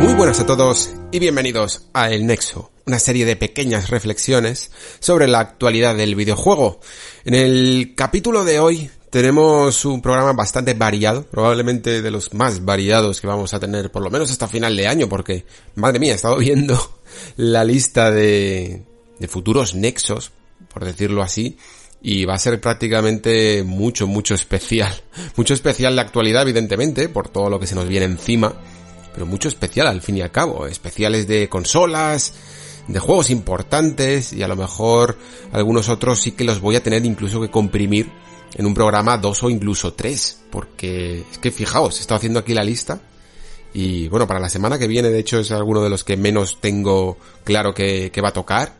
Muy buenas a todos y bienvenidos a El Nexo, una serie de pequeñas reflexiones sobre la actualidad del videojuego. En el capítulo de hoy tenemos un programa bastante variado, probablemente de los más variados que vamos a tener por lo menos hasta final de año, porque, madre mía, he estado viendo la lista de, de futuros nexos, por decirlo así, y va a ser prácticamente mucho, mucho especial. Mucho especial de actualidad, evidentemente, por todo lo que se nos viene encima, pero mucho especial al fin y al cabo. Especiales de consolas, de juegos importantes, y a lo mejor algunos otros sí que los voy a tener incluso que comprimir en un programa dos o incluso tres, porque es que fijaos, he estado haciendo aquí la lista, y bueno, para la semana que viene, de hecho, es alguno de los que menos tengo claro que, va a tocar,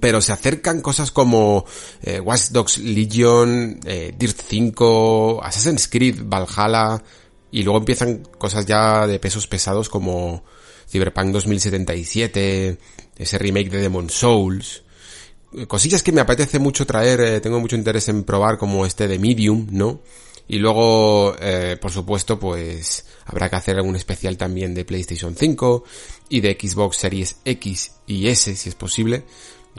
pero se acercan cosas como eh, Watch Dogs Legion, eh, Dirt 5, Assassin's Creed, Valhalla, y luego empiezan cosas ya de pesos pesados como Cyberpunk 2077, ese remake de Demon Souls, cosillas que me apetece mucho traer, eh, tengo mucho interés en probar como este de Medium, ¿no? Y luego, eh, por supuesto, pues habrá que hacer algún especial también de PlayStation 5 y de Xbox Series X y S, si es posible,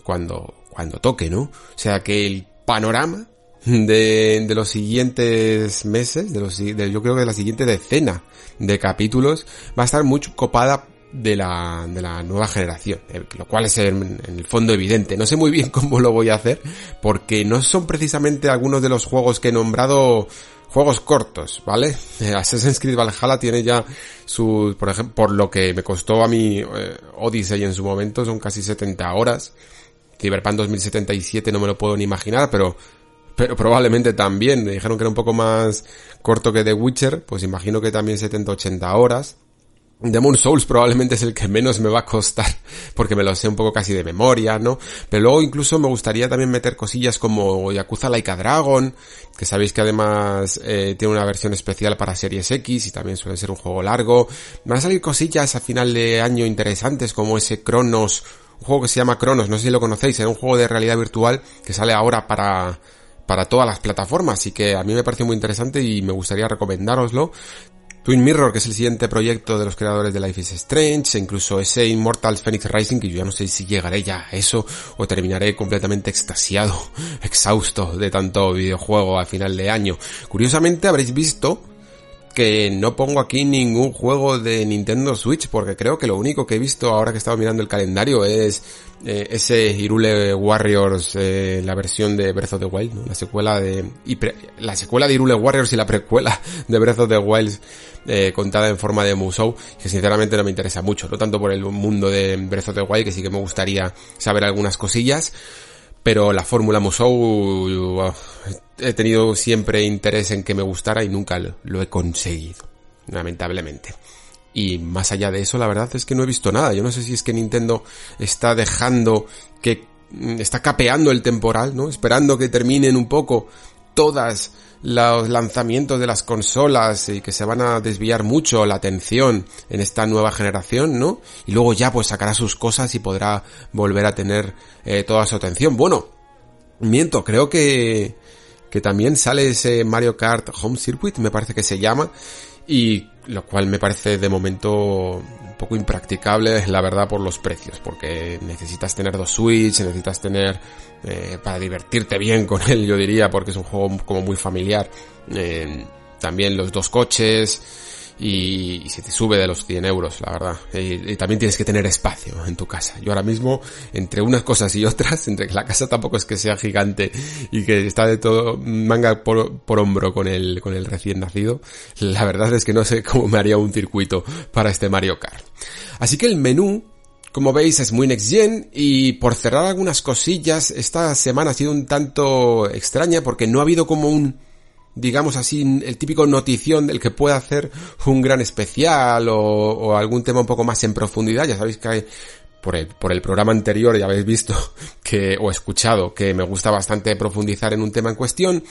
cuando, cuando toque, ¿no? O sea que el panorama de, de los siguientes meses, de los, de, yo creo que de la siguiente decena de capítulos, va a estar muy copada de la, de la nueva generación, eh, lo cual es en, el fondo evidente. No sé muy bien cómo lo voy a hacer, porque no son precisamente algunos de los juegos que he nombrado juegos cortos, ¿vale? Assassin's Creed Valhalla tiene ya su, por ejemplo, por lo que me costó a mí eh, Odyssey en su momento, son casi 70 horas. Cyberpunk 2077 no me lo puedo ni imaginar, pero pero probablemente también. Me dijeron que era un poco más corto que The Witcher, pues imagino que también 70-80 horas. Demon Souls probablemente es el que menos me va a costar, porque me lo sé un poco casi de memoria, ¿no? Pero luego incluso me gustaría también meter cosillas como Yakuza Laika Dragon, que sabéis que además eh, tiene una versión especial para Series X y también suele ser un juego largo. Van a salir cosillas a final de año interesantes como ese Cronos, un juego que se llama Cronos, no sé si lo conocéis, es un juego de realidad virtual que sale ahora para para todas las plataformas y que a mí me pareció muy interesante y me gustaría recomendároslo. Twin Mirror, que es el siguiente proyecto de los creadores de Life is Strange, e incluso ese Immortal Phoenix Rising, que yo ya no sé si llegaré ya a eso o terminaré completamente extasiado, exhausto de tanto videojuego a final de año. Curiosamente habréis visto que no pongo aquí ningún juego de Nintendo Switch porque creo que lo único que he visto ahora que estaba mirando el calendario es eh, ese Hirule Warriors, eh, la versión de Breath of the Wild, ¿no? la secuela de la secuela de Hirule Warriors y la precuela de Breath of the Wild eh, contada en forma de Musou, que sinceramente no me interesa mucho, no tanto por el mundo de Breath of the Wild, que sí que me gustaría saber algunas cosillas, pero la fórmula Musou he tenido siempre interés en que me gustara y nunca lo he conseguido, lamentablemente. Y más allá de eso, la verdad es que no he visto nada. Yo no sé si es que Nintendo está dejando que mm, está capeando el temporal, ¿no? Esperando que terminen un poco todas los lanzamientos de las consolas y que se van a desviar mucho la atención en esta nueva generación, ¿no? Y luego ya pues sacará sus cosas y podrá volver a tener eh, toda su atención. Bueno, miento, creo que que también sale ese Mario Kart Home Circuit, me parece que se llama, y lo cual me parece de momento poco impracticable, la verdad, por los precios, porque necesitas tener dos Switch, necesitas tener eh, para divertirte bien con él, yo diría, porque es un juego como muy familiar. Eh, también los dos coches, y, se te sube de los 100 euros, la verdad. Y, también tienes que tener espacio en tu casa. Yo ahora mismo, entre unas cosas y otras, entre que la casa tampoco es que sea gigante y que está de todo manga por, por hombro con el, con el recién nacido, la verdad es que no sé cómo me haría un circuito para este Mario Kart. Así que el menú como veis es muy next gen y por cerrar algunas cosillas, esta semana ha sido un tanto extraña porque no ha habido como un, digamos así, el típico notición del que pueda hacer un gran especial o, o algún tema un poco más en profundidad. Ya sabéis que hay, por el, por el programa anterior ya habéis visto que, o escuchado, que me gusta bastante profundizar en un tema en cuestión,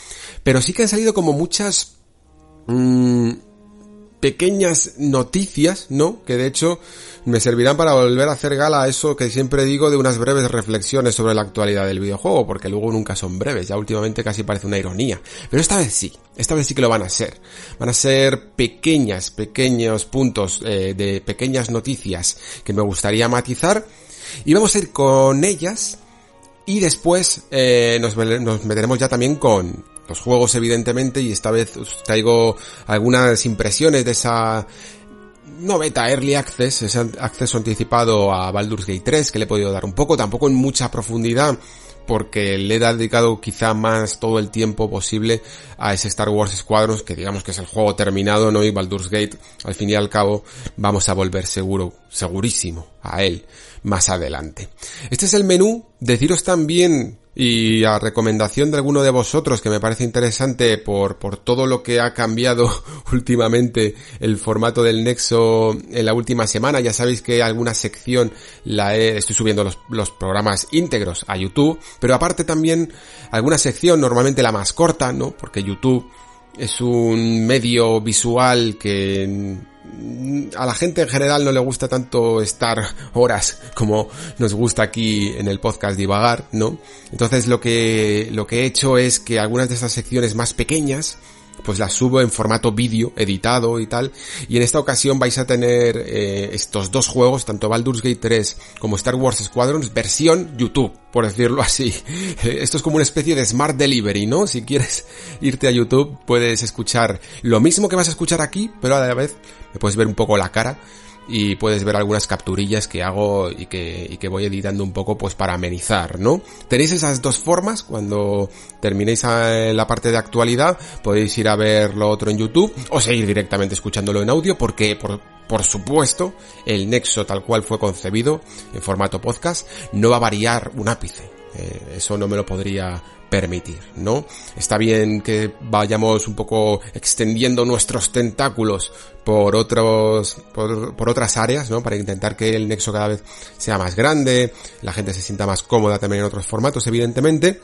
pero sí que han salido como muchas, mmm, pequeñas noticias, ¿no? Que de hecho me servirán para volver a hacer gala a eso que siempre digo de unas breves reflexiones sobre la actualidad del videojuego, porque luego nunca son breves, ya últimamente casi parece una ironía. Pero esta vez sí, esta vez sí que lo van a ser. Van a ser pequeñas, pequeños puntos eh, de pequeñas noticias que me gustaría matizar y vamos a ir con ellas y después eh, nos, nos meteremos ya también con, los juegos evidentemente y esta vez os traigo algunas impresiones de esa no beta early access, ese acceso anticipado a Baldur's Gate 3 que le he podido dar un poco, tampoco en mucha profundidad porque le he dedicado quizá más todo el tiempo posible a ese Star Wars Squadrons que digamos que es el juego terminado, ¿no? Y Baldur's Gate al fin y al cabo vamos a volver seguro, segurísimo a él más adelante. Este es el menú, deciros también y a recomendación de alguno de vosotros que me parece interesante por, por todo lo que ha cambiado últimamente el formato del Nexo en la última semana. Ya sabéis que alguna sección la he, estoy subiendo los, los programas íntegros a YouTube, pero aparte también alguna sección, normalmente la más corta, ¿no? Porque YouTube es un medio visual que a la gente en general no le gusta tanto estar horas como nos gusta aquí en el podcast divagar, ¿no? Entonces lo que, lo que he hecho es que algunas de estas secciones más pequeñas pues las subo en formato vídeo, editado y tal. Y en esta ocasión vais a tener eh, estos dos juegos, tanto Baldur's Gate 3 como Star Wars Squadrons, versión YouTube, por decirlo así. Esto es como una especie de Smart Delivery, ¿no? Si quieres irte a YouTube, puedes escuchar lo mismo que vas a escuchar aquí, pero a la vez me puedes ver un poco la cara y puedes ver algunas capturillas que hago y que, y que voy editando un poco pues para amenizar, ¿no? Tenéis esas dos formas, cuando terminéis la parte de actualidad podéis ir a ver lo otro en YouTube o seguir directamente escuchándolo en audio porque por, por supuesto el Nexo tal cual fue concebido en formato podcast no va a variar un ápice. Eh, eso no me lo podría permitir, ¿no? Está bien que vayamos un poco extendiendo nuestros tentáculos por otros, por, por, otras áreas, ¿no? Para intentar que el nexo cada vez sea más grande, la gente se sienta más cómoda también en otros formatos, evidentemente,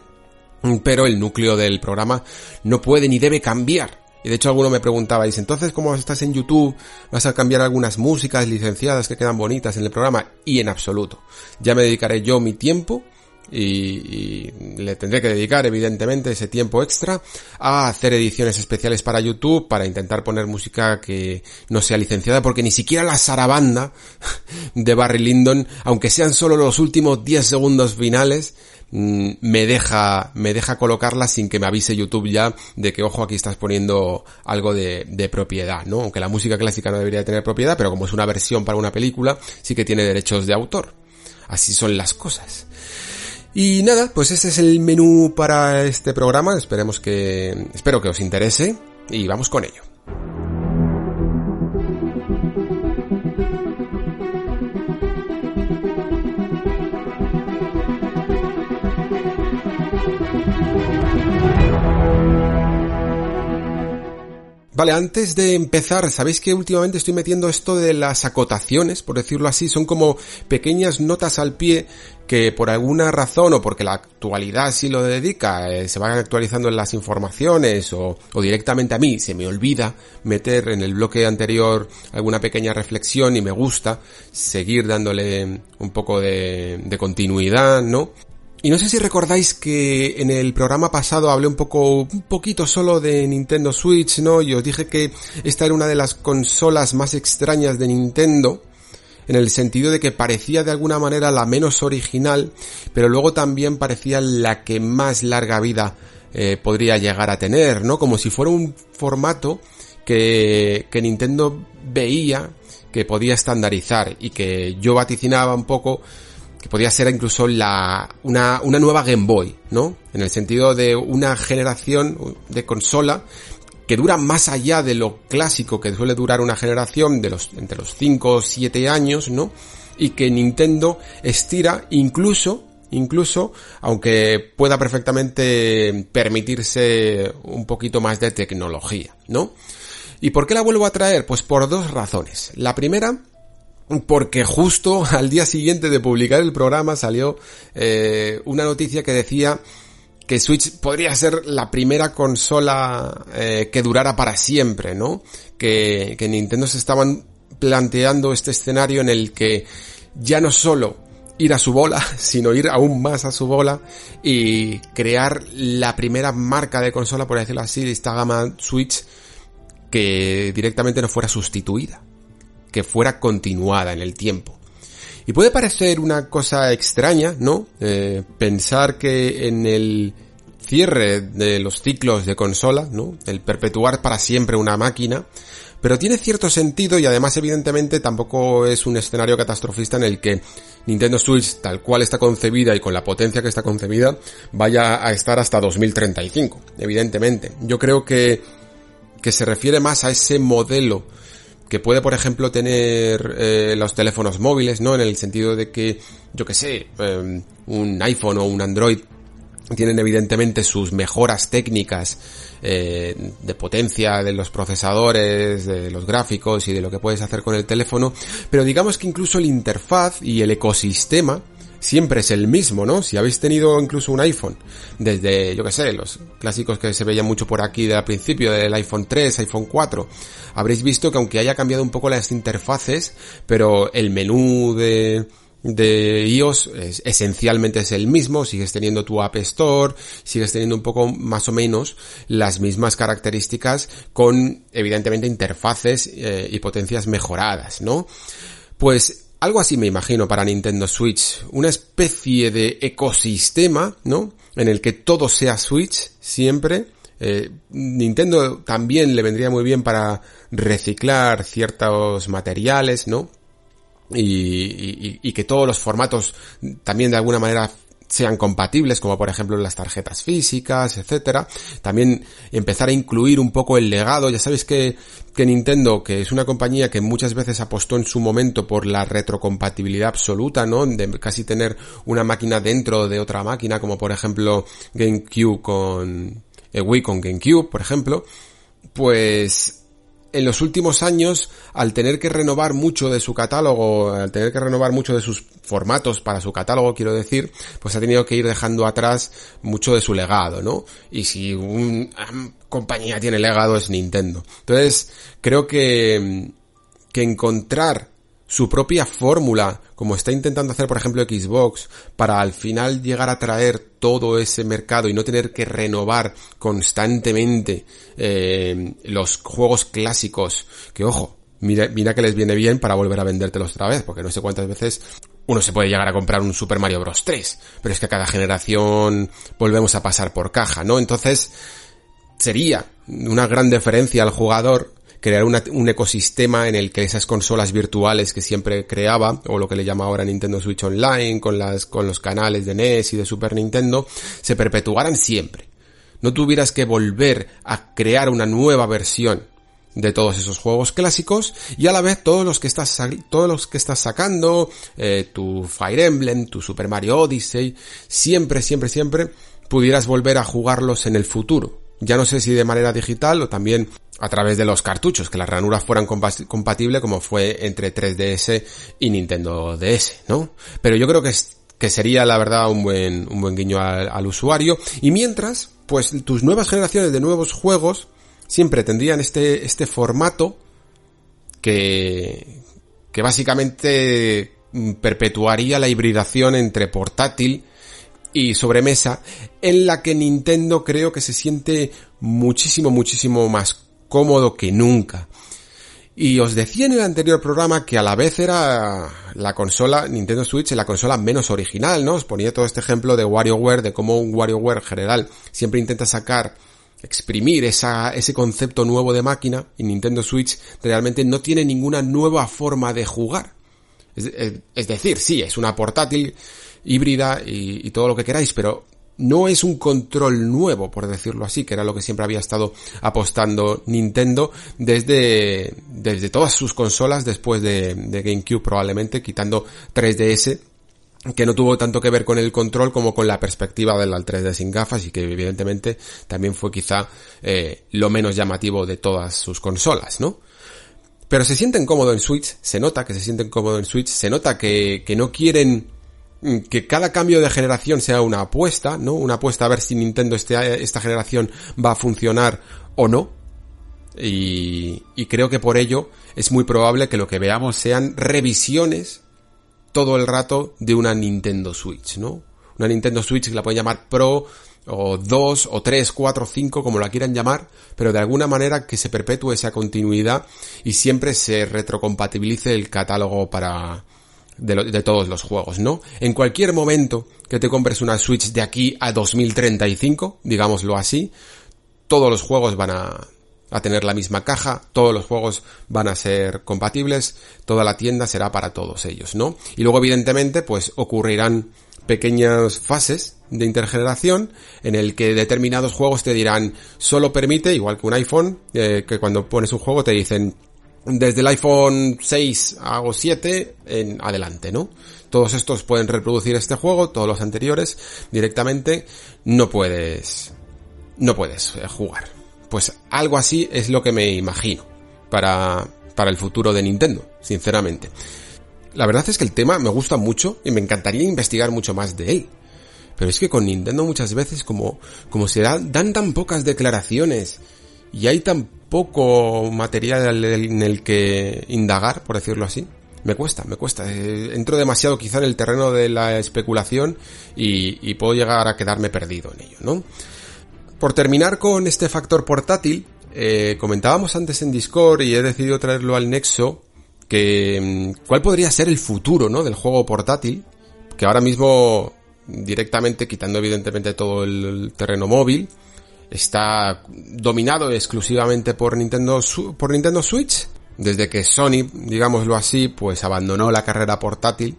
pero el núcleo del programa no puede ni debe cambiar. Y de hecho alguno me preguntabais, entonces como estás en YouTube, vas a cambiar algunas músicas licenciadas que quedan bonitas en el programa? Y en absoluto. Ya me dedicaré yo mi tiempo y, y, le tendré que dedicar evidentemente ese tiempo extra a hacer ediciones especiales para YouTube para intentar poner música que no sea licenciada porque ni siquiera la sarabanda de Barry Lyndon aunque sean solo los últimos 10 segundos finales mm, me deja me deja colocarla sin que me avise YouTube ya de que ojo aquí estás poniendo algo de, de propiedad no aunque la música clásica no debería tener propiedad pero como es una versión para una película sí que tiene derechos de autor. Así son las cosas y nada, pues este es el menú para este programa. Esperemos que, espero que os interese y vamos con ello. Vale, antes de empezar, sabéis que últimamente estoy metiendo esto de las acotaciones, por decirlo así, son como pequeñas notas al pie que por alguna razón o porque la actualidad sí lo dedica, eh, se van actualizando en las informaciones o, directamente a mí se me olvida meter en el bloque anterior alguna pequeña reflexión y me gusta seguir dándole un poco de continuidad, ¿no? Y no sé si recordáis que en el programa pasado hablé un poco, un poquito solo de Nintendo Switch, ¿no? Y os dije que esta era una de las consolas más extrañas de Nintendo, en el sentido de que parecía de alguna manera la menos original, pero luego también parecía la que más larga vida eh, podría llegar a tener, ¿no? Como si fuera un formato que, que Nintendo veía que podía estandarizar y que yo vaticinaba un poco que podía ser incluso la, una, una nueva Game Boy, ¿no? En el sentido de una generación de consola que dura más allá de lo clásico que suele durar una generación de los, entre los 5 o 7 años, ¿no? y que Nintendo estira incluso incluso aunque pueda perfectamente permitirse un poquito más de tecnología, ¿no? ¿Y por qué la vuelvo a traer? Pues por dos razones. La primera, porque justo al día siguiente de publicar el programa salió eh, una noticia que decía que Switch podría ser la primera consola eh, que durara para siempre, ¿no? Que, que Nintendo se estaban planteando este escenario en el que ya no solo ir a su bola, sino ir aún más a su bola y crear la primera marca de consola, por decirlo así, de esta gama Switch que directamente no fuera sustituida, que fuera continuada en el tiempo. Y puede parecer una cosa extraña, ¿no? Eh, pensar que en el cierre de los ciclos de consola, ¿no? El perpetuar para siempre una máquina, pero tiene cierto sentido y además evidentemente tampoco es un escenario catastrofista en el que Nintendo Switch tal cual está concebida y con la potencia que está concebida vaya a estar hasta 2035, evidentemente. Yo creo que, que se refiere más a ese modelo que puede, por ejemplo, tener eh, los teléfonos móviles, ¿no? En el sentido de que, yo que sé, eh, un iPhone o un Android tienen evidentemente sus mejoras técnicas eh, de potencia de los procesadores, de los gráficos y de lo que puedes hacer con el teléfono, pero digamos que incluso el interfaz y el ecosistema siempre es el mismo, ¿no? Si habéis tenido incluso un iPhone, desde, yo que sé, los clásicos que se veían mucho por aquí de al principio, del iPhone 3, iPhone 4, habréis visto que aunque haya cambiado un poco las interfaces, pero el menú de, de iOS es, esencialmente es el mismo, sigues teniendo tu App Store, sigues teniendo un poco más o menos las mismas características con evidentemente interfaces eh, y potencias mejoradas, ¿no? Pues algo así me imagino para Nintendo Switch, una especie de ecosistema, ¿no? En el que todo sea Switch siempre. Eh, Nintendo también le vendría muy bien para reciclar ciertos materiales, ¿no? y, y, que todos los formatos también de alguna manera sean compatibles, como por ejemplo las tarjetas físicas, etcétera. También empezar a incluir un poco el legado. Ya sabéis que, que Nintendo, que es una compañía que muchas veces apostó en su momento por la retrocompatibilidad absoluta, ¿no? De casi tener una máquina dentro de otra máquina, como por ejemplo GameCube con, eh, Wii con GameCube, por ejemplo. Pues en los últimos años, al tener que renovar mucho de su catálogo, al tener que renovar mucho de sus formatos para su catálogo, quiero decir, pues ha tenido que ir dejando atrás mucho de su legado, ¿no? Y si una compañía tiene legado es Nintendo. Entonces, creo que, que encontrar su propia fórmula, como está intentando hacer por ejemplo Xbox, para al final llegar a traer todo ese mercado y no tener que renovar constantemente eh, los juegos clásicos, que ojo, mira, mira que les viene bien para volver a vendértelos otra vez, porque no sé cuántas veces uno se puede llegar a comprar un Super Mario Bros. 3, pero es que a cada generación volvemos a pasar por caja, ¿no? Entonces, sería una gran deferencia al jugador crear un ecosistema en el que esas consolas virtuales que siempre creaba, o lo que le llama ahora Nintendo Switch Online, con las, con los canales de NES y de Super Nintendo, se perpetuaran siempre. No tuvieras que volver a crear una nueva versión de todos esos juegos clásicos y a la vez todos los que estás todos los que estás sacando eh, tu Fire Emblem tu Super Mario Odyssey siempre siempre siempre pudieras volver a jugarlos en el futuro ya no sé si de manera digital o también a través de los cartuchos, que las ranuras fueran compatibles como fue entre 3DS y Nintendo DS, ¿no? Pero yo creo que, es, que sería la verdad un buen, un buen guiño al, usuario. Y mientras, pues tus nuevas generaciones de nuevos juegos siempre tendrían este, este formato que, que básicamente perpetuaría la hibridación entre portátil y sobremesa en la que Nintendo creo que se siente muchísimo, muchísimo más cómodo que nunca. Y os decía en el anterior programa que a la vez era la consola Nintendo Switch la consola menos original, ¿no? Os ponía todo este ejemplo de WarioWare, de cómo un WarioWare general siempre intenta sacar, exprimir esa, ese concepto nuevo de máquina y Nintendo Switch realmente no tiene ninguna nueva forma de jugar. Es, decir, sí, es una portátil híbrida y todo lo que queráis, pero no es un control nuevo, por decirlo así, que era lo que siempre había estado apostando Nintendo desde, desde todas sus consolas después de, GameCube probablemente, quitando 3DS que no tuvo tanto que ver con el control como con la perspectiva del 3D sin gafas y que evidentemente también fue quizá eh, lo menos llamativo de todas sus consolas, ¿no? Pero se sienten cómodos en Switch, se nota que se sienten cómodos en Switch, se nota que, que no quieren que cada cambio de generación sea una apuesta, ¿no? Una apuesta a ver si Nintendo este, esta generación va a funcionar o no. Y, y creo que por ello es muy probable que lo que veamos sean revisiones todo el rato de una Nintendo Switch, ¿no? Una Nintendo Switch que la pueden llamar Pro o 2 o 3, 4, 5, como la quieran llamar, pero de alguna manera que se perpetúe esa continuidad y siempre se retrocompatibilice el catálogo para de, todos los juegos, ¿no? En cualquier momento que te compres una Switch de aquí a 2035, digámoslo así, todos los juegos van a a tener la misma caja, todos los juegos van a ser compatibles, toda la tienda será para todos ellos, ¿no? Y luego evidentemente pues ocurrirán pequeñas fases de intergeneración en el que determinados juegos te dirán solo permite, igual que un iPhone, eh, que cuando pones un juego te dicen desde el iPhone 6 o 7 en adelante, ¿no? Todos estos pueden reproducir este juego, todos los anteriores directamente no puedes no puedes eh, jugar. Pues algo así es lo que me imagino para, para el futuro de Nintendo, sinceramente. La verdad es que el tema me gusta mucho y me encantaría investigar mucho más de él. Pero es que con Nintendo muchas veces como, como se dan, dan tan pocas declaraciones y hay tan poco material en el que indagar, por decirlo así, me cuesta, me cuesta. Eh, entro demasiado quizá en el terreno de la especulación y, puedo llegar a quedarme perdido en ello, ¿no? Por terminar con este factor portátil, eh, comentábamos antes en Discord y he decidido traerlo al Nexo, que mm, cuál podría ser el futuro, ¿no? Del juego portátil, que ahora mismo directamente, quitando evidentemente todo el terreno móvil, está dominado exclusivamente por Nintendo, por Nintendo Switch, desde que Sony, digámoslo así, pues abandonó la carrera portátil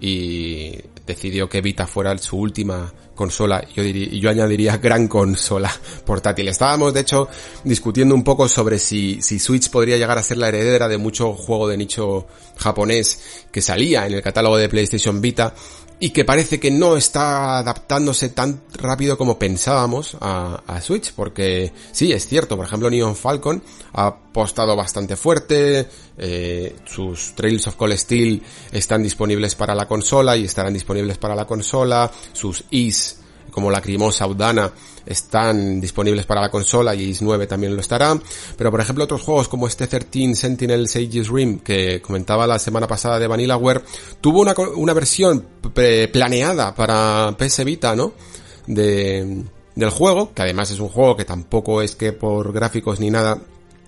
y decidió que Vita fuera su última consola, yo yo añadiría gran consola portátil. Estábamos de hecho discutiendo un poco sobre si, si Switch podría llegar a ser la heredera de mucho juego de nicho japonés que salía en el catálogo de PlayStation Vita y que parece que no está adaptándose tan rápido como pensábamos a, a, Switch, porque sí, es cierto, por ejemplo Neon Falcon ha apostado bastante fuerte, eh, sus Trails of Cold Steel están disponibles para la consola y estarán disponibles para la consola, sus Is como la Crimosa Udana están disponibles para la consola y Is 9 también lo estará. Pero por ejemplo otros juegos como este 13 Sentinel Sage's Rim que comentaba la semana pasada de Vanillaware tuvo una, una versión planeada para PS Vita, ¿no? De, del juego, que además es un juego que tampoco es que por gráficos ni nada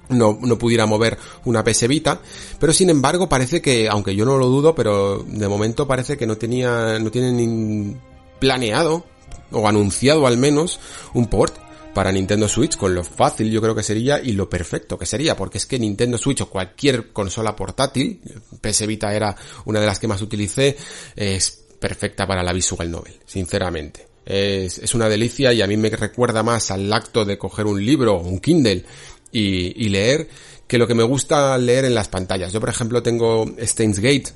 no, no pudiera mover una PS Vita, pero sin embargo parece que, aunque yo no lo dudo, pero de momento parece que no tenía, no tienen planeado o anunciado al menos un port para Nintendo Switch con lo fácil yo creo que sería y lo perfecto que sería, porque es que Nintendo Switch o cualquier consola portátil, PS Vita era una de las que más utilicé, es perfecta para la visual novel, sinceramente. Es, es una delicia y a mí me recuerda más al acto de coger un libro o un Kindle y, y leer que lo que me gusta leer en las pantallas. Yo por ejemplo tengo Steins Gate,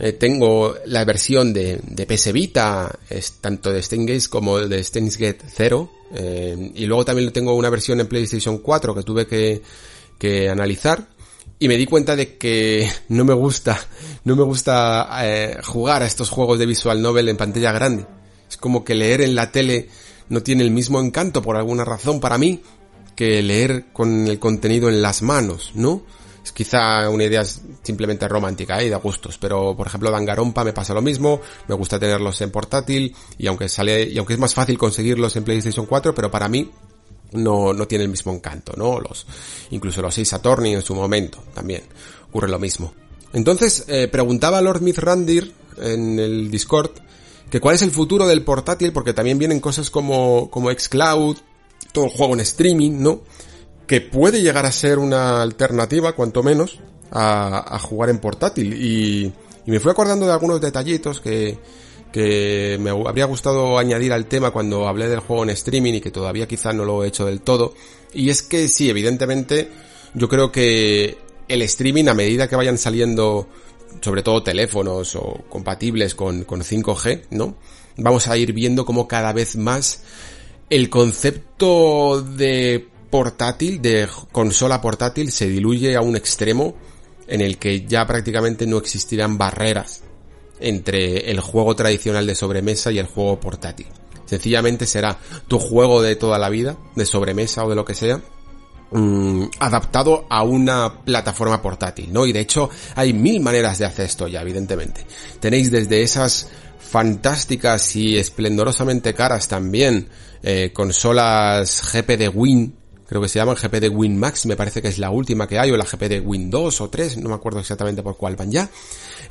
eh, tengo la versión de, de PS Vita, tanto de Steins como de Steins Gate 0, eh, y luego también tengo una versión en PlayStation 4 que tuve que, que analizar, y me di cuenta de que no me gusta, no me gusta eh, jugar a estos juegos de visual novel en pantalla grande. Es como que leer en la tele no tiene el mismo encanto por alguna razón para mí que leer con el contenido en las manos, ¿no? Quizá una idea simplemente romántica ¿eh? y de gustos, pero por ejemplo Dangarompa me pasa lo mismo, me gusta tenerlos en portátil y aunque sale y aunque es más fácil conseguirlos en PlayStation 4, pero para mí no, no tiene el mismo encanto, ¿no? Los, incluso los 6 Attorney en su momento también ocurre lo mismo. Entonces, eh, preguntaba Lord Mithrandir en el Discord que cuál es el futuro del portátil, porque también vienen cosas como, como Xcloud, todo el juego en streaming, ¿no? Que puede llegar a ser una alternativa, cuanto menos, a, jugar en portátil. Y, me fui acordando de algunos detallitos que, que me habría gustado añadir al tema cuando hablé del juego en streaming y que todavía quizá no lo he hecho del todo. Y es que sí, evidentemente, yo creo que el streaming a medida que vayan saliendo sobre todo teléfonos o compatibles con, con 5G, ¿no? Vamos a ir viendo cómo cada vez más el concepto de portátil, de consola portátil, se diluye a un extremo en el que ya prácticamente no existirán barreras entre el juego tradicional de sobremesa y el juego portátil. Sencillamente será tu juego de toda la vida, de sobremesa o de lo que sea, mm, adaptado a una plataforma portátil, ¿no? Y de hecho hay mil maneras de hacer esto ya, evidentemente. Tenéis desde esas fantásticas y esplendorosamente caras también eh, consolas GP de Win, creo que se llaman GP de Win Max, me parece que es la última que hay, o la GP de Win 2 o 3, no me acuerdo exactamente por cuál van ya,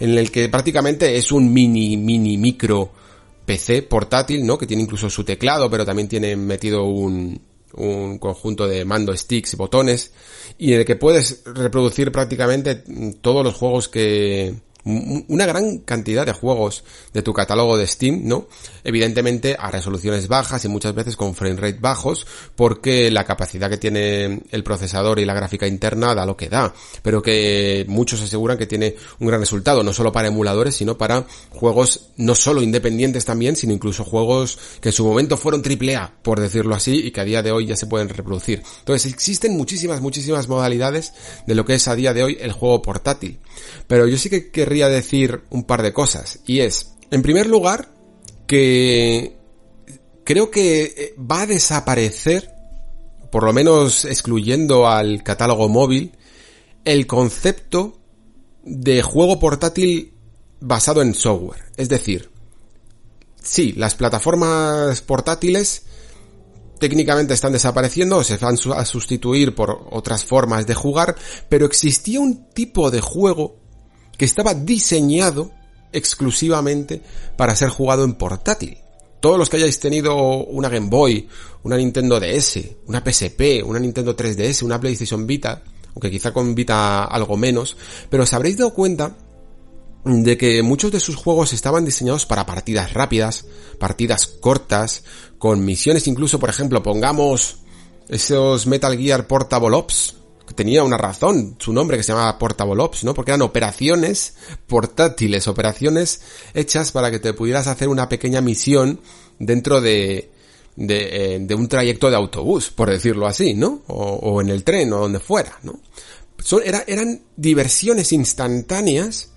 en el que prácticamente es un mini, mini, micro PC portátil, ¿no? Que tiene incluso su teclado, pero también tiene metido un, un conjunto de mando, sticks y botones, y en el que puedes reproducir prácticamente todos los juegos que, una gran cantidad de juegos de tu catálogo de Steam, ¿no? Evidentemente a resoluciones bajas y muchas veces con frame rate bajos porque la capacidad que tiene el procesador y la gráfica interna da lo que da, pero que muchos aseguran que tiene un gran resultado, no solo para emuladores, sino para juegos no solo independientes también, sino incluso juegos que en su momento fueron AAA, por decirlo así, y que a día de hoy ya se pueden reproducir. Entonces existen muchísimas, muchísimas modalidades de lo que es a día de hoy el juego portátil. Pero yo sí que querría decir un par de cosas. Y es, en primer lugar, que creo que eh, va a desaparecer, por lo menos excluyendo al catálogo móvil, el concepto de juego portátil basado en software. Es decir, sí, las plataformas portátiles técnicamente están desapareciendo o se van a sustituir por otras formas de jugar, pero existía un tipo de juego que estaba diseñado exclusivamente para ser jugado en portátil. Todos los que hayáis tenido una Game Boy, una Nintendo DS, una PSP, una Nintendo 3DS, una PlayStation Vita, aunque quizá con Vita algo menos, pero os habréis dado cuenta de que muchos de sus juegos estaban diseñados para partidas rápidas, partidas cortas, con misiones incluso, por ejemplo, pongamos esos Metal Gear Portable Ops, tenía una razón, su nombre que se llamaba Portable Ops, ¿no? Porque eran operaciones portátiles, operaciones hechas para que te pudieras hacer una pequeña misión dentro de, de, eh, de un trayecto de autobús, por decirlo así, ¿no? O, o en el tren o donde fuera, ¿no? Son, era, eran diversiones instantáneas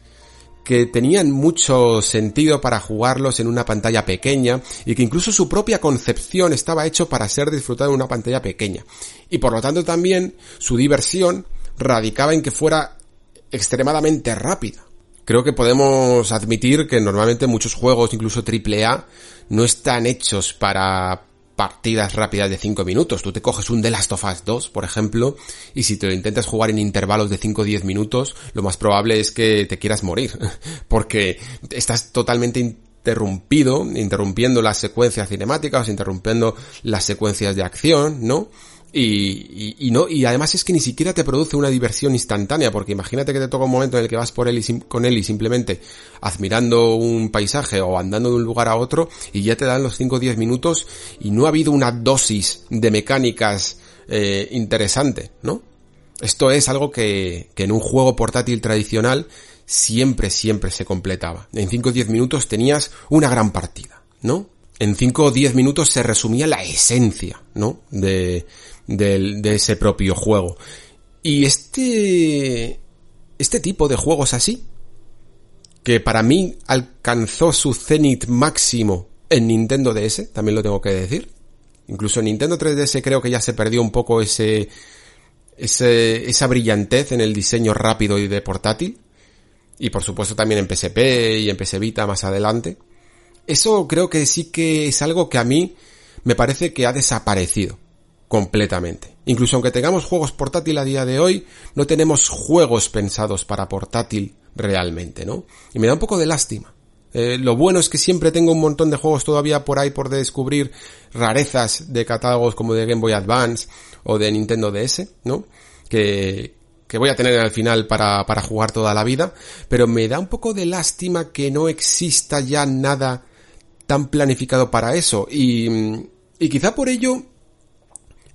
que tenían mucho sentido para jugarlos en una pantalla pequeña y que incluso su propia concepción estaba hecho para ser disfrutado en una pantalla pequeña. Y por lo tanto también su diversión radicaba en que fuera extremadamente rápida. Creo que podemos admitir que normalmente muchos juegos, incluso AAA, no están hechos para partidas rápidas de 5 minutos. Tú te coges un The Last of Us 2, por ejemplo, y si te lo intentas jugar en intervalos de 5 o 10 minutos, lo más probable es que te quieras morir, porque estás totalmente interrumpido, interrumpiendo las secuencias cinemáticas, interrumpiendo las secuencias de acción, ¿no? Y, y, no, y además es que ni siquiera te produce una diversión instantánea, porque imagínate que te toca un momento en el que vas por él y con él y simplemente admirando un paisaje o andando de un lugar a otro y ya te dan los 5 o 10 minutos y no ha habido una dosis de mecánicas eh, interesante, ¿no? Esto es algo que, que en un juego portátil tradicional siempre, siempre se completaba. En 5 o 10 minutos tenías una gran partida, ¿no? En 5 o 10 minutos se resumía la esencia, ¿no? De, de ese propio juego. Y este, este tipo de juegos así, que para mí alcanzó su cenit máximo en Nintendo DS, también lo tengo que decir. Incluso en Nintendo 3DS creo que ya se perdió un poco ese, ese, esa brillantez en el diseño rápido y de portátil. Y por supuesto también en PSP y en PS Vita más adelante. Eso creo que sí que es algo que a mí me parece que ha desaparecido completamente. Incluso aunque tengamos juegos portátil a día de hoy, no tenemos juegos pensados para portátil realmente, ¿no? Y me da un poco de lástima. Eh, lo bueno es que siempre tengo un montón de juegos todavía por ahí por descubrir rarezas de catálogos como de Game Boy Advance o de Nintendo DS, ¿no? Que, que voy a tener al final para, para jugar toda la vida, pero me da un poco de lástima que no exista ya nada tan planificado para eso y, y quizá por ello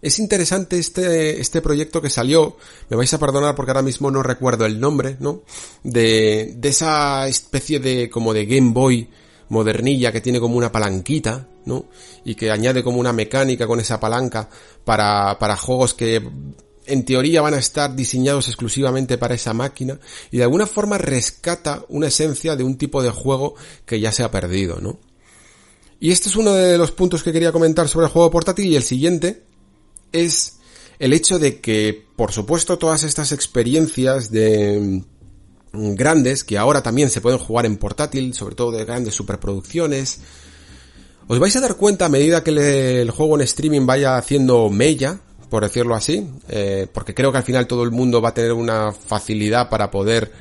es interesante este, este proyecto que salió, me vais a perdonar porque ahora mismo no recuerdo el nombre, ¿no? De, de esa especie de, como de Game Boy modernilla que tiene como una palanquita, ¿no? Y que añade como una mecánica con esa palanca para, para juegos que en teoría van a estar diseñados exclusivamente para esa máquina y de alguna forma rescata una esencia de un tipo de juego que ya se ha perdido, ¿no? Y este es uno de los puntos que quería comentar sobre el juego portátil y el siguiente es el hecho de que, por supuesto, todas estas experiencias de mm, grandes, que ahora también se pueden jugar en portátil, sobre todo de grandes superproducciones, os vais a dar cuenta a medida que el juego en streaming vaya haciendo mella, por decirlo así, eh, porque creo que al final todo el mundo va a tener una facilidad para poder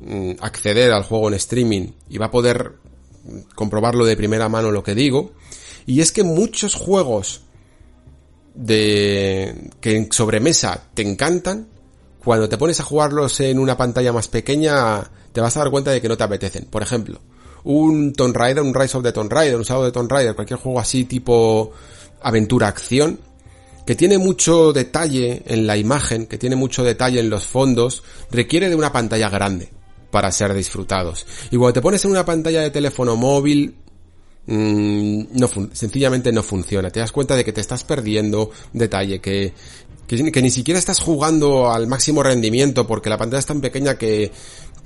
mm, acceder al juego en streaming y va a poder comprobarlo de primera mano lo que digo, y es que muchos juegos de que en sobremesa te encantan, cuando te pones a jugarlos en una pantalla más pequeña, te vas a dar cuenta de que no te apetecen. Por ejemplo, un Tomb Raider, un Rise of the Tomb Raider, un Shadow de Tomb Raider, cualquier juego así tipo aventura-acción, que tiene mucho detalle en la imagen, que tiene mucho detalle en los fondos, requiere de una pantalla grande para ser disfrutados. Y cuando te pones en una pantalla de teléfono móvil, mmm, no sencillamente no funciona. Te das cuenta de que te estás perdiendo detalle, que, que, ni siquiera estás jugando al máximo rendimiento porque la pantalla es tan pequeña que,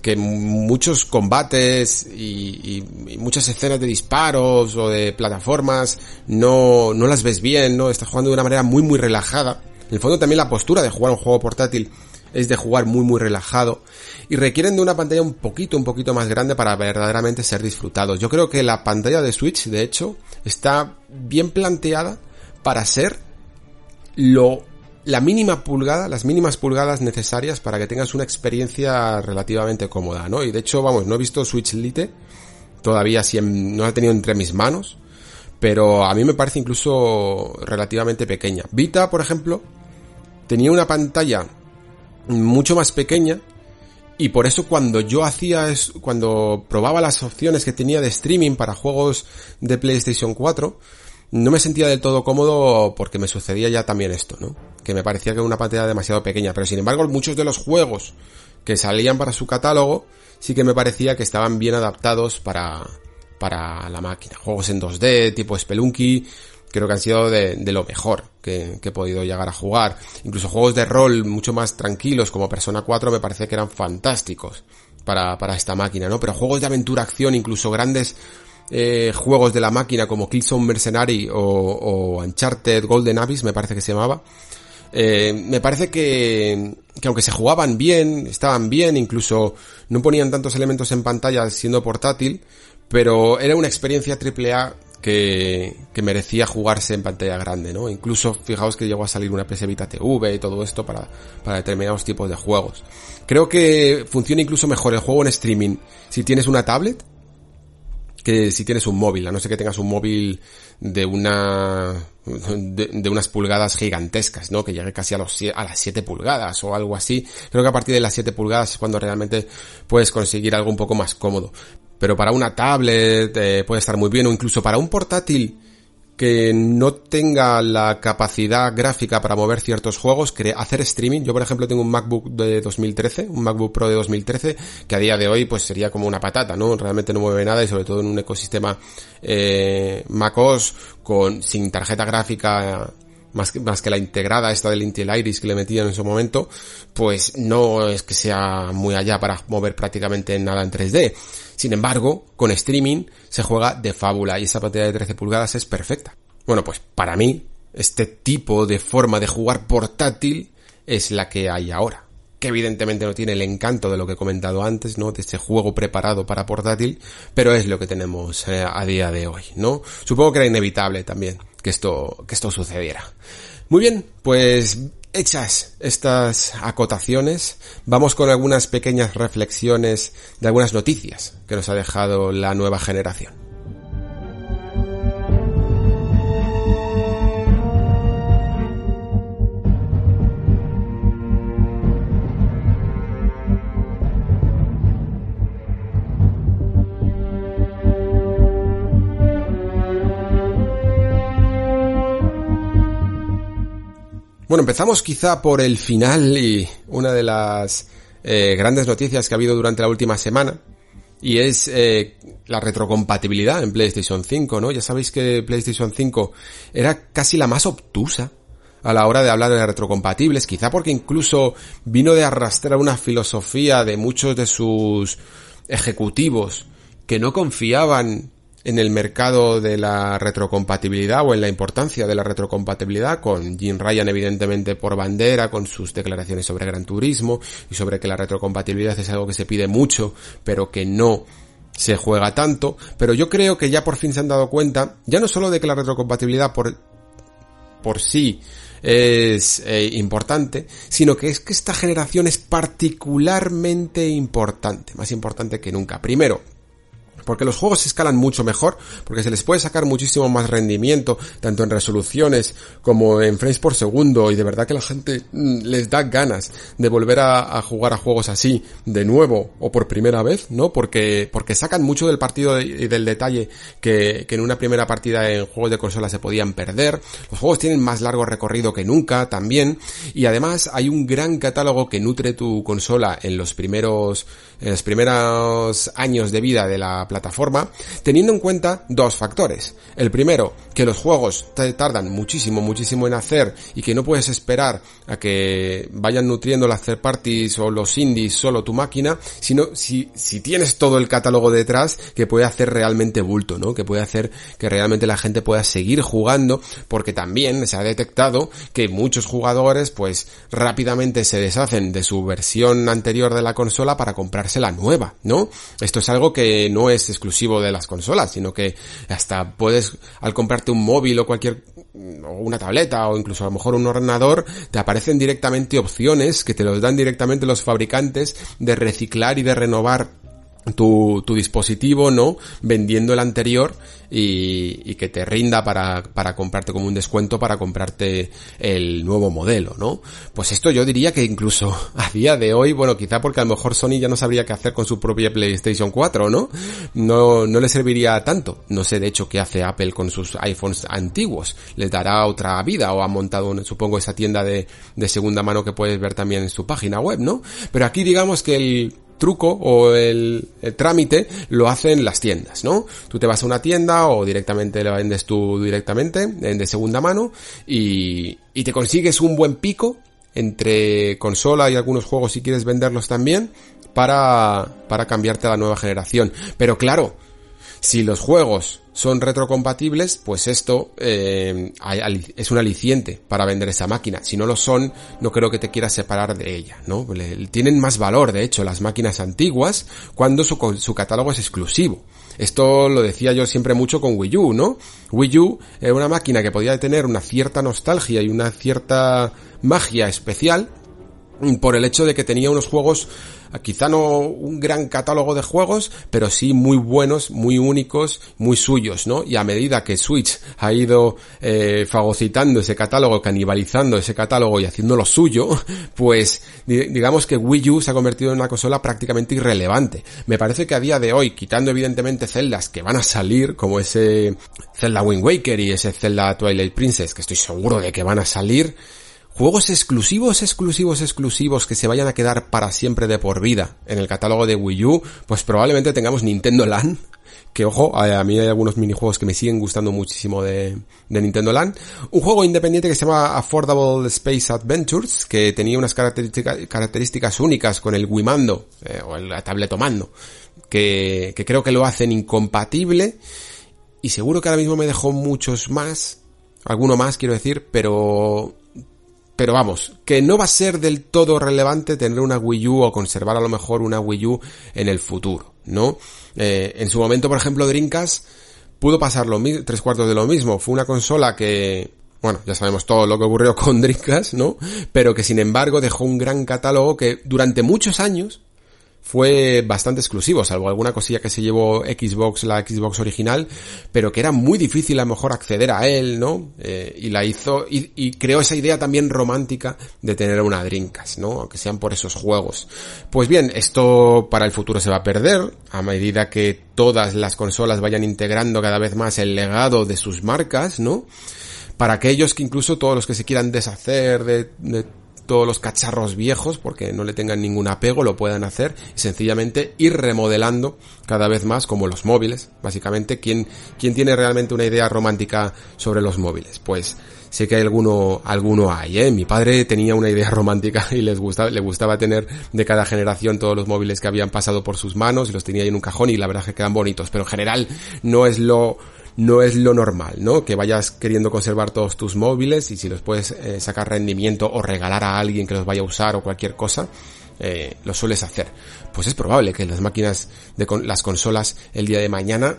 que muchos combates y, y, muchas escenas de disparos o de plataformas no, no las ves bien, ¿no? Estás jugando de una manera muy muy relajada. En el fondo también la postura de jugar un juego portátil es de jugar muy muy relajado y requieren de una pantalla un poquito un poquito más grande para verdaderamente ser disfrutados. Yo creo que la pantalla de Switch de hecho está bien planteada para ser lo la mínima pulgada, las mínimas pulgadas necesarias para que tengas una experiencia relativamente cómoda, ¿no? Y de hecho, vamos, no he visto Switch Lite todavía si no la he tenido entre mis manos, pero a mí me parece incluso relativamente pequeña. Vita, por ejemplo, tenía una pantalla mucho más pequeña y por eso cuando yo hacía es, cuando probaba las opciones que tenía de streaming para juegos de PlayStation 4, no me sentía del todo cómodo porque me sucedía ya también esto, ¿no? Que me parecía que era una pantalla demasiado pequeña, pero sin embargo muchos de los juegos que salían para su catálogo sí que me parecía que estaban bien adaptados para, para la máquina. Juegos en 2D, tipo Spelunky, creo que han sido de, de lo mejor que, que, he podido llegar a jugar. Incluso juegos de rol mucho más tranquilos como Persona 4 me parece que eran fantásticos para, para esta máquina, ¿no? Pero juegos de aventura acción, incluso grandes eh, juegos de la máquina como Killzone Mercenary o, o Uncharted Golden Abyss, me parece que se llamaba, eh, me parece que, que aunque se jugaban bien, estaban bien, incluso no ponían tantos elementos en pantalla siendo portátil, pero era una experiencia AAA que, que merecía jugarse en pantalla grande, ¿no? Incluso fijaos que llegó a salir una PS Vita TV y todo esto para, para determinados tipos de juegos. Creo que funciona incluso mejor el juego en streaming si tienes una tablet que si tienes un móvil, a no ser que tengas un móvil de una de, de, unas pulgadas gigantescas, ¿no? Que llegue casi a a las 7 pulgadas o algo así. Creo que a partir de las 7 pulgadas es cuando realmente puedes conseguir algo un poco más cómodo. Pero para una tablet eh, puede estar muy bien o incluso para un portátil que no tenga la capacidad gráfica para mover ciertos juegos, hacer streaming. Yo, por ejemplo, tengo un MacBook de 2013, un MacBook Pro de 2013, que a día de hoy pues sería como una patata, ¿no? Realmente no mueve nada y sobre todo en un ecosistema eh, MacOS con sin tarjeta gráfica más que, más que la integrada esta del Intel Iris que le metían en su momento, pues no es que sea muy allá para mover prácticamente nada en 3D. Sin embargo, con streaming se juega de fábula y esa pantalla de 13 pulgadas es perfecta. Bueno, pues para mí, este tipo de forma de jugar portátil es la que hay ahora. Que evidentemente no tiene el encanto de lo que he comentado antes, ¿no? De este juego preparado para portátil, pero es lo que tenemos eh, a día de hoy, ¿no? Supongo que era inevitable también que esto, que esto sucediera. Muy bien, pues Hechas estas acotaciones, vamos con algunas pequeñas reflexiones de algunas noticias que nos ha dejado la nueva generación. Bueno, empezamos quizá por el final y una de las eh, grandes noticias que ha habido durante la última semana. Y es eh, la retrocompatibilidad en PlayStation 5, ¿no? Ya sabéis que PlayStation 5 era casi la más obtusa a la hora de hablar de retrocompatibles, quizá porque incluso vino de arrastrar una filosofía de muchos de sus ejecutivos que no confiaban en el mercado de la retrocompatibilidad o en la importancia de la retrocompatibilidad con Jim Ryan evidentemente por bandera con sus declaraciones sobre Gran Turismo y sobre que la retrocompatibilidad es algo que se pide mucho pero que no se juega tanto, pero yo creo que ya por fin se han dado cuenta, ya no solo de que la retrocompatibilidad por, por sí es eh, importante, sino que es que esta generación es particularmente importante, más importante que nunca. Primero, porque los juegos se escalan mucho mejor, porque se les puede sacar muchísimo más rendimiento, tanto en resoluciones como en frames por segundo, y de verdad que la gente mm, les da ganas de volver a, jugar a juegos así de nuevo o por primera vez, ¿no? Porque, porque sacan mucho del partido y del detalle que, que en una primera partida en juegos de consola se podían perder. Los juegos tienen más largo recorrido que nunca también, y además hay un gran catálogo que nutre tu consola en los primeros, en los primeros años de vida de la plataforma, teniendo en cuenta dos factores. El primero, que los juegos te tardan muchísimo, muchísimo en hacer y que no puedes esperar a que vayan nutriendo las third parties o los indies solo tu máquina, sino si, si tienes todo el catálogo detrás que puede hacer realmente bulto, ¿no? Que puede hacer que realmente la gente pueda seguir jugando porque también se ha detectado que muchos jugadores pues rápidamente se deshacen de su versión anterior de la consola para comprarse la nueva, ¿no? Esto es algo que no es exclusivo de las consolas, sino que hasta puedes, al comprarte un móvil o cualquier, o una tableta o incluso a lo mejor un ordenador, te aparecen directamente opciones que te los dan directamente los fabricantes de reciclar y de renovar tu, tu dispositivo, ¿no? Vendiendo el anterior y, y que te rinda para, para comprarte como un descuento para comprarte el nuevo modelo, ¿no? Pues esto yo diría que incluso a día de hoy, bueno, quizá porque a lo mejor Sony ya no sabría qué hacer con su propia PlayStation 4, ¿no? No, no le serviría tanto. No sé de hecho qué hace Apple con sus iPhones antiguos. Les dará otra vida o ha montado, supongo, esa tienda de, de segunda mano que puedes ver también en su página web, ¿no? Pero aquí digamos que el, truco o el, trámite lo hacen las tiendas, ¿no? Tú te vas a una tienda o directamente la vendes tú directamente, de segunda mano, y, y te consigues un buen pico entre consola y algunos juegos si quieres venderlos también para, para cambiarte a la nueva generación. Pero claro, si los juegos son retrocompatibles, pues esto eh, es un aliciente para vender esa máquina. Si no lo son, no creo que te quieras separar de ella, ¿no? tienen más valor, de hecho, las máquinas antiguas cuando su, su catálogo es exclusivo. Esto lo decía yo siempre mucho con Wii U, ¿no? Wii U era una máquina que podía tener una cierta nostalgia y una cierta magia especial por el hecho de que tenía unos juegos quizá no un gran catálogo de juegos, pero sí muy buenos, muy únicos, muy suyos, ¿no? Y a medida que Switch ha ido eh, fagocitando ese catálogo, canibalizando ese catálogo y haciéndolo suyo, pues digamos que Wii U se ha convertido en una consola prácticamente irrelevante. Me parece que a día de hoy, quitando evidentemente celdas que van a salir, como ese Zelda Wind Waker y ese Zelda Twilight Princess, que estoy seguro de que van a salir, Juegos exclusivos, exclusivos, exclusivos que se vayan a quedar para siempre de por vida en el catálogo de Wii U, pues probablemente tengamos Nintendo Land, que ojo, a, mí hay algunos minijuegos que me siguen gustando muchísimo de, Nintendo Land. Un juego independiente que se llama Affordable Space Adventures, que tenía unas características, únicas con el Wii Mando, eh, o el tableto mando, que, que creo que lo hacen incompatible, y seguro que ahora mismo me dejó muchos más, alguno más quiero decir, pero pero vamos, que no va a ser del todo relevante tener una Wii U o conservar a lo mejor una Wii U en el futuro, ¿no? Eh, en su momento, por ejemplo, Dreamcast pudo pasar lo tres cuartos de lo mismo. Fue una consola que, bueno, ya sabemos todo lo que ocurrió con Dreamcast, ¿no? Pero que sin embargo dejó un gran catálogo que durante muchos años fue bastante exclusivo, salvo alguna cosilla que se llevó Xbox, la Xbox original, pero que era muy difícil a lo mejor acceder a él, ¿no? Eh, y la hizo, y, creó esa idea también romántica de tener una Dreamcast, ¿no? Aunque sean por esos juegos. Pues bien, esto para el futuro se va a perder, a medida que todas las consolas vayan integrando cada vez más el legado de sus marcas, ¿no? para aquellos que incluso todos los que se quieran deshacer de, de todos los cacharros viejos, porque no le tengan ningún apego, lo puedan hacer y sencillamente ir remodelando cada vez más como los móviles. Básicamente, ¿quién, quién tiene realmente una idea romántica sobre los móviles? Pues sé que hay alguno, alguno hay, ¿eh? Mi padre tenía una idea romántica y les gustaba, le gustaba tener de cada generación todos los móviles que habían pasado por sus manos y los tenía ahí en un cajón y la verdad es que quedan bonitos, pero en general no es lo, no es lo normal, ¿no? Que vayas queriendo conservar todos tus móviles y si los puedes eh, sacar rendimiento o regalar a alguien que los vaya a usar o cualquier cosa, eh, lo sueles hacer. Pues es probable que las máquinas de las consolas el día de mañana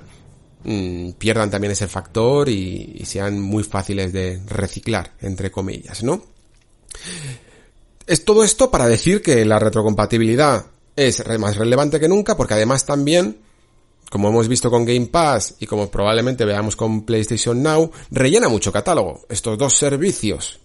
mm, pierdan también ese factor y, y sean muy fáciles de reciclar, entre comillas, ¿no? Es todo esto para decir que la retrocompatibilidad es más relevante que nunca porque además también como hemos visto con Game Pass y como probablemente veamos con PlayStation Now, rellena mucho catálogo. Estos dos servicios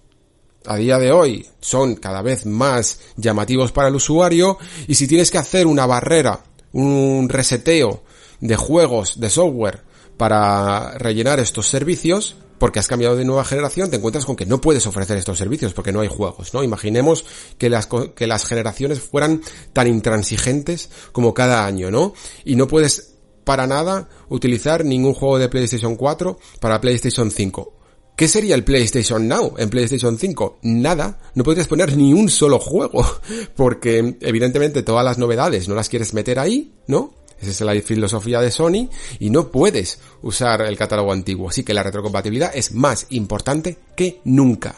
a día de hoy son cada vez más llamativos para el usuario y si tienes que hacer una barrera, un reseteo de juegos, de software para rellenar estos servicios, porque has cambiado de nueva generación, te encuentras con que no puedes ofrecer estos servicios porque no hay juegos, ¿no? Imaginemos que las, que las generaciones fueran tan intransigentes como cada año, ¿no? Y no puedes para nada utilizar ningún juego de PlayStation 4 para PlayStation 5. ¿Qué sería el PlayStation Now en PlayStation 5? Nada, no podrías poner ni un solo juego, porque evidentemente todas las novedades no las quieres meter ahí, ¿no? Esa es la filosofía de Sony y no puedes usar el catálogo antiguo, así que la retrocompatibilidad es más importante que nunca.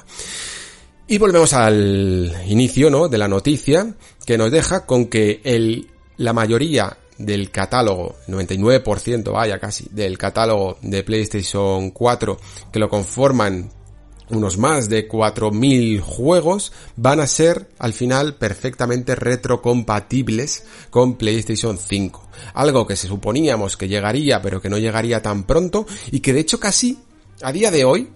Y volvemos al inicio, ¿no? De la noticia que nos deja con que el, la mayoría del catálogo, 99% vaya casi, del catálogo de PlayStation 4 que lo conforman unos más de 4.000 juegos van a ser al final perfectamente retrocompatibles con PlayStation 5. Algo que se suponíamos que llegaría pero que no llegaría tan pronto y que de hecho casi a día de hoy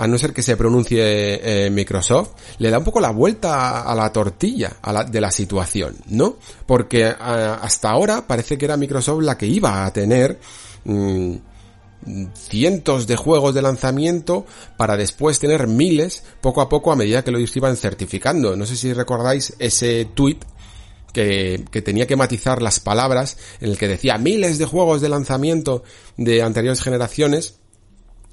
a no ser que se pronuncie eh, Microsoft, le da un poco la vuelta a la tortilla de la situación, ¿no? Porque hasta ahora parece que era Microsoft la que iba a tener mm, cientos de juegos de lanzamiento para después tener miles poco a poco a medida que lo iban certificando. No sé si recordáis ese tweet que, que, tenía que matizar las palabras en el que decía miles de juegos de lanzamiento de anteriores generaciones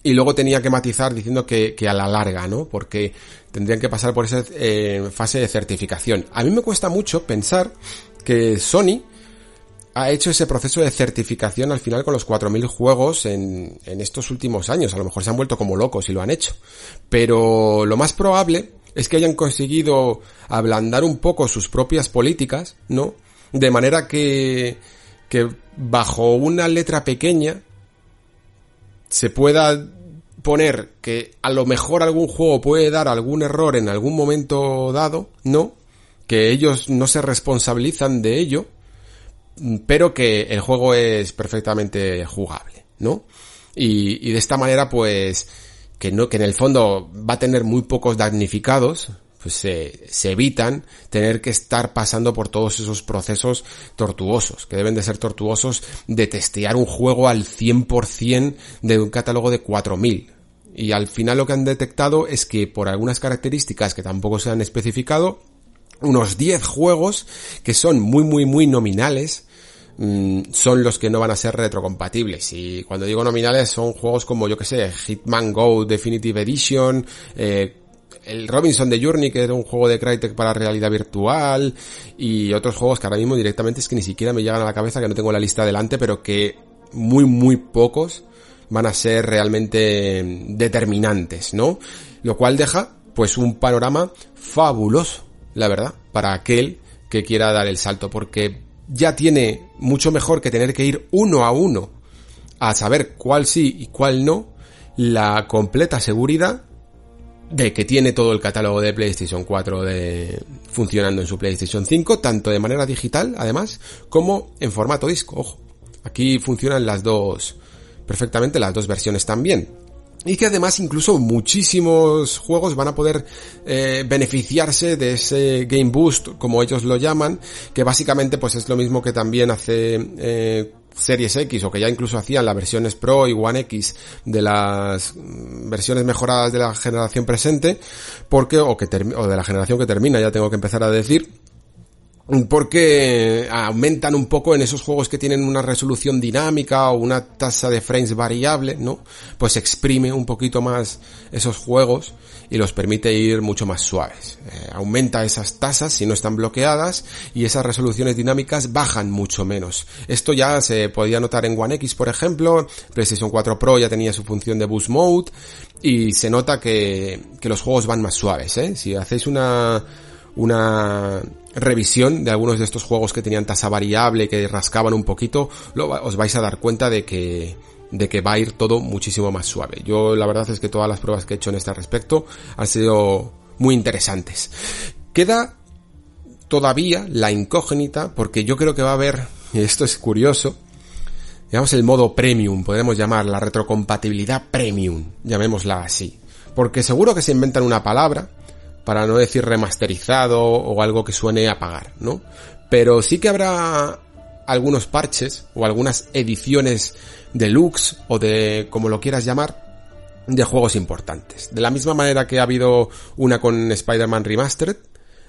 y luego tenía que matizar diciendo que, que, a la larga, ¿no? Porque tendrían que pasar por esa eh, fase de certificación. A mí me cuesta mucho pensar que Sony ha hecho ese proceso de certificación al final con los 4.000 juegos en, en estos últimos años. A lo mejor se han vuelto como locos y lo han hecho. Pero lo más probable es que hayan conseguido ablandar un poco sus propias políticas, ¿no? De manera que, que bajo una letra pequeña se pueda poner que a lo mejor algún juego puede dar algún error en algún momento dado, no, que ellos no se responsabilizan de ello, pero que el juego es perfectamente jugable, ¿no? Y, y de esta manera, pues, que no, que en el fondo va a tener muy pocos damnificados, pues se, se, evitan tener que estar pasando por todos esos procesos tortuosos, que deben de ser tortuosos de testear un juego al 100% de un catálogo de 4000. Y al final lo que han detectado es que por algunas características que tampoco se han especificado, unos 10 juegos que son muy muy muy nominales, mm, son los que no van a ser retrocompatibles. Y cuando digo nominales son juegos como yo que sé, Hitman Go Definitive Edition, eh, el Robinson de Journey, que era un juego de Crytek para realidad virtual, y otros juegos que ahora mismo directamente es que ni siquiera me llegan a la cabeza, que no tengo la lista delante, pero que muy, muy pocos van a ser realmente determinantes, ¿no? Lo cual deja, pues, un panorama fabuloso, la verdad, para aquel que quiera dar el salto, porque ya tiene mucho mejor que tener que ir uno a uno a saber cuál sí y cuál no, la completa seguridad de que tiene todo el catálogo de PlayStation 4 de, funcionando en su PlayStation 5, tanto de manera digital, además, como en formato disco. Ojo, aquí funcionan las dos perfectamente, las dos versiones también. Y que además incluso muchísimos juegos van a poder eh, beneficiarse de ese Game Boost, como ellos lo llaman, que básicamente pues es lo mismo que también hace eh, Series X o que ya incluso hacían las versiones Pro y One X de las versiones mejoradas de la generación presente, porque, o que o de la generación que termina, ya tengo que empezar a decir, porque aumentan un poco en esos juegos que tienen una resolución dinámica o una tasa de frames variable, ¿no? Pues exprime un poquito más esos juegos y los permite ir mucho más suaves. Eh, aumenta esas tasas si no están bloqueadas y esas resoluciones dinámicas bajan mucho menos. Esto ya se podía notar en One X, por ejemplo, PlayStation 4 Pro ya tenía su función de boost mode y se nota que, que los juegos van más suaves, ¿eh? Si hacéis una una revisión de algunos de estos juegos que tenían tasa variable, que rascaban un poquito, os vais a dar cuenta de que, de que va a ir todo muchísimo más suave. Yo la verdad es que todas las pruebas que he hecho en este respecto han sido muy interesantes. Queda todavía la incógnita, porque yo creo que va a haber, y esto es curioso, digamos el modo premium, podemos llamar la retrocompatibilidad premium, llamémosla así. Porque seguro que se inventan una palabra para no decir remasterizado o algo que suene a pagar, ¿no? Pero sí que habrá algunos parches o algunas ediciones deluxe o de como lo quieras llamar de juegos importantes. De la misma manera que ha habido una con Spider-Man Remastered,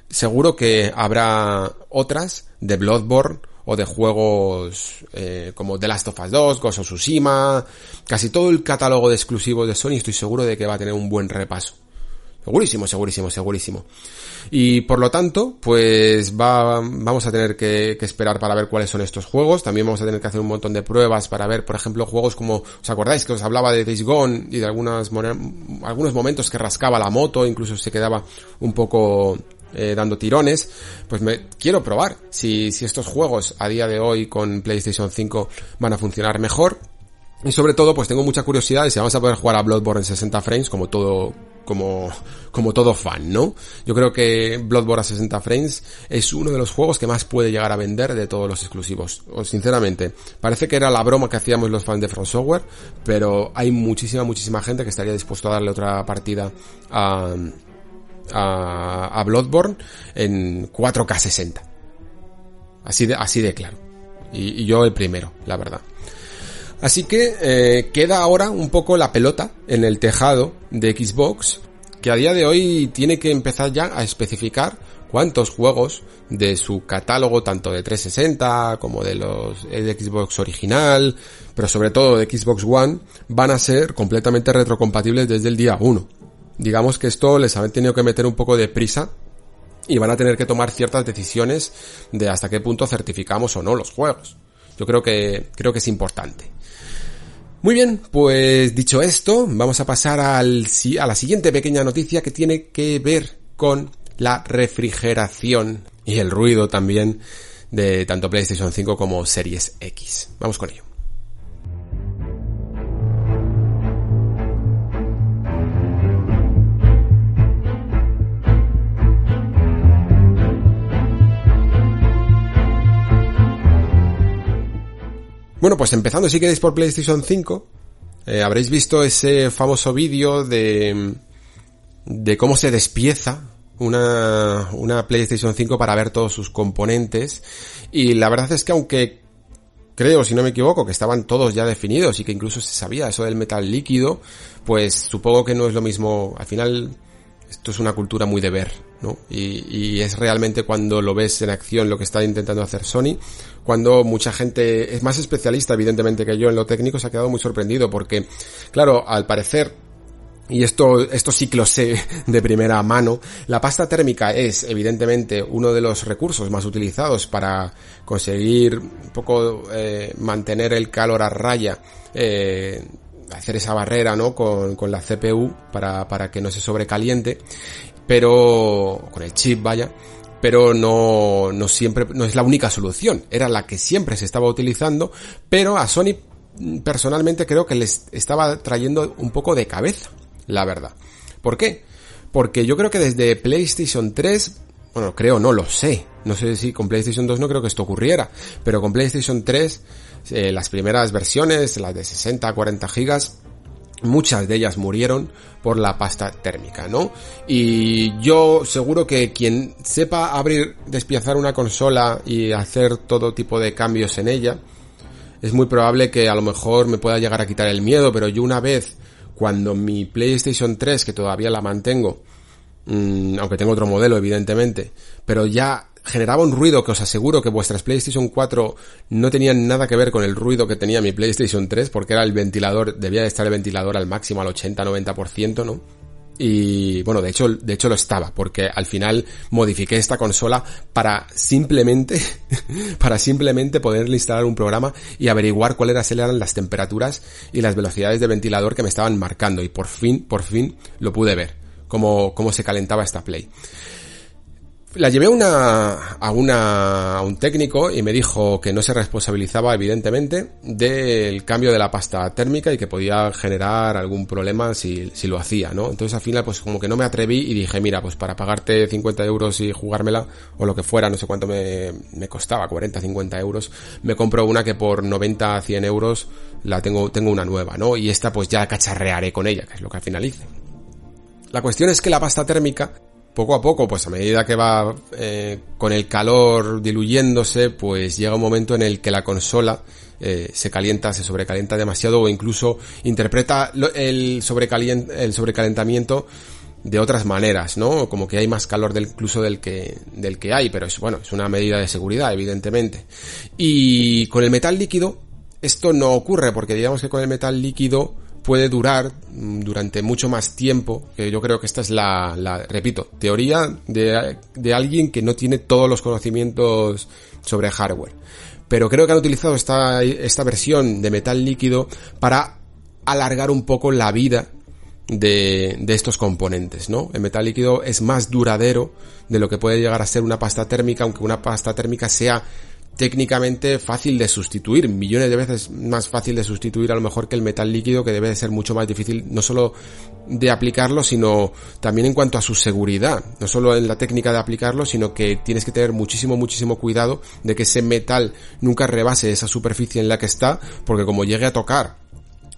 seguro que habrá otras de Bloodborne o de juegos eh, como The Last of Us 2, Ghost of Tsushima, casi todo el catálogo de exclusivos de Sony estoy seguro de que va a tener un buen repaso. Segurísimo, segurísimo, segurísimo. Y por lo tanto, pues va, vamos a tener que, esperar para ver cuáles son estos juegos. También vamos a tener que hacer un montón de pruebas para ver, por ejemplo, juegos como, ¿os acordáis que os hablaba de Days Gone y de algunos momentos que rascaba la moto, incluso se quedaba un poco eh, dando tirones, pues me quiero probar si, si estos juegos a día de hoy con PlayStation 5 van a funcionar mejor. Y sobre todo, pues tengo mucha curiosidad de si vamos a poder jugar a Bloodborne en 60 frames, como todo, como, como todo fan, ¿no? Yo creo que Bloodborne a 60 frames es uno de los juegos que más puede llegar a vender de todos los exclusivos. O, sinceramente, parece que era la broma que hacíamos los fans de From Software, pero hay muchísima, muchísima gente que estaría dispuesto a darle otra partida a, a, a Bloodborne en 4K 60. Así de, así de claro. Y, y yo el primero, la verdad. Así que eh, queda ahora un poco la pelota en el tejado de Xbox, que a día de hoy tiene que empezar ya a especificar cuántos juegos de su catálogo, tanto de 360 como de los de Xbox original, pero sobre todo de Xbox One, van a ser completamente retrocompatibles desde el día 1. Digamos que esto les ha tenido que meter un poco de prisa y van a tener que tomar ciertas decisiones de hasta qué punto certificamos o no los juegos. Yo creo que creo que es importante. Muy bien, pues dicho esto, vamos a pasar al, a la siguiente pequeña noticia que tiene que ver con la refrigeración y el ruido también de tanto PlayStation 5 como Series X. Vamos con ello. Bueno, pues empezando si queréis por PlayStation 5, eh, habréis visto ese famoso vídeo de, de cómo se despieza una, una PlayStation 5 para ver todos sus componentes. Y la verdad es que aunque creo, si no me equivoco, que estaban todos ya definidos y que incluso se sabía eso del metal líquido, pues supongo que no es lo mismo. Al final, esto es una cultura muy de ver, ¿no? Y, y, es realmente cuando lo ves en acción lo que está intentando hacer Sony, cuando mucha gente es más especialista evidentemente que yo en lo técnico se ha quedado muy sorprendido porque, claro, al parecer y esto, esto sí que lo sé de primera mano. La pasta térmica es, evidentemente, uno de los recursos más utilizados para conseguir un poco eh, mantener el calor a raya eh, hacer esa barrera, ¿no? Con, con la CPU para, para que no se sobrecaliente, pero con el chip, vaya, pero no, no siempre, no es la única solución, era la que siempre se estaba utilizando, pero a Sony personalmente creo que les estaba trayendo un poco de cabeza, la verdad. ¿Por qué? Porque yo creo que desde PlayStation 3, bueno, creo, no lo sé, no sé si con PlayStation 2 no creo que esto ocurriera, pero con PlayStation 3 eh, las primeras versiones, las de 60 a 40 gigas, muchas de ellas murieron por la pasta térmica, ¿no? Y yo seguro que quien sepa abrir, despiezar una consola y hacer todo tipo de cambios en ella, es muy probable que a lo mejor me pueda llegar a quitar el miedo, pero yo una vez, cuando mi PlayStation 3, que todavía la mantengo, mmm, aunque tengo otro modelo evidentemente, pero ya generaba un ruido que os aseguro que vuestras PlayStation 4 no tenían nada que ver con el ruido que tenía mi PlayStation 3, porque era el ventilador, debía de estar el ventilador al máximo, al 80-90%, ¿no? Y bueno, de hecho, de hecho lo estaba, porque al final modifiqué esta consola para simplemente, para simplemente poderle instalar un programa y averiguar cuáles eran las temperaturas y las velocidades de ventilador que me estaban marcando. Y por fin, por fin lo pude ver, cómo, cómo se calentaba esta Play la llevé a una, a una, a un técnico y me dijo que no se responsabilizaba evidentemente del cambio de la pasta térmica y que podía generar algún problema si, si lo hacía, ¿no? Entonces al final pues como que no me atreví y dije, mira, pues para pagarte 50 euros y jugármela o lo que fuera, no sé cuánto me, me costaba, 40, 50 euros, me compro una que por 90, 100 euros la tengo, tengo una nueva, ¿no? Y esta pues ya cacharrearé con ella, que es lo que al final hice. La cuestión es que la pasta térmica poco a poco, pues a medida que va eh, con el calor diluyéndose, pues llega un momento en el que la consola eh, se calienta, se sobrecalienta demasiado o incluso interpreta el, el sobrecalentamiento de otras maneras, ¿no? Como que hay más calor del, incluso del que, del que hay, pero es bueno, es una medida de seguridad, evidentemente. Y con el metal líquido, esto no ocurre, porque digamos que con el metal líquido, puede durar mm, durante mucho más tiempo, que yo creo que esta es la, la repito, teoría de, de alguien que no tiene todos los conocimientos sobre hardware. Pero creo que han utilizado esta, esta versión de metal líquido para alargar un poco la vida de, de, estos componentes, ¿no? El metal líquido es más duradero de lo que puede llegar a ser una pasta térmica, aunque una pasta térmica sea técnicamente fácil de sustituir, millones de veces más fácil de sustituir a lo mejor que el metal líquido que debe de ser mucho más difícil no solo de aplicarlo, sino también en cuanto a su seguridad, no solo en la técnica de aplicarlo, sino que tienes que tener muchísimo, muchísimo cuidado de que ese metal nunca rebase esa superficie en la que está, porque como llegue a tocar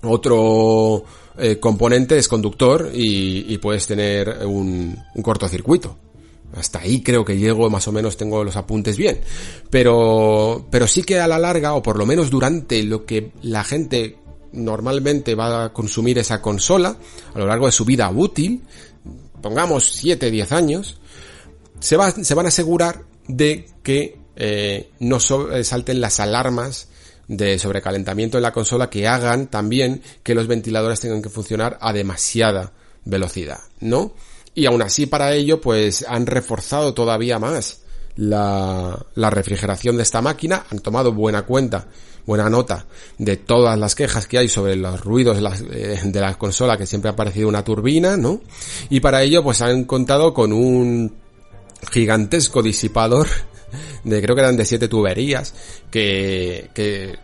otro eh, componente es conductor y, puedes tener un cortocircuito. Hasta ahí creo que llego, más o menos tengo los apuntes bien. Pero, pero sí que a la larga, o por lo menos durante lo que la gente normalmente va a consumir esa consola, a lo largo de su vida útil, pongamos 7, 10 años, se, va, se van a asegurar de que eh, no salten las alarmas de sobrecalentamiento en la consola que hagan también que los ventiladores tengan que funcionar a demasiada velocidad, ¿no? Y aún así para ello pues han reforzado todavía más la, la refrigeración de esta máquina, han tomado buena cuenta, buena nota de todas las quejas que hay sobre los ruidos de la, eh, de la consola que siempre ha parecido una turbina, ¿no? Y para ello pues han contado con un gigantesco disipador de creo que eran de siete tuberías que, que,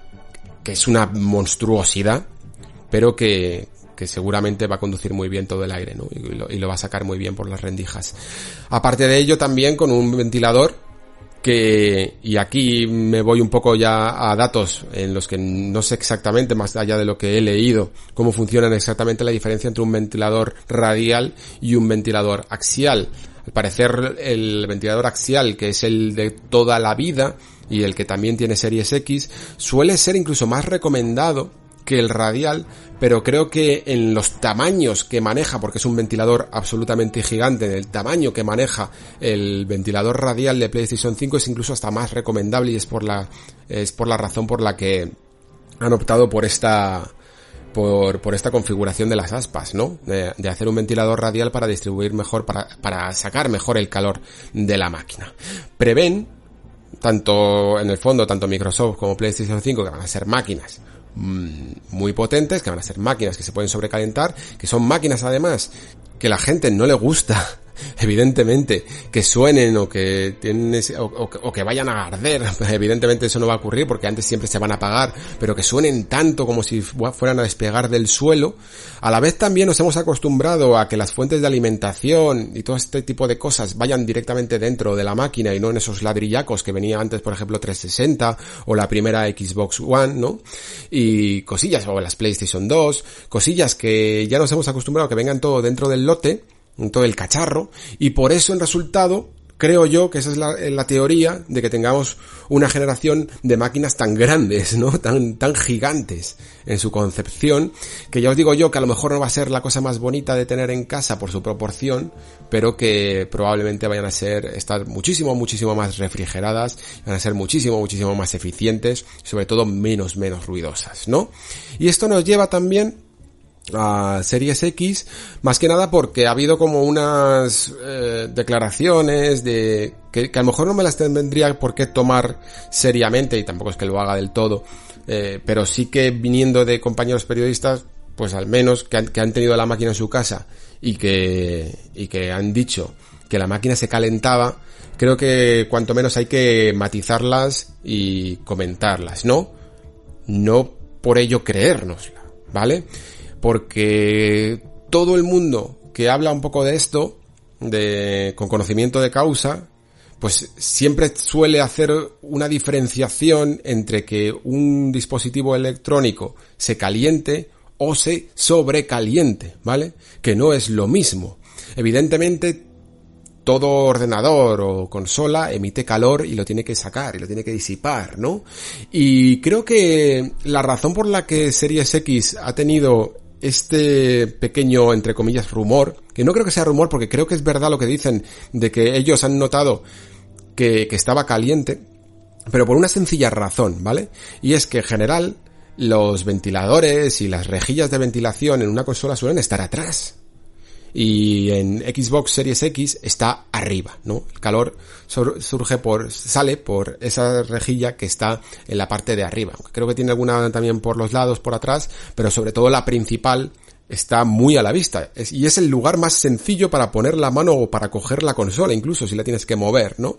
que es una monstruosidad pero que, que seguramente va a conducir muy bien todo el aire, ¿no? Y lo, y lo, va a sacar muy bien por las rendijas. Aparte de ello, también con un ventilador que, y aquí me voy un poco ya a datos en los que no sé exactamente, más allá de lo que he leído, cómo funcionan exactamente la diferencia entre un ventilador radial y un ventilador axial. Al parecer, el ventilador axial, que es el de toda la vida, y el que también tiene series X, suele ser incluso más recomendado que el radial, pero creo que en los tamaños que maneja, porque es un ventilador absolutamente gigante, en el tamaño que maneja el ventilador radial de PlayStation 5 es incluso hasta más recomendable y es por la, es por la razón por la que han optado por esta, por, por, esta configuración de las aspas, ¿no? De, hacer un ventilador radial para distribuir mejor, para, para sacar mejor el calor de la máquina. Prevén, tanto en el fondo, tanto Microsoft como PlayStation 5, que van a ser máquinas Mm, muy potentes, que van a ser máquinas que se pueden sobrecalentar, que son máquinas además que la gente no le gusta evidentemente, que suenen o que tienen o, que vayan a arder, evidentemente eso no va a ocurrir porque antes siempre se van a apagar, pero que suenen tanto como si fueran a despegar del suelo, a la vez también nos hemos acostumbrado a que las fuentes de alimentación y todo este tipo de cosas vayan directamente dentro de la máquina y no en esos ladrillacos que venía antes, por ejemplo, 360 o la primera Xbox One, ¿no? Y cosillas, o las PlayStation 2, cosillas que ya nos hemos acostumbrado a que vengan todo dentro del lote, todo el cacharro, y por eso en resultado creo yo que esa es la, la, teoría de que tengamos una generación de máquinas tan grandes, ¿no? Tan, tan gigantes en su concepción, que ya os digo yo que a lo mejor no va a ser la cosa más bonita de tener en casa por su proporción, pero que probablemente vayan a ser, estar muchísimo, muchísimo más refrigeradas, van a ser muchísimo, muchísimo más eficientes, sobre todo menos, menos ruidosas, ¿no? Y esto nos lleva también a Series X, más que nada porque ha habido como unas eh, declaraciones de que, a lo mejor no me las tendría por qué tomar seriamente y tampoco es que lo haga del todo, eh, pero sí que viniendo de compañeros periodistas, pues al menos que han, que han tenido la máquina en su casa y que, y que han dicho que la máquina se calentaba, creo que cuanto menos hay que matizarlas y comentarlas, ¿no? No por ello creérnosla, ¿vale? Porque todo el mundo que habla un poco de esto, de, con conocimiento de causa, pues siempre suele hacer una diferenciación entre que un dispositivo electrónico se caliente o se sobrecaliente, ¿vale? Que no es lo mismo. Evidentemente, todo ordenador o consola emite calor y lo tiene que sacar y lo tiene que disipar, ¿no? Y creo que la razón por la que Series X ha tenido este pequeño, entre comillas, rumor, que no creo que sea rumor porque creo que es verdad lo que dicen de que ellos han notado que, que estaba caliente, pero por una sencilla razón, ¿vale? Y es que en general los ventiladores y las rejillas de ventilación en una consola suelen estar atrás y en Xbox Series X está arriba, ¿no? El calor surge por, sale por esa rejilla que está en la parte de arriba. Creo que tiene alguna también por los lados, por atrás, pero sobre todo la principal está muy a la vista. y es el lugar más sencillo para poner la mano o para coger la consola, incluso si la tienes que mover, ¿no?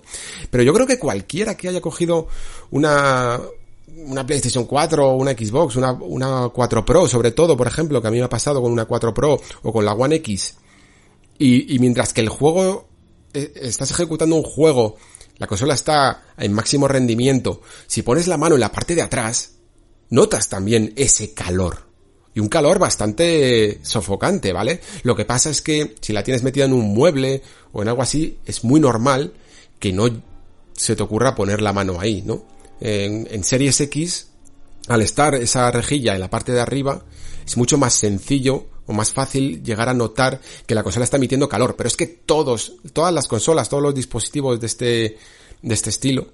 Pero yo creo que cualquiera que haya cogido una, una PlayStation 4 o una Xbox, una, una 4 Pro sobre todo, por ejemplo, que a mí me ha pasado con una 4 Pro o con la One X, y, mientras que el juego, eh, estás ejecutando un juego, la consola está en máximo rendimiento, si pones la mano en la parte de atrás, notas también ese calor. Y un calor bastante sofocante, ¿vale? Lo que pasa es que si la tienes metida en un mueble o en algo así, es muy normal que no se te ocurra poner la mano ahí, ¿no? En, en Series X, al estar esa rejilla en la parte de arriba, es mucho más sencillo o más fácil llegar a notar que la consola está emitiendo calor. Pero es que todos, todas las consolas, todos los dispositivos de este, de este estilo,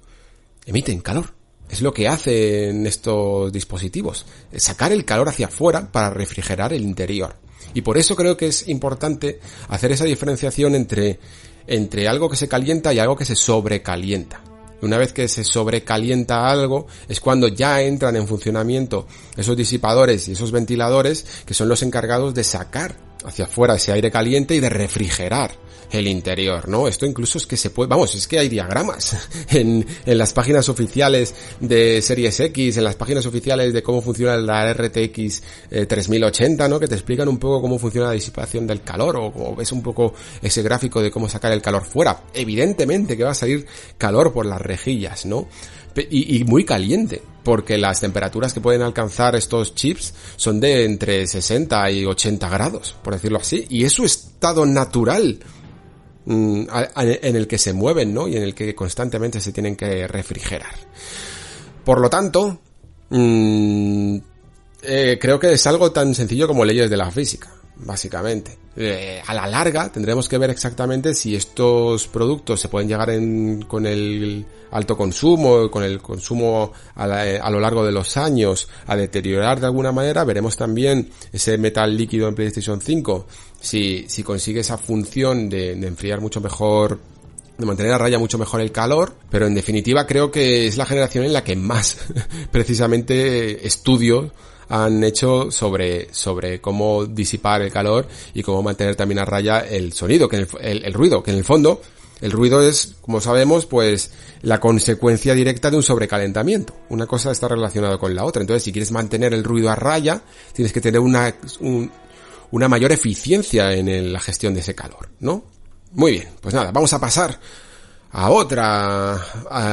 emiten calor. Es lo que hacen estos dispositivos. Sacar el calor hacia afuera para refrigerar el interior. Y por eso creo que es importante hacer esa diferenciación entre, entre algo que se calienta y algo que se sobrecalienta una vez que se sobrecalienta algo es cuando ya entran en funcionamiento esos disipadores y esos ventiladores que son los encargados de sacar hacia afuera ese aire caliente y de refrigerar el interior, ¿no? Esto incluso es que se puede, vamos, es que hay diagramas en, en las páginas oficiales de Series X, en las páginas oficiales de cómo funciona la RTX 3080, eh, ¿no? Que te explican un poco cómo funciona la disipación del calor o, o ves un poco ese gráfico de cómo sacar el calor fuera. Evidentemente que va a salir calor por las rejillas, ¿no? y, muy caliente, porque las temperaturas que pueden alcanzar estos chips son de entre 60 y 80 grados, por decirlo así, y es su estado natural mm, en el que se mueven, ¿no? Y en el que constantemente se tienen que refrigerar. Por lo tanto, mm, eh, creo que es algo tan sencillo como leyes de la física básicamente. Eh, a la larga tendremos que ver exactamente si estos productos se pueden llegar con el alto consumo, con el consumo a, lo largo de los años a deteriorar de alguna manera. Veremos también ese metal líquido en PlayStation 5, si, si consigue esa función de, de enfriar mucho mejor de mantener a raya mucho mejor el calor, pero en definitiva creo que es la generación en la que más precisamente estudio han hecho sobre, sobre cómo disipar el calor y cómo mantener también a raya el sonido, que el, el, ruido, que en el fondo el ruido es, como sabemos, pues la consecuencia directa de un sobrecalentamiento. Una cosa está relacionada con la otra. Entonces, si quieres mantener el ruido a raya, tienes que tener una, una mayor eficiencia en la gestión de ese calor, ¿no? Muy bien, pues nada, vamos a pasar a otra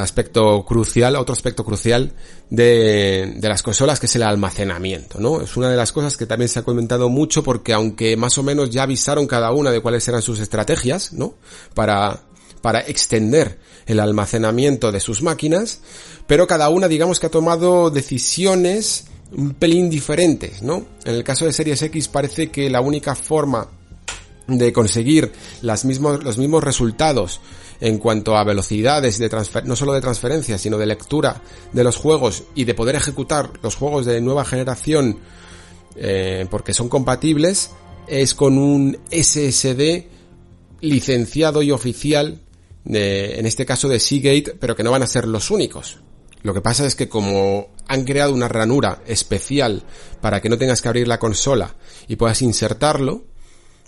aspecto crucial, otro aspecto crucial de, de, las consolas que es el almacenamiento, ¿no? Es una de las cosas que también se ha comentado mucho porque aunque más o menos ya avisaron cada una de cuáles eran sus estrategias, ¿no? Para, para extender el almacenamiento de sus máquinas, pero cada una digamos que ha tomado decisiones un pelín diferentes, ¿no? En el caso de Series X parece que la única forma de conseguir las mismos, los mismos resultados en cuanto a velocidades de transfer no solo de transferencia, sino de lectura de los juegos y de poder ejecutar los juegos de nueva generación eh, porque son compatibles, es con un SSD licenciado y oficial, en este caso de Seagate, pero que no van a ser los únicos. Lo que pasa es que como han creado una ranura especial para que no tengas que abrir la consola y puedas insertarlo,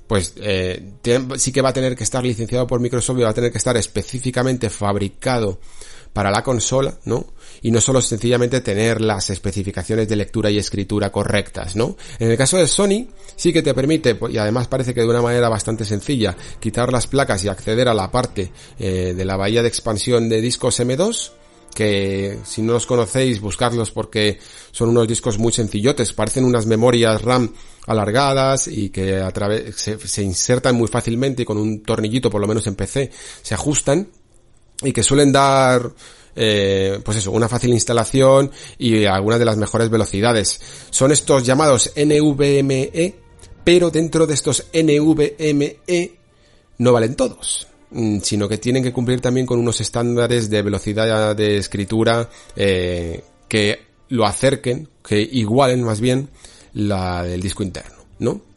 pues eh, sí que va a tener que estar licenciado por Microsoft y va a tener que estar específicamente fabricado para la consola, ¿no? Y no solo sencillamente tener las especificaciones de lectura y escritura correctas, ¿no? En el caso de Sony, sí que te permite, y además parece que de una manera bastante sencilla, quitar las placas y acceder a la parte eh, de la bahía de expansión de discos M2, que si no los conocéis, buscarlos porque son unos discos muy sencillotes, parecen unas memorias RAM alargadas y que a través se, se, insertan muy fácilmente y con un tornillito, por lo menos en PC, se ajustan y que suelen dar eh, pues eso, una fácil instalación y algunas de las mejores velocidades. Son estos llamados NVMe, pero dentro de estos NVMe no valen todos mm, sino que tienen que cumplir también con unos estándares de velocidad de escritura eh, que lo acerquen, que igualen más bien la del disco interno, ¿no?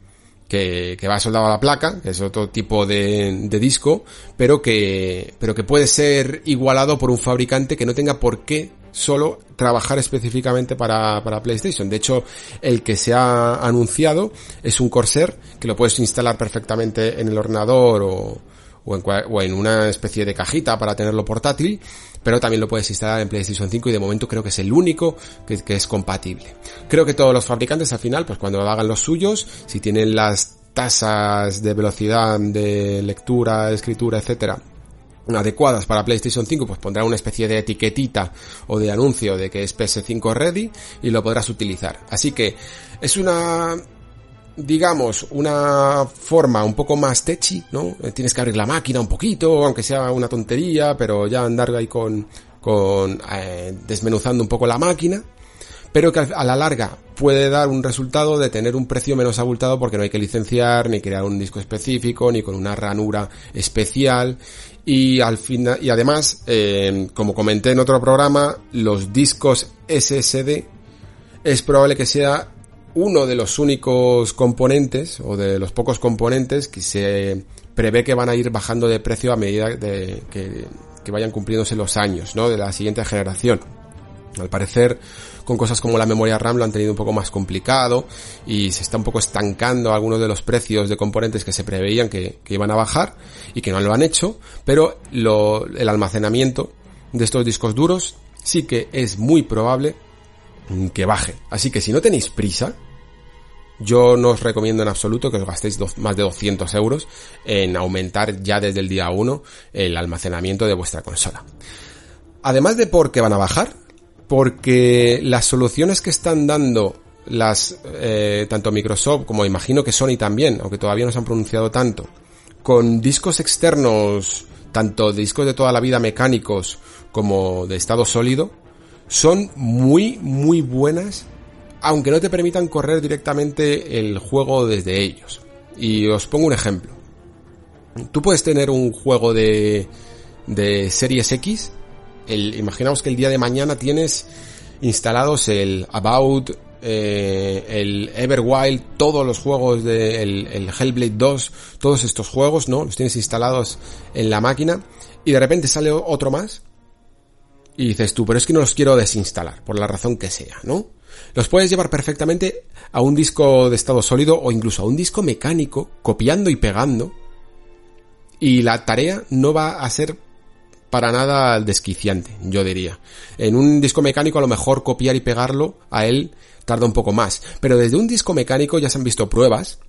Que, que, va soldado a la placa, que es otro tipo de, disco, pero que, pero que puede ser igualado por un fabricante que no tenga por qué solo trabajar específicamente para, para PlayStation. De hecho, el que se ha anunciado es un Corsair, que lo puedes instalar perfectamente en el ordenador o, o en, o en una especie de cajita para tenerlo portátil, pero también lo puedes instalar en PlayStation 5 y de momento creo que es el único que, es compatible. Creo que todos los fabricantes al final, pues cuando hagan los suyos, si tienen las tasas de velocidad de lectura, escritura, etcétera, adecuadas para PlayStation 5, pues pondrá una especie de etiquetita o de anuncio de que es PS5 ready y lo podrás utilizar. Así que es una digamos, una forma un poco más techi, ¿no? Eh, tienes que abrir la máquina un poquito, aunque sea una tontería, pero ya andar ahí con, con eh, desmenuzando un poco la máquina, pero que a la larga puede dar un resultado de tener un precio menos abultado porque no hay que licenciar, ni crear un disco específico, ni con una ranura especial, y al final, y además, eh, como comenté en otro programa, los discos SSD es probable que sea uno de los únicos componentes o de los pocos componentes que se prevé que van a ir bajando de precio a medida de que, que vayan cumpliéndose los años, ¿no? De la siguiente generación. Al parecer, con cosas como la memoria RAM lo han tenido un poco más complicado y se está un poco estancando algunos de los precios de componentes que se preveían que, que iban a bajar y que no lo han hecho, pero el almacenamiento de estos discos duros sí que es muy probable que baje. Así que si no tenéis prisa, yo no os recomiendo en absoluto que os gastéis más de 200 euros en aumentar ya desde el día 1 el almacenamiento de vuestra consola. Además de porque van a bajar, porque las soluciones que están dando las eh, tanto Microsoft como imagino que Sony también, aunque todavía no se han pronunciado tanto, con discos externos, tanto discos de toda la vida mecánicos como de estado sólido, son muy muy buenas aunque no te permitan correr directamente el juego desde ellos. Y os pongo un ejemplo. Tú puedes tener un juego de, de Series X. El, imaginamos que el día de mañana tienes instalados el About, eh, el Everwild, todos los juegos de el, el Hellblade 2, todos estos juegos, ¿no? Los tienes instalados en la máquina y de repente sale otro más y dices tú, pero es que no los quiero desinstalar, por la razón que sea, ¿no? Los puedes llevar perfectamente a un disco de estado sólido o incluso a un disco mecánico, copiando y pegando. Y la tarea no va a ser para nada desquiciante, yo diría. En un disco mecánico a lo mejor copiar y pegarlo a él tarda un poco más. Pero desde un disco mecánico ya se han visto pruebas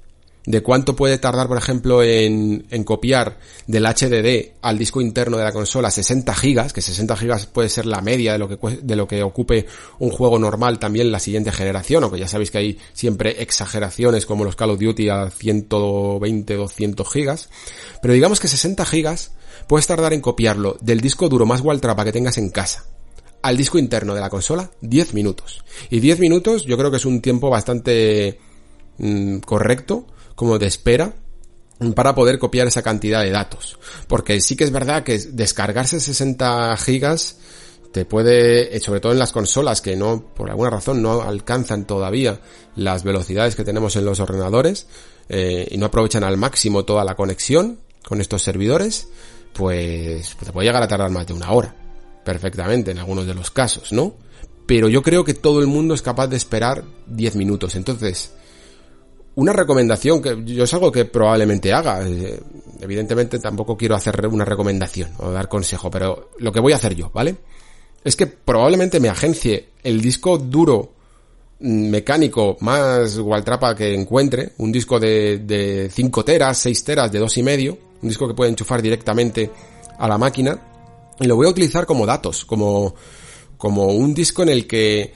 de cuánto puede tardar, por ejemplo, en, copiar del HDD al disco interno de la consola 60 gigas, que 60 gigas puede ser la media de lo que, de lo que ocupe un juego normal también la siguiente generación, aunque ya sabéis que hay siempre exageraciones como los Call of Duty a 120, 200 gigas, pero digamos que 60 gigas puedes tardar en copiarlo del disco duro más Waltrapa que tengas en casa al disco interno de la consola 10 minutos. Y 10 minutos yo creo que es un tiempo bastante mm, correcto como de espera para poder copiar esa cantidad de datos. Porque sí que es verdad que descargarse 60 gigas te puede, eh, sobre todo en las consolas que no, por alguna razón no alcanzan todavía las velocidades que tenemos en los ordenadores eh, y no aprovechan al máximo toda la conexión con estos servidores, pues, pues te puede llegar a tardar más de una hora, perfectamente en algunos de los casos, ¿no? Pero yo creo que todo el mundo es capaz de esperar 10 minutos. Entonces, una recomendación que yo es algo que probablemente haga. Eh, evidentemente tampoco quiero hacer una recomendación o dar consejo, pero lo que voy a hacer yo, ¿vale? Es que probablemente me agencie el disco duro mm, mecánico más Waltrapa que encuentre, un disco de, de 5 teras, 6 teras, de dos y medio, un disco que puede enchufar directamente a la máquina, y lo voy a utilizar como datos, como, como un disco en el que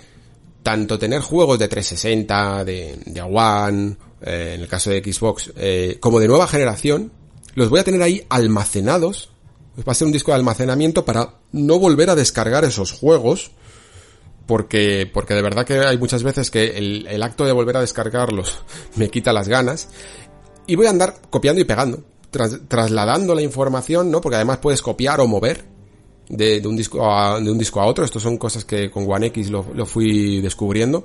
tanto tener juegos de 360, de, de One, eh, en el caso de Xbox, eh, como de nueva generación, los voy a tener ahí almacenados. Va a ser un disco de almacenamiento para no volver a descargar esos juegos. Porque, porque de verdad que hay muchas veces que el, el acto de volver a descargarlos me quita las ganas. Y voy a andar copiando y pegando. trasladando la información, ¿no? Porque además puedes copiar o mover de, un disco a, de un disco a otro. Estos son cosas que con One X lo, lo fui descubriendo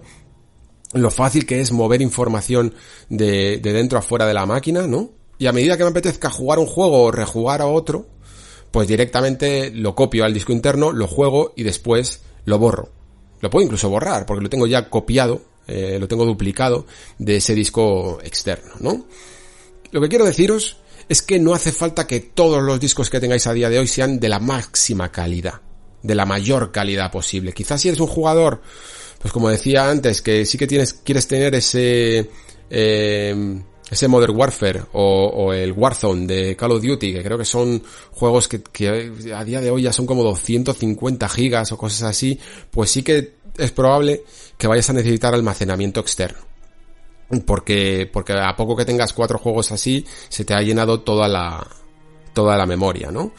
lo fácil que es mover información de, de dentro a fuera de la máquina, ¿no? Y a medida que me apetezca jugar un juego o rejugar a otro, pues directamente lo copio al disco interno, lo juego y después lo borro. Lo puedo incluso borrar porque lo tengo ya copiado, eh, lo tengo duplicado de ese disco externo, ¿no? Lo que quiero deciros es que no hace falta que todos los discos que tengáis a día de hoy sean de la máxima calidad, de la mayor calidad posible. Quizás si eres un jugador pues como decía antes, que sí que tienes, quieres tener ese, eh, ese Modern Warfare o, o, el Warzone de Call of Duty, que creo que son juegos que, que a día de hoy ya son como 250 gigas o cosas así, pues sí que es probable que vayas a necesitar almacenamiento externo. Porque, porque a poco que tengas cuatro juegos así, se te ha llenado toda la, toda la memoria, ¿no?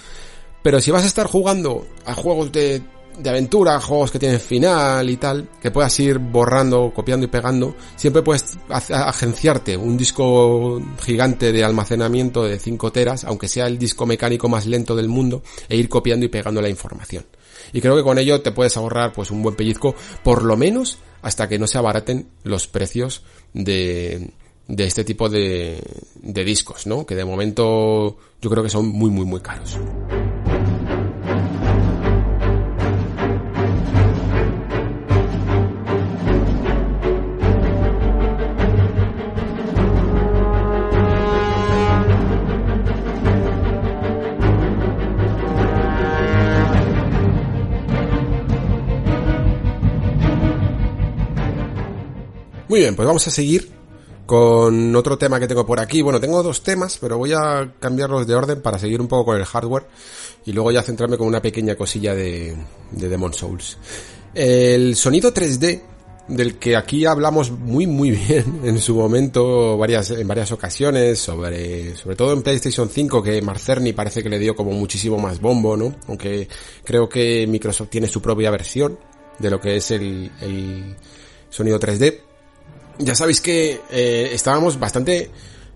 Pero si vas a estar jugando a juegos de de aventura, juegos que tienen final y tal, que puedas ir borrando, copiando y pegando, siempre puedes agenciarte un disco gigante de almacenamiento de 5 teras, aunque sea el disco mecánico más lento del mundo, e ir copiando y pegando la información. Y creo que con ello te puedes ahorrar pues un buen pellizco, por lo menos hasta que no se abaraten los precios de, de este tipo de, de discos, ¿no? Que de momento yo creo que son muy muy muy caros. Muy bien, pues vamos a seguir con otro tema que tengo por aquí. Bueno, tengo dos temas, pero voy a cambiarlos de orden para seguir un poco con el hardware y luego ya centrarme con una pequeña cosilla de, de Demon Souls. El sonido 3D del que aquí hablamos muy muy bien en su momento varias en varias ocasiones sobre sobre todo en PlayStation 5 que Marcerni parece que le dio como muchísimo más bombo, ¿no? Aunque creo que Microsoft tiene su propia versión de lo que es el, el sonido 3D ya sabéis que eh, estábamos bastante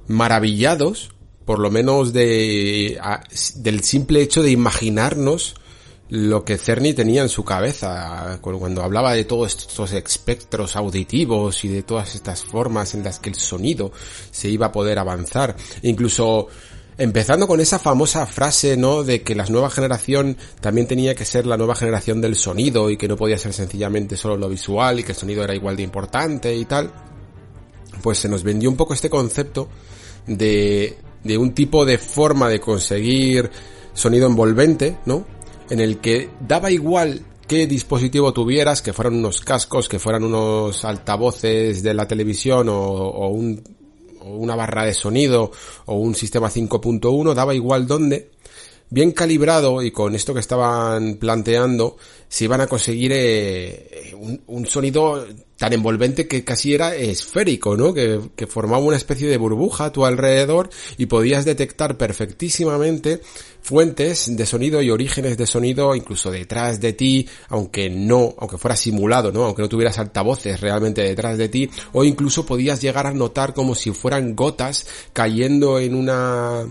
maravillados, por lo menos de, del simple hecho de imaginarnos lo que Cerny tenía en su cabeza cuando hablaba de todos estos espectros auditivos y de todas estas formas en las que el sonido se iba a poder avanzar. Incluso empezando con esa famosa frase, ¿no? De que la nueva generación también tenía que ser la nueva generación del sonido y que no podía ser sencillamente solo lo visual y que el sonido era igual de importante y tal pues se nos vendió un poco este concepto de, de un tipo de forma de conseguir sonido envolvente, ¿no? En el que daba igual qué dispositivo tuvieras, que fueran unos cascos, que fueran unos altavoces de la televisión o, o un una barra de sonido o un sistema 5.1, daba igual dónde, bien calibrado y con esto que estaban planteando, se iban a conseguir eh, un, sonido tan envolvente que casi era esférico, ¿no? Que, formaba una especie de burbuja a tu alrededor y podías detectar perfectísimamente fuentes de sonido y orígenes de sonido incluso detrás de ti, aunque no, aunque fuera simulado, ¿no? Aunque no tuvieras altavoces realmente detrás de ti, o incluso podías llegar a notar como si fueran gotas cayendo en una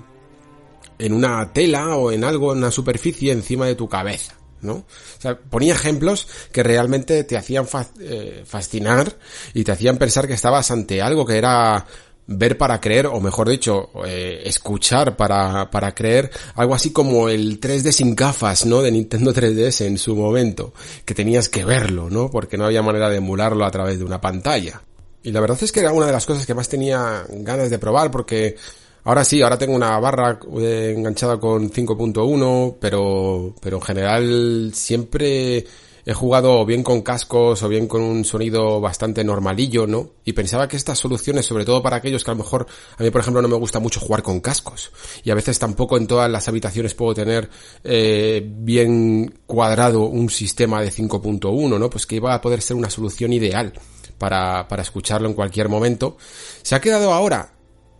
en una tela o en algo, en una superficie encima de tu cabeza. ¿No? O sea, ponía ejemplos que realmente te hacían eh, fascinar y te hacían pensar que estabas ante algo que era ver para creer, o mejor dicho, eh, escuchar para, para creer, algo así como el 3D sin gafas, ¿no? De Nintendo 3DS en su momento, que tenías que verlo, ¿no? Porque no había manera de emularlo a través de una pantalla. Y la verdad es que era una de las cosas que más tenía ganas de probar porque Ahora sí, ahora tengo una barra eh, enganchada con 5.1, pero, pero en general siempre he jugado bien con cascos o bien con un sonido bastante normalillo, ¿no? Y pensaba que estas soluciones, sobre todo para aquellos que a lo mejor, a mí por ejemplo no me gusta mucho jugar con cascos y a veces tampoco en todas las habitaciones puedo tener eh, bien cuadrado un sistema de 5.1, ¿no? Pues que iba a poder ser una solución ideal para, para escucharlo en cualquier momento. Se ha quedado ahora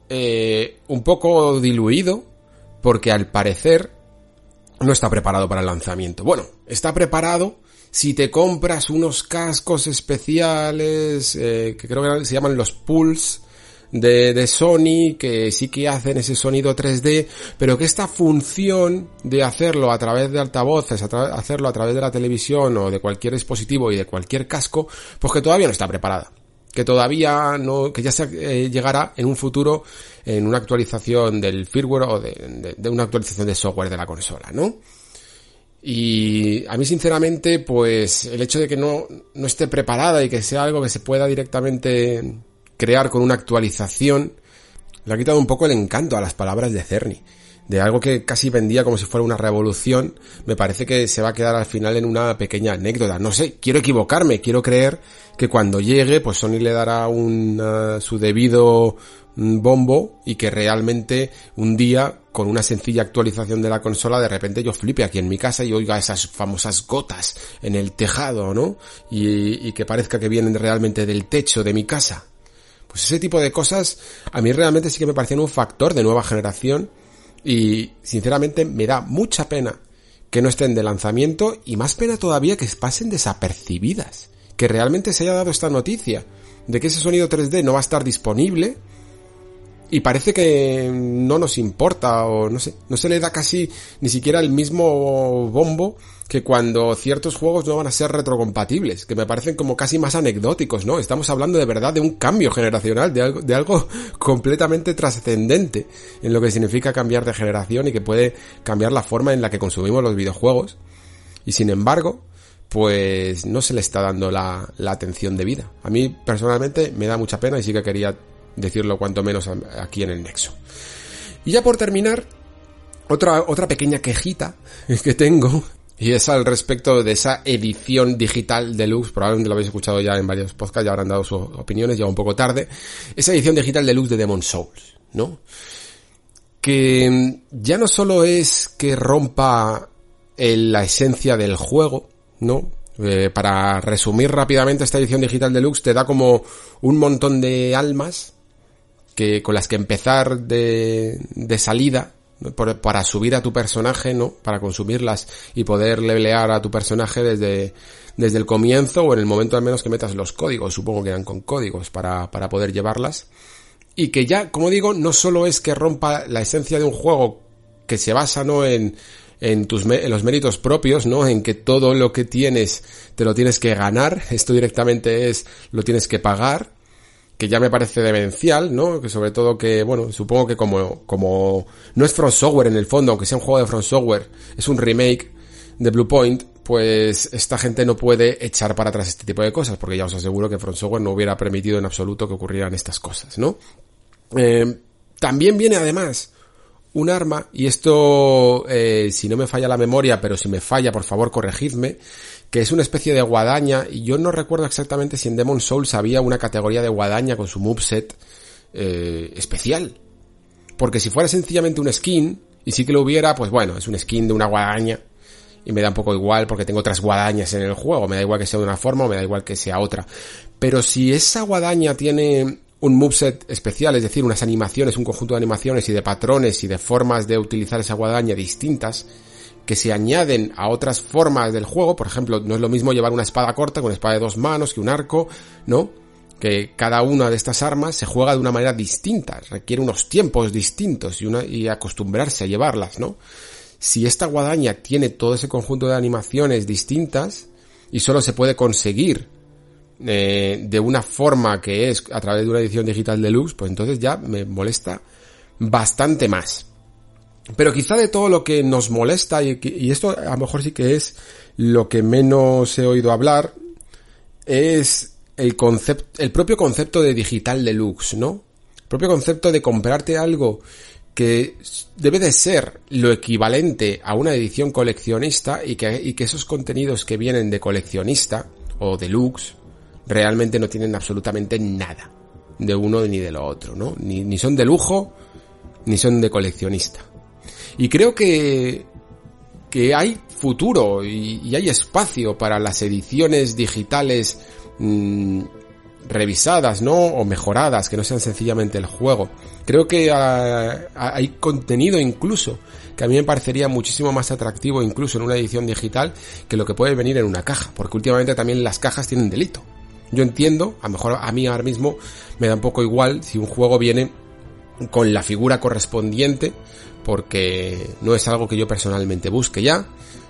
eh, un poco diluido porque al parecer no está preparado para el lanzamiento. Bueno, está preparado si te compras unos cascos especiales eh, que creo que se llaman los Pulse de, de, Sony que sí que hacen ese sonido 3D, pero que esta función de hacerlo a través de altavoces, hacerlo a través de la televisión o de cualquier dispositivo y de cualquier casco, pues que todavía no está preparada que todavía no, que ya se eh, llegará en un futuro en una actualización del firmware o de, de, una actualización de software de la consola, ¿no? Y a mí sinceramente, pues el hecho de que no, no esté preparada y que sea algo que se pueda directamente crear con una actualización, le ha quitado un poco el encanto a las palabras de Cerny de algo que casi vendía como si fuera una revolución, me parece que se va a quedar al final en una pequeña anécdota. No sé, quiero equivocarme, quiero creer que cuando llegue, pues Sony le dará un, su debido mm, bombo y que realmente un día con una sencilla actualización de la consola de repente yo flipe aquí en mi casa y oiga esas famosas gotas en el tejado, ¿no? Y, y que parezca que vienen realmente del techo de mi casa. Pues ese tipo de cosas a mí realmente sí que me parecían un factor de nueva generación y sinceramente me da mucha pena que no estén de lanzamiento y más pena todavía que pasen desapercibidas. Que realmente se haya dado esta noticia de que ese sonido 3D no va a estar disponible y parece que no nos importa o no sé, no se le da casi ni siquiera el mismo bombo que cuando ciertos juegos no van a ser retrocompatibles, que me parecen como casi más anecdóticos, ¿no? Estamos hablando de verdad de un cambio generacional, de algo, de algo completamente trascendente en lo que significa cambiar de generación y que puede cambiar la forma en la que consumimos los videojuegos. Y sin embargo, pues no se le está dando la, la atención debida. A mí personalmente me da mucha pena y sí que quería decirlo cuanto menos aquí en el nexo. Y ya por terminar, otra, otra pequeña quejita que tengo, y es al respecto de esa edición digital deluxe, probablemente lo habéis escuchado ya en varios podcasts, ya habrán dado sus opiniones, ya un poco tarde, esa edición digital deluxe de Demon Souls, ¿no? Que ya no solo es que rompa la esencia del juego, ¿no? Eh, para resumir rápidamente esta edición digital deluxe te da como un montón de almas que con las que empezar de, de salida para subir a tu personaje, ¿no? Para consumirlas y poder levelear a tu personaje desde, desde el comienzo o en el momento al menos que metas los códigos, supongo que eran con códigos para, para poder llevarlas. Y que ya, como digo, no solo es que rompa la esencia de un juego que se basa, ¿no? En, en tus en los méritos propios, ¿no? En que todo lo que tienes te lo tienes que ganar, esto directamente es lo tienes que pagar, que ya me parece demencial, ¿no? Que sobre todo que, bueno, supongo que como, como no es Front Software en el fondo, aunque sea un juego de Front Software, es un remake de Blue Point, pues esta gente no puede echar para atrás este tipo de cosas, porque ya os aseguro que Front Software no hubiera permitido en absoluto que ocurrieran estas cosas, ¿no? Eh, también viene además un arma, y esto, eh, si no me falla la memoria, pero si me falla, por favor, corregidme, que es una especie de guadaña, y yo no recuerdo exactamente si en Demon Souls había una categoría de guadaña con su moveset, eh, especial. Porque si fuera sencillamente un skin, y sí que lo hubiera, pues bueno, es un skin de una guadaña, y me da un poco igual porque tengo otras guadañas en el juego, me da igual que sea de una forma o me da igual que sea otra. Pero si esa guadaña tiene un moveset especial, es decir, unas animaciones, un conjunto de animaciones y de patrones y de formas de utilizar esa guadaña distintas, que se añaden a otras formas del juego, por ejemplo, no es lo mismo llevar una espada corta con una espada de dos manos que un arco, ¿no? Que cada una de estas armas se juega de una manera distinta, requiere unos tiempos distintos y, y acostumbrarse a llevarlas, ¿no? Si esta guadaña tiene todo ese conjunto de animaciones distintas y solo se puede conseguir eh, de una forma que es a través de una edición digital deluxe, pues entonces ya me molesta bastante más. Pero quizá de todo lo que nos molesta, y, esto a lo mejor sí que es lo que menos he oído hablar, es el concepto, el propio concepto de digital deluxe, ¿no? El propio concepto de comprarte algo que debe de ser lo equivalente a una edición coleccionista y que, esos contenidos que vienen de coleccionista o deluxe realmente no tienen absolutamente nada de uno ni de lo otro, ¿no? Ni son de lujo, ni son de coleccionista. Y creo que, que hay futuro y, hay espacio para las ediciones digitales mmm, revisadas, ¿no? O mejoradas, que no sean sencillamente el juego. Creo que uh, hay contenido incluso que a mí me parecería muchísimo más atractivo incluso en una edición digital que lo que puede venir en una caja, porque últimamente también las cajas tienen delito. Yo entiendo, a lo mejor a mí ahora mismo me da un poco igual si un juego viene con la figura correspondiente, porque no es algo que yo personalmente busque ya,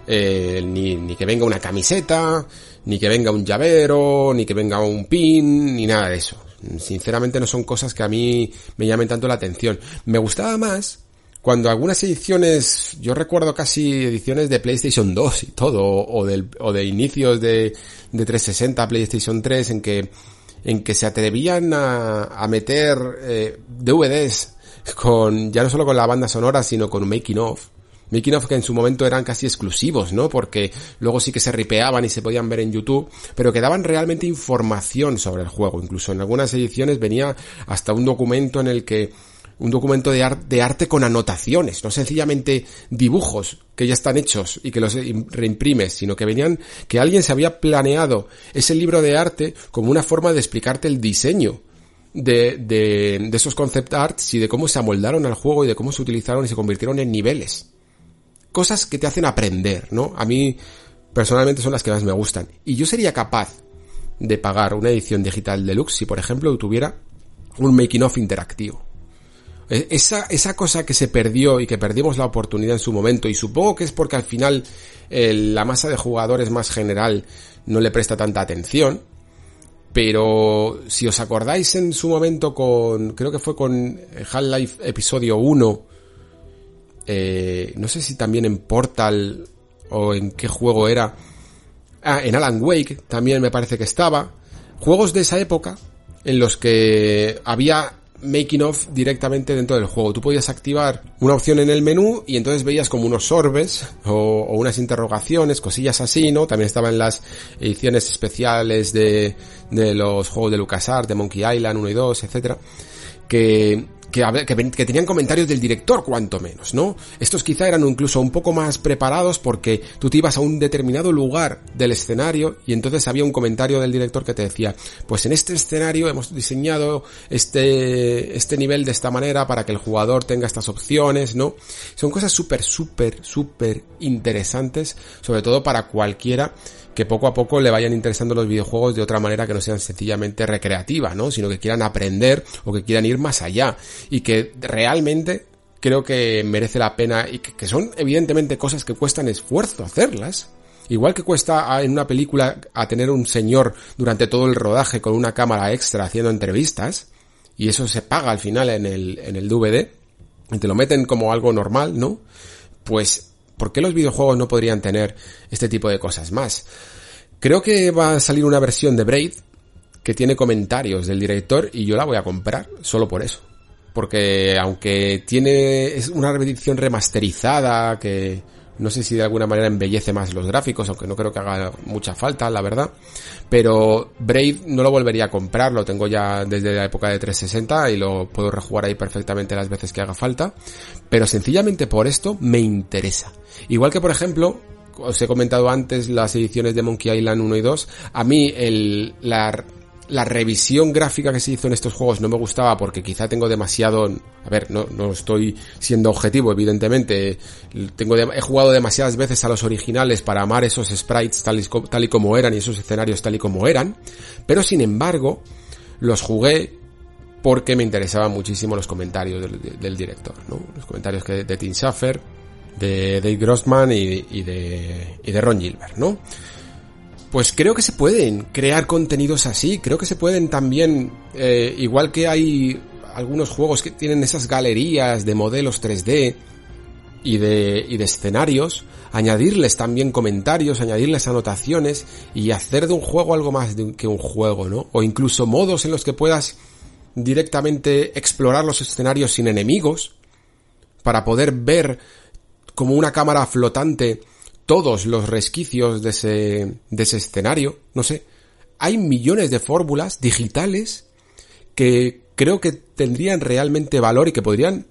eh, ni, ni que venga una camiseta, ni que venga un llavero, ni que venga un pin, ni nada de eso. Sinceramente no son cosas que a mí me llamen tanto la atención. Me gustaba más cuando algunas ediciones, yo recuerdo casi ediciones de PlayStation 2 y todo, o, del, o de inicios de, de 360, PlayStation 3, en que, en que se atrevían a, a meter eh, DVDs con, ya no solo con la banda sonora, sino con un making of. Making of que en su momento eran casi exclusivos, ¿no? Porque luego sí que se ripeaban y se podían ver en YouTube, pero que daban realmente información sobre el juego. Incluso en algunas ediciones venía hasta un documento en el que un documento de, ar de, arte con anotaciones, no sencillamente dibujos que ya están hechos y que los reimprimes, sino que venían que alguien se había planeado ese libro de arte como una forma de explicarte el diseño de, de, de esos concept arts y de cómo se amoldaron al juego y de cómo se utilizaron y se convirtieron en niveles. Cosas que te hacen aprender, ¿no? A mí personalmente son las que más me gustan. Y yo sería capaz de pagar una edición digital deluxe si, por ejemplo, tuviera un making of interactivo. E, esa, esa cosa que se perdió y que perdimos la oportunidad en su momento, y supongo que es porque al final eh, la masa de jugadores más general no le presta tanta atención, pero si os acordáis en su momento con, creo que fue con Half-Life episodio 1, eh, no sé si también en Portal o en qué juego era, ah, en Alan Wake también me parece que estaba, juegos de esa época en los que había making of directamente dentro del juego. Tú podías activar una opción en el menú y entonces veías como unos orbes o, o, unas interrogaciones, cosillas así, ¿no? También estaban las ediciones especiales de, de los juegos de LucasArts, de Monkey Island 1 y 2, etcétera, que que, tenían comentarios del director, cuanto menos, ¿no? Estos quizá eran incluso un poco más preparados porque tú te ibas a un determinado lugar del escenario y entonces había un comentario del director que te decía, pues en este escenario hemos diseñado este, este nivel de esta manera para que el jugador tenga estas opciones, ¿no? Son cosas súper, súper, súper interesantes, sobre todo para cualquiera que poco a poco le vayan interesando los videojuegos de otra manera que no sean sencillamente recreativa, ¿no? Sino que quieran aprender o que quieran ir más allá y que realmente creo que merece la pena y que, son evidentemente cosas que cuestan esfuerzo hacerlas. Igual que cuesta en una película a tener un señor durante todo el rodaje con una cámara extra haciendo entrevistas, y eso se paga al final en el, en el DVD, y te lo meten como algo normal, ¿no? Pues ¿Por qué los videojuegos no podrían tener este tipo de cosas más? Creo que va a salir una versión de Braid que tiene comentarios del director y yo la voy a comprar solo por eso. Porque aunque tiene es una edición remasterizada que No sé si de alguna manera embellece más los gráficos, aunque no creo que haga mucha falta, la verdad. Pero Brave no lo volvería a comprar, lo tengo ya desde la época de 360 y lo puedo rejugar ahí perfectamente las veces que haga falta. Pero sencillamente por esto me interesa. Igual que por ejemplo, os he comentado antes las ediciones de Monkey Island 1 y 2, a mí el, la la revisión gráfica que se hizo en estos juegos no me gustaba porque quizá tengo demasiado, a ver, no, no estoy siendo objetivo, evidentemente, tengo he jugado demasiadas veces a los originales para amar esos sprites tal y, tal y como eran y esos escenarios tal y como eran, pero sin embargo, los jugué porque me interesaban muchísimo los comentarios del, director, ¿no? Los comentarios que, de Tim Schafer, de Dave Grossman y, y, de, y de Ron Gilbert, ¿no? Pues creo que se pueden crear contenidos así, creo que se pueden también, eh, igual que hay algunos juegos que tienen esas galerías de modelos 3D y de, y de escenarios, añadirles también comentarios, añadirles anotaciones y hacer de un juego algo más que un juego, ¿no? O incluso modos en los que puedas directamente explorar los escenarios sin enemigos para poder ver como una cámara flotante todos los resquicios de ese, de ese escenario, no sé. Hay millones de fórmulas digitales que creo que tendrían realmente valor y que podrían,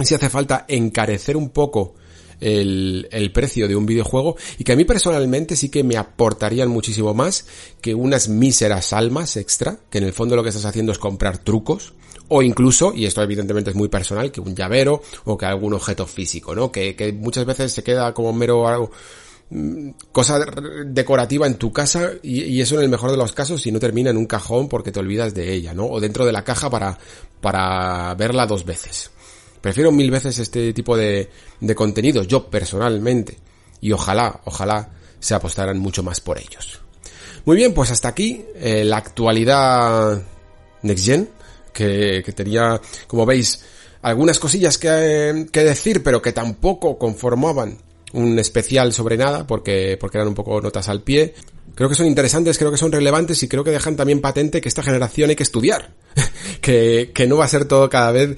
si hace falta, encarecer un poco el, el, precio de un videojuego y que a mí personalmente sí que me aportarían muchísimo más que unas míseras almas extra, que en el fondo lo que estás haciendo es comprar trucos, o incluso, y esto evidentemente es muy personal, que un llavero o que algún objeto físico, ¿no? Que, que muchas veces se queda como mero algo, mm, cosa decorativa en tu casa y, eso en el mejor de los casos si no termina en un cajón porque te olvidas de ella, ¿no? O dentro de la caja para, para verla dos veces. Prefiero mil veces este tipo de, de contenidos, yo personalmente. Y ojalá, ojalá se apostaran mucho más por ellos. Muy bien, pues hasta aquí eh, la actualidad Next Gen que, que tenía, como veis, algunas cosillas que, que decir, pero que tampoco conformaban un especial sobre nada, porque, porque eran un poco notas al pie. Creo que son interesantes, creo que son relevantes y creo que dejan también patente que esta generación hay que estudiar. que, que no va a ser todo cada vez,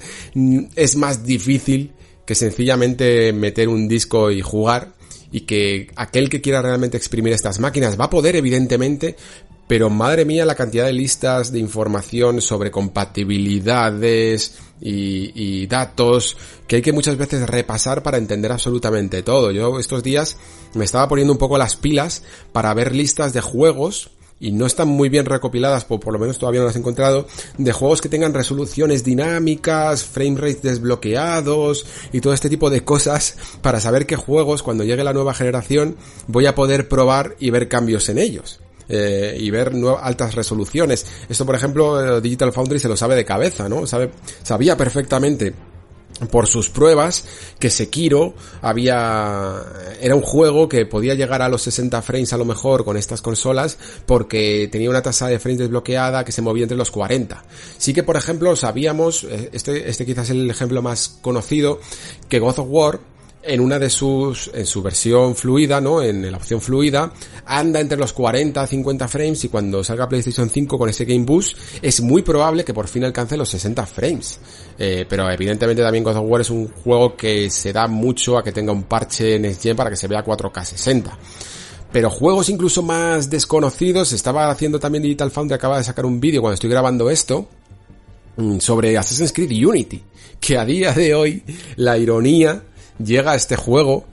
es más difícil que sencillamente meter un disco y jugar y que aquel que quiera realmente exprimir estas máquinas va a poder evidentemente, pero madre mía la cantidad de listas de información sobre compatibilidades y, datos que hay que muchas veces repasar para entender absolutamente todo. Yo estos días me estaba poniendo un poco las pilas para ver listas de juegos y no están muy bien recopiladas, por, por lo menos todavía no las he encontrado, de juegos que tengan resoluciones dinámicas, frame rates desbloqueados y todo este tipo de cosas para saber qué juegos cuando llegue la nueva generación voy a poder probar y ver cambios en ellos eh, y ver altas resoluciones. Esto, por ejemplo, eh, Digital Foundry se lo sabe de cabeza, ¿no? Sabe, sabía perfectamente por sus pruebas que Sekiro había era un juego que podía llegar a los 60 frames a lo mejor con estas consolas porque tenía una tasa de frames desbloqueada que se movía entre los 40. Sí que por ejemplo sabíamos eh, este este quizás es el ejemplo más conocido que God of War en una de sus, en su versión fluida, ¿no? En la opción fluida, anda entre los 40 a 50 frames y cuando salga PlayStation 5 con ese Game Boost, es muy probable que por fin alcance los 60 frames. Eh, pero evidentemente también God of War es un juego que se da mucho a que tenga un parche en Gen para que se vea 4K 60. Pero juegos incluso más desconocidos, estaba haciendo también Digital Foundry, acaba de sacar un vídeo cuando estoy grabando esto, mm, sobre Assassin's Creed Unity, que a día de hoy la ironía llega a este juego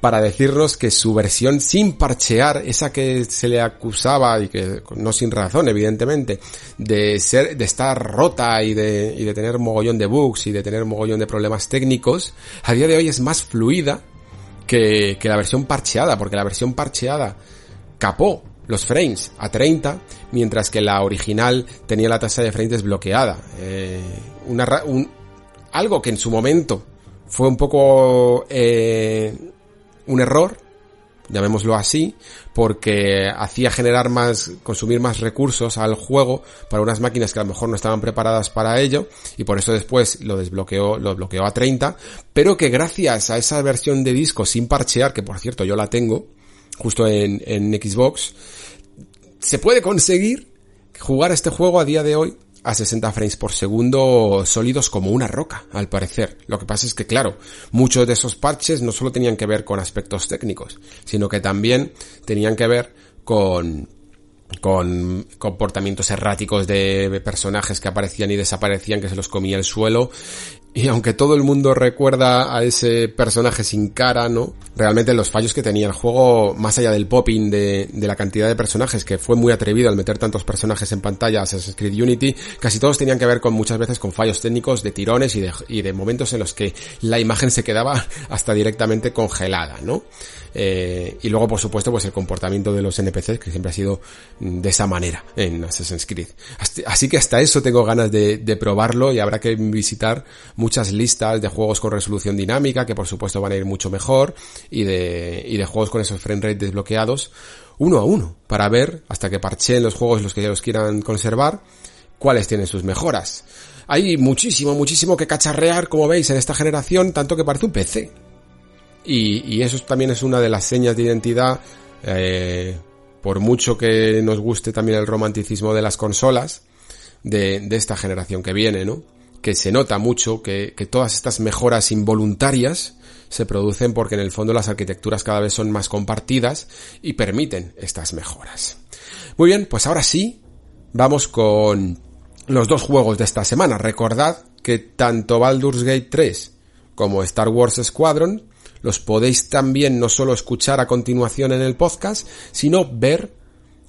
para decirnos que su versión sin parchear, esa que se le acusaba y que no sin razón, evidentemente, de ser, de estar rota y de, y de tener mogollón de bugs y de tener mogollón de problemas técnicos, a día de hoy es más fluida que, que la versión parcheada, porque la versión parcheada capó los frames a 30, mientras que la original tenía la tasa de frames desbloqueada. Eh, una, un, algo que en su momento fue un poco eh, un error, llamémoslo así, porque hacía generar más, consumir más recursos al juego para unas máquinas que a lo mejor no estaban preparadas para ello, y por eso después lo desbloqueó, lo bloqueó a 30, pero que gracias a esa versión de disco sin parchear, que por cierto yo la tengo, justo en, en Xbox, se puede conseguir jugar este juego a día de hoy a 60 frames por segundo sólidos como una roca, al parecer. Lo que pasa es que, claro, muchos de esos parches no solo tenían que ver con aspectos técnicos, sino que también tenían que ver con con comportamientos erráticos de personajes que aparecían y desaparecían, que se los comía el suelo. Y aunque todo el mundo recuerda a ese personaje sin cara, ¿no? Realmente los fallos que tenía el juego, más allá del popping de, de la cantidad de personajes, que fue muy atrevido al meter tantos personajes en pantalla Assassin's Creed Unity, casi todos tenían que ver con muchas veces con fallos técnicos de tirones y de, y de momentos en los que la imagen se quedaba hasta directamente congelada, ¿no? Eh, y luego, por supuesto, pues el comportamiento de los NPCs, que siempre ha sido de esa manera en Assassin's Creed. Así que hasta eso tengo ganas de, de probarlo y habrá que visitar muchas listas de juegos con resolución dinámica, que por supuesto van a ir mucho mejor, y de, y de juegos con esos frame rate desbloqueados, uno a uno, para ver, hasta que parcheen los juegos los que ya los quieran conservar, cuáles tienen sus mejoras. Hay muchísimo, muchísimo que cacharrear, como veis, en esta generación, tanto que parece un PC. Y, eso también es una de las señas de identidad, eh, por mucho que nos guste también el romanticismo de las consolas, de, esta generación que viene, ¿no? Que se nota mucho que, que todas estas mejoras involuntarias se producen porque en el fondo las arquitecturas cada vez son más compartidas y permiten estas mejoras. Muy bien, pues ahora sí, vamos con los dos juegos de esta semana. Recordad que tanto Baldur's Gate 3 como Star Wars Squadron los podéis también no solo escuchar a continuación en el podcast, sino ver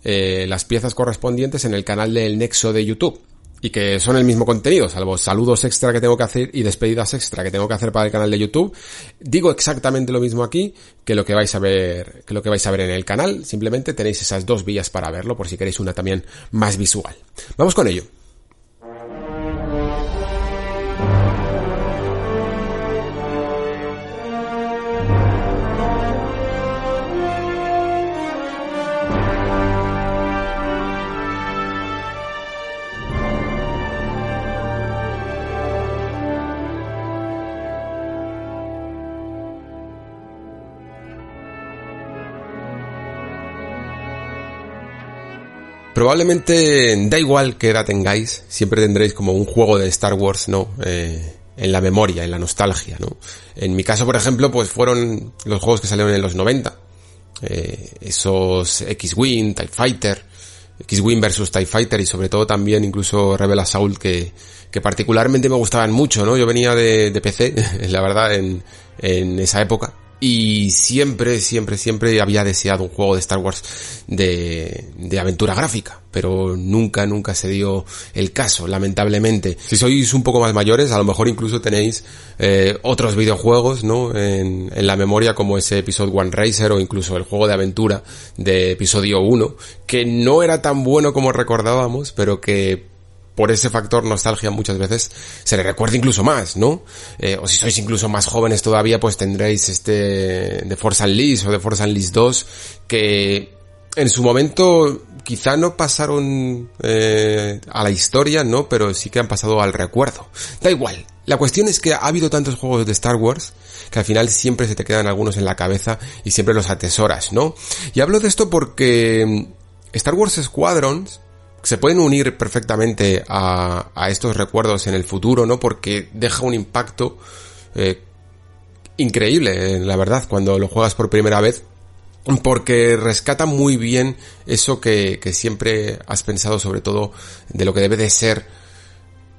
eh, las piezas correspondientes en el canal del Nexo de YouTube. Y que son el mismo contenido, salvo saludos extra que tengo que hacer y despedidas extra que tengo que hacer para el canal de YouTube. Digo exactamente lo mismo aquí que lo que vais a ver, que lo que vais a ver en el canal. Simplemente tenéis esas dos vías para verlo por si queréis una también más visual. Vamos con ello. Probablemente da igual qué edad tengáis, siempre tendréis como un juego de Star Wars, ¿no? Eh, en la memoria, en la nostalgia, ¿no? En mi caso, por ejemplo, pues fueron los juegos que salieron en los 90. Eh, esos X-Wing, TIE Fighter, X-Wing versus TIE Fighter y sobre todo también incluso Rebel Assault que, que particularmente me gustaban mucho, ¿no? Yo venía de, de PC, la verdad, en, en esa época y siempre, siempre, siempre había deseado un juego de Star Wars de, de aventura gráfica, pero nunca, nunca se dio el caso, lamentablemente. Si sois un poco más mayores, a lo mejor incluso tenéis eh, otros videojuegos, ¿no? En, en, la memoria como ese Episode One Racer o incluso el juego de aventura de episodio 1, que no era tan bueno como recordábamos, pero que por ese factor nostalgia muchas veces se le recuerda incluso más, ¿no? Eh, o si sois incluso más jóvenes todavía, pues tendréis este de Force Unleashed o de Force Unleashed 2 que en su momento quizá no pasaron eh, a la historia, ¿no? Pero sí que han pasado al recuerdo. Da igual. La cuestión es que ha habido tantos juegos de Star Wars que al final siempre se te quedan algunos en la cabeza y siempre los atesoras, ¿no? Y hablo de esto porque Star Wars Squadrons se pueden unir perfectamente a, a, estos recuerdos en el futuro, ¿no? Porque deja un impacto eh, increíble, la verdad, cuando lo juegas por primera vez. Porque rescata muy bien eso que, que siempre has pensado, sobre todo, de lo que debe de ser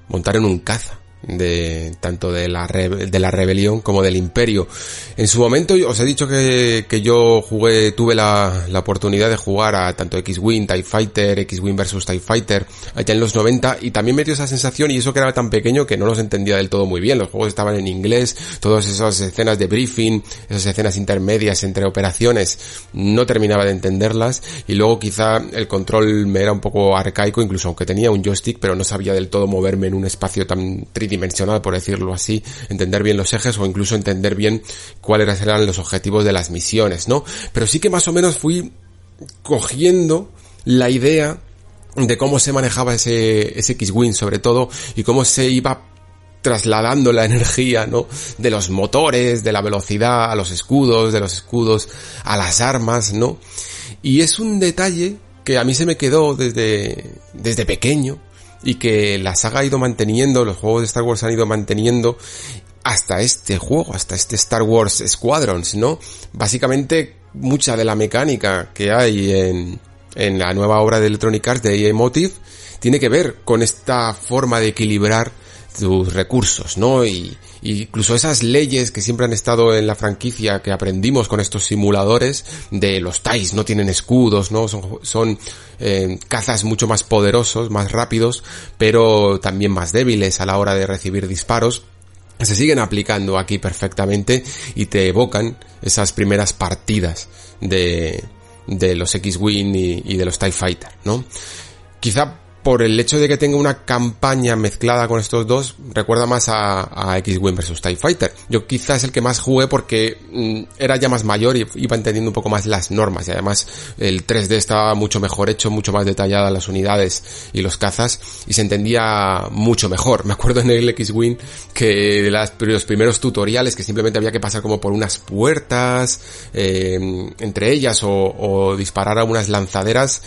montar en un caza de tanto de la, de la rebelión como del imperio. En su momento os he dicho que, que yo jugué, tuve la, la, oportunidad de jugar a tanto X-Wing, TIE Fighter, X-Wing versus TIE Fighter, allá en los 90, y también me dio esa sensación, y eso que era tan pequeño que no los entendía del todo muy bien. Los juegos estaban en inglés, todas esas escenas de briefing, esas escenas intermedias entre operaciones, no terminaba de entenderlas, y luego quizá el control me era un poco arcaico, incluso aunque tenía un joystick, pero no sabía del todo moverme en un espacio tan tridimensional, por decirlo así, entender bien los ejes o incluso entender bien cuáles eran los objetivos de las misiones, ¿no? Pero sí que más o menos fui cogiendo la idea de cómo se manejaba ese, ese X-Wing sobre todo y cómo se iba trasladando la energía, ¿no? De los motores, de la velocidad a los escudos, de los escudos a las armas, ¿no? Y es un detalle que a mí se me quedó desde, desde pequeño y que la saga ha ido manteniendo, los juegos de Star Wars han ido manteniendo hasta este juego, hasta este Star Wars Squadrons, ¿no? Básicamente mucha de la mecánica que hay en, en la nueva obra de Electronic Arts de EA Motive tiene que ver con esta forma de equilibrar tus recursos, ¿no? Y, incluso esas leyes que siempre han estado en la franquicia que aprendimos con estos simuladores de los TIEs no tienen escudos, ¿no? Son, eh, cazas mucho más poderosos, más rápidos, pero también más débiles a la hora de recibir disparos se siguen aplicando aquí perfectamente y te evocan esas primeras partidas de, de los X-Wing y, y, de los TIE Fighter, ¿no? Quizá por el hecho de que tenga una campaña mezclada con estos dos, recuerda más a, X-Wing vs TIE Fighter. Yo quizás el que más jugué porque mm, era ya más mayor y iba entendiendo un poco más las normas y además el 3D estaba mucho mejor hecho, mucho más detallada las unidades y los cazas y se entendía mucho mejor. Me acuerdo en el X-Wing que de los primeros tutoriales que simplemente había que pasar como por unas puertas eh, entre ellas o, o disparar a unas lanzaderas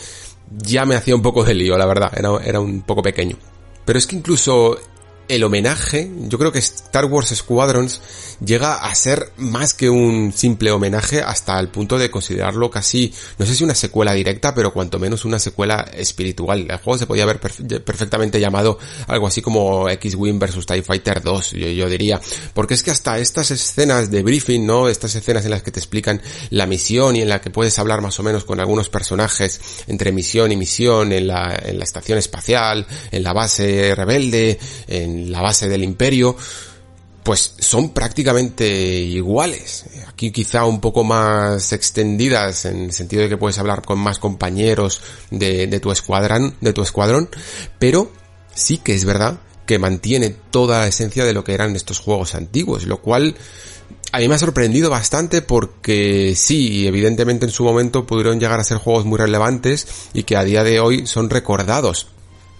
ya me hacía un poco de lío, la verdad, era, era un poco pequeño. Pero es que incluso el homenaje, yo creo que Star Wars Squadrons llega a ser más que un simple homenaje hasta el punto de considerarlo casi, no sé si una secuela directa, pero cuanto menos una secuela espiritual. El juego se podía haber perfectamente llamado algo así como X-Wing vs TIE Fighter 2, yo, yo, diría. Porque es que hasta estas escenas de briefing, ¿no? Estas escenas en las que te explican la misión y en la que puedes hablar más o menos con algunos personajes entre misión y misión en la, en la estación espacial, en la base rebelde, en la base del imperio, pues son prácticamente iguales. Aquí quizá un poco más extendidas en el sentido de que puedes hablar con más compañeros de, tu escuadrón, de tu escuadrón, pero sí que es verdad que mantiene toda la esencia de lo que eran estos juegos antiguos, lo cual a mí me ha sorprendido bastante porque sí, evidentemente en su momento pudieron llegar a ser juegos muy relevantes y que a día de hoy son recordados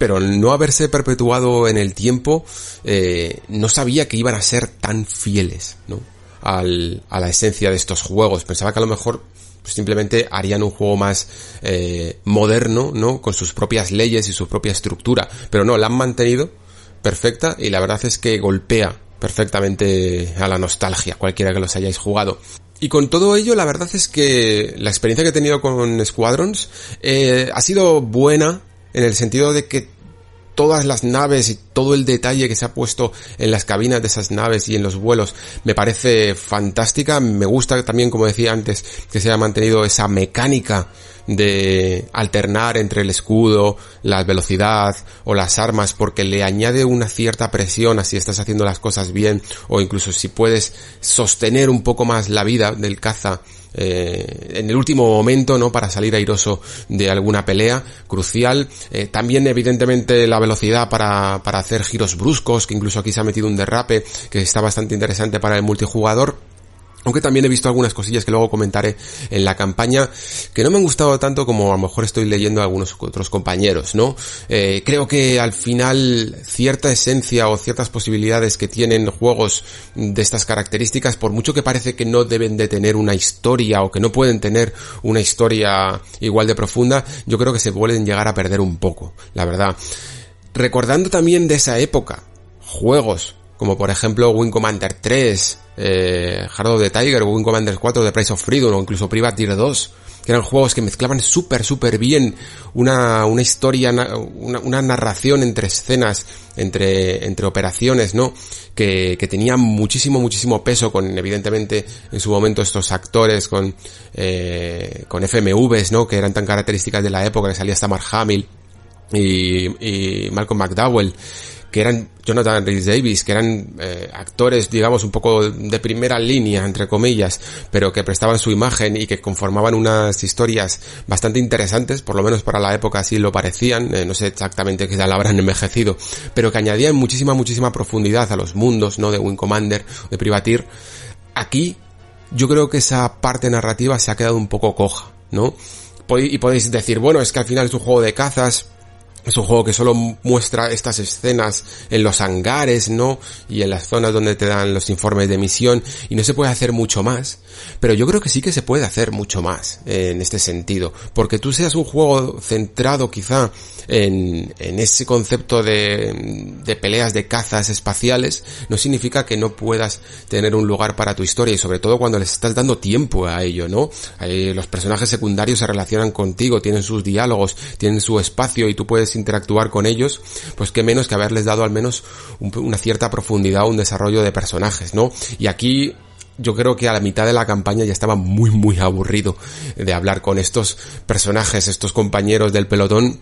pero no haberse perpetuado en el tiempo, eh, no sabía que iban a ser tan fieles, ¿no? Al, a la esencia de estos juegos. Pensaba que a lo mejor pues, simplemente harían un juego más eh, moderno, ¿no? Con sus propias leyes y su propia estructura. Pero no, la han mantenido perfecta y la verdad es que golpea perfectamente a la nostalgia, cualquiera que los hayáis jugado. Y con todo ello, la verdad es que la experiencia que he tenido con Squadrons eh, ha sido buena, en el sentido de que todas las naves y todo el detalle que se ha puesto en las cabinas de esas naves y en los vuelos me parece fantástica. Me gusta también, como decía antes, que se haya mantenido esa mecánica de alternar entre el escudo, la velocidad o las armas porque le añade una cierta presión a si estás haciendo las cosas bien o incluso si puedes sostener un poco más la vida del caza eh, en el último momento, ¿no? Para salir airoso de alguna pelea crucial. Eh, también, evidentemente, la velocidad para, para hacer giros bruscos, que incluso aquí se ha metido un derrape, que está bastante interesante para el multijugador. Aunque también he visto algunas cosillas que luego comentaré en la campaña que no me han gustado tanto como a lo mejor estoy leyendo a algunos otros compañeros, ¿no? Eh, creo que al final cierta esencia o ciertas posibilidades que tienen juegos de estas características, por mucho que parece que no deben de tener una historia o que no pueden tener una historia igual de profunda, yo creo que se pueden llegar a perder un poco, la verdad. Recordando también de esa época, juegos como por ejemplo Wing Commander 3, eh, Hard of the Tiger, Wing Commander 4, The Price of Freedom o incluso Privateer 2, que eran juegos que mezclaban súper, súper bien una, una historia, una, una, narración entre escenas, entre, entre operaciones, ¿no? Que, que tenían muchísimo, muchísimo peso con, evidentemente, en su momento estos actores con, eh, con FMVs, ¿no? Que eran tan características de la época, que salía hasta Mark Hamill y, y Malcolm McDowell que eran Jonathan Rhys Davis, que eran eh, actores, digamos, un poco de primera línea, entre comillas, pero que prestaban su imagen y que conformaban unas historias bastante interesantes, por lo menos para la época así lo parecían, eh, no sé exactamente qué tal habrán envejecido, pero que añadían muchísima, muchísima profundidad a los mundos, ¿no? De Wing Commander, de Privateer. Aquí, yo creo que esa parte narrativa se ha quedado un poco coja, ¿no? Y podéis decir, bueno, es que al final es un juego de cazas, es un juego que solo muestra estas escenas en los hangares, ¿no? Y en las zonas donde te dan los informes de misión y no se puede hacer mucho más. Pero yo creo que sí que se puede hacer mucho más en este sentido. Porque tú seas un juego centrado quizá en, en ese concepto de, de peleas de cazas espaciales, no significa que no puedas tener un lugar para tu historia y sobre todo cuando les estás dando tiempo a ello, ¿no? los personajes secundarios se relacionan contigo, tienen sus diálogos, tienen su espacio y tú puedes interactuar con ellos, pues qué menos que haberles dado al menos una cierta profundidad, un desarrollo de personajes, ¿no? Y aquí yo creo que a la mitad de la campaña ya estaba muy muy aburrido de hablar con estos personajes, estos compañeros del pelotón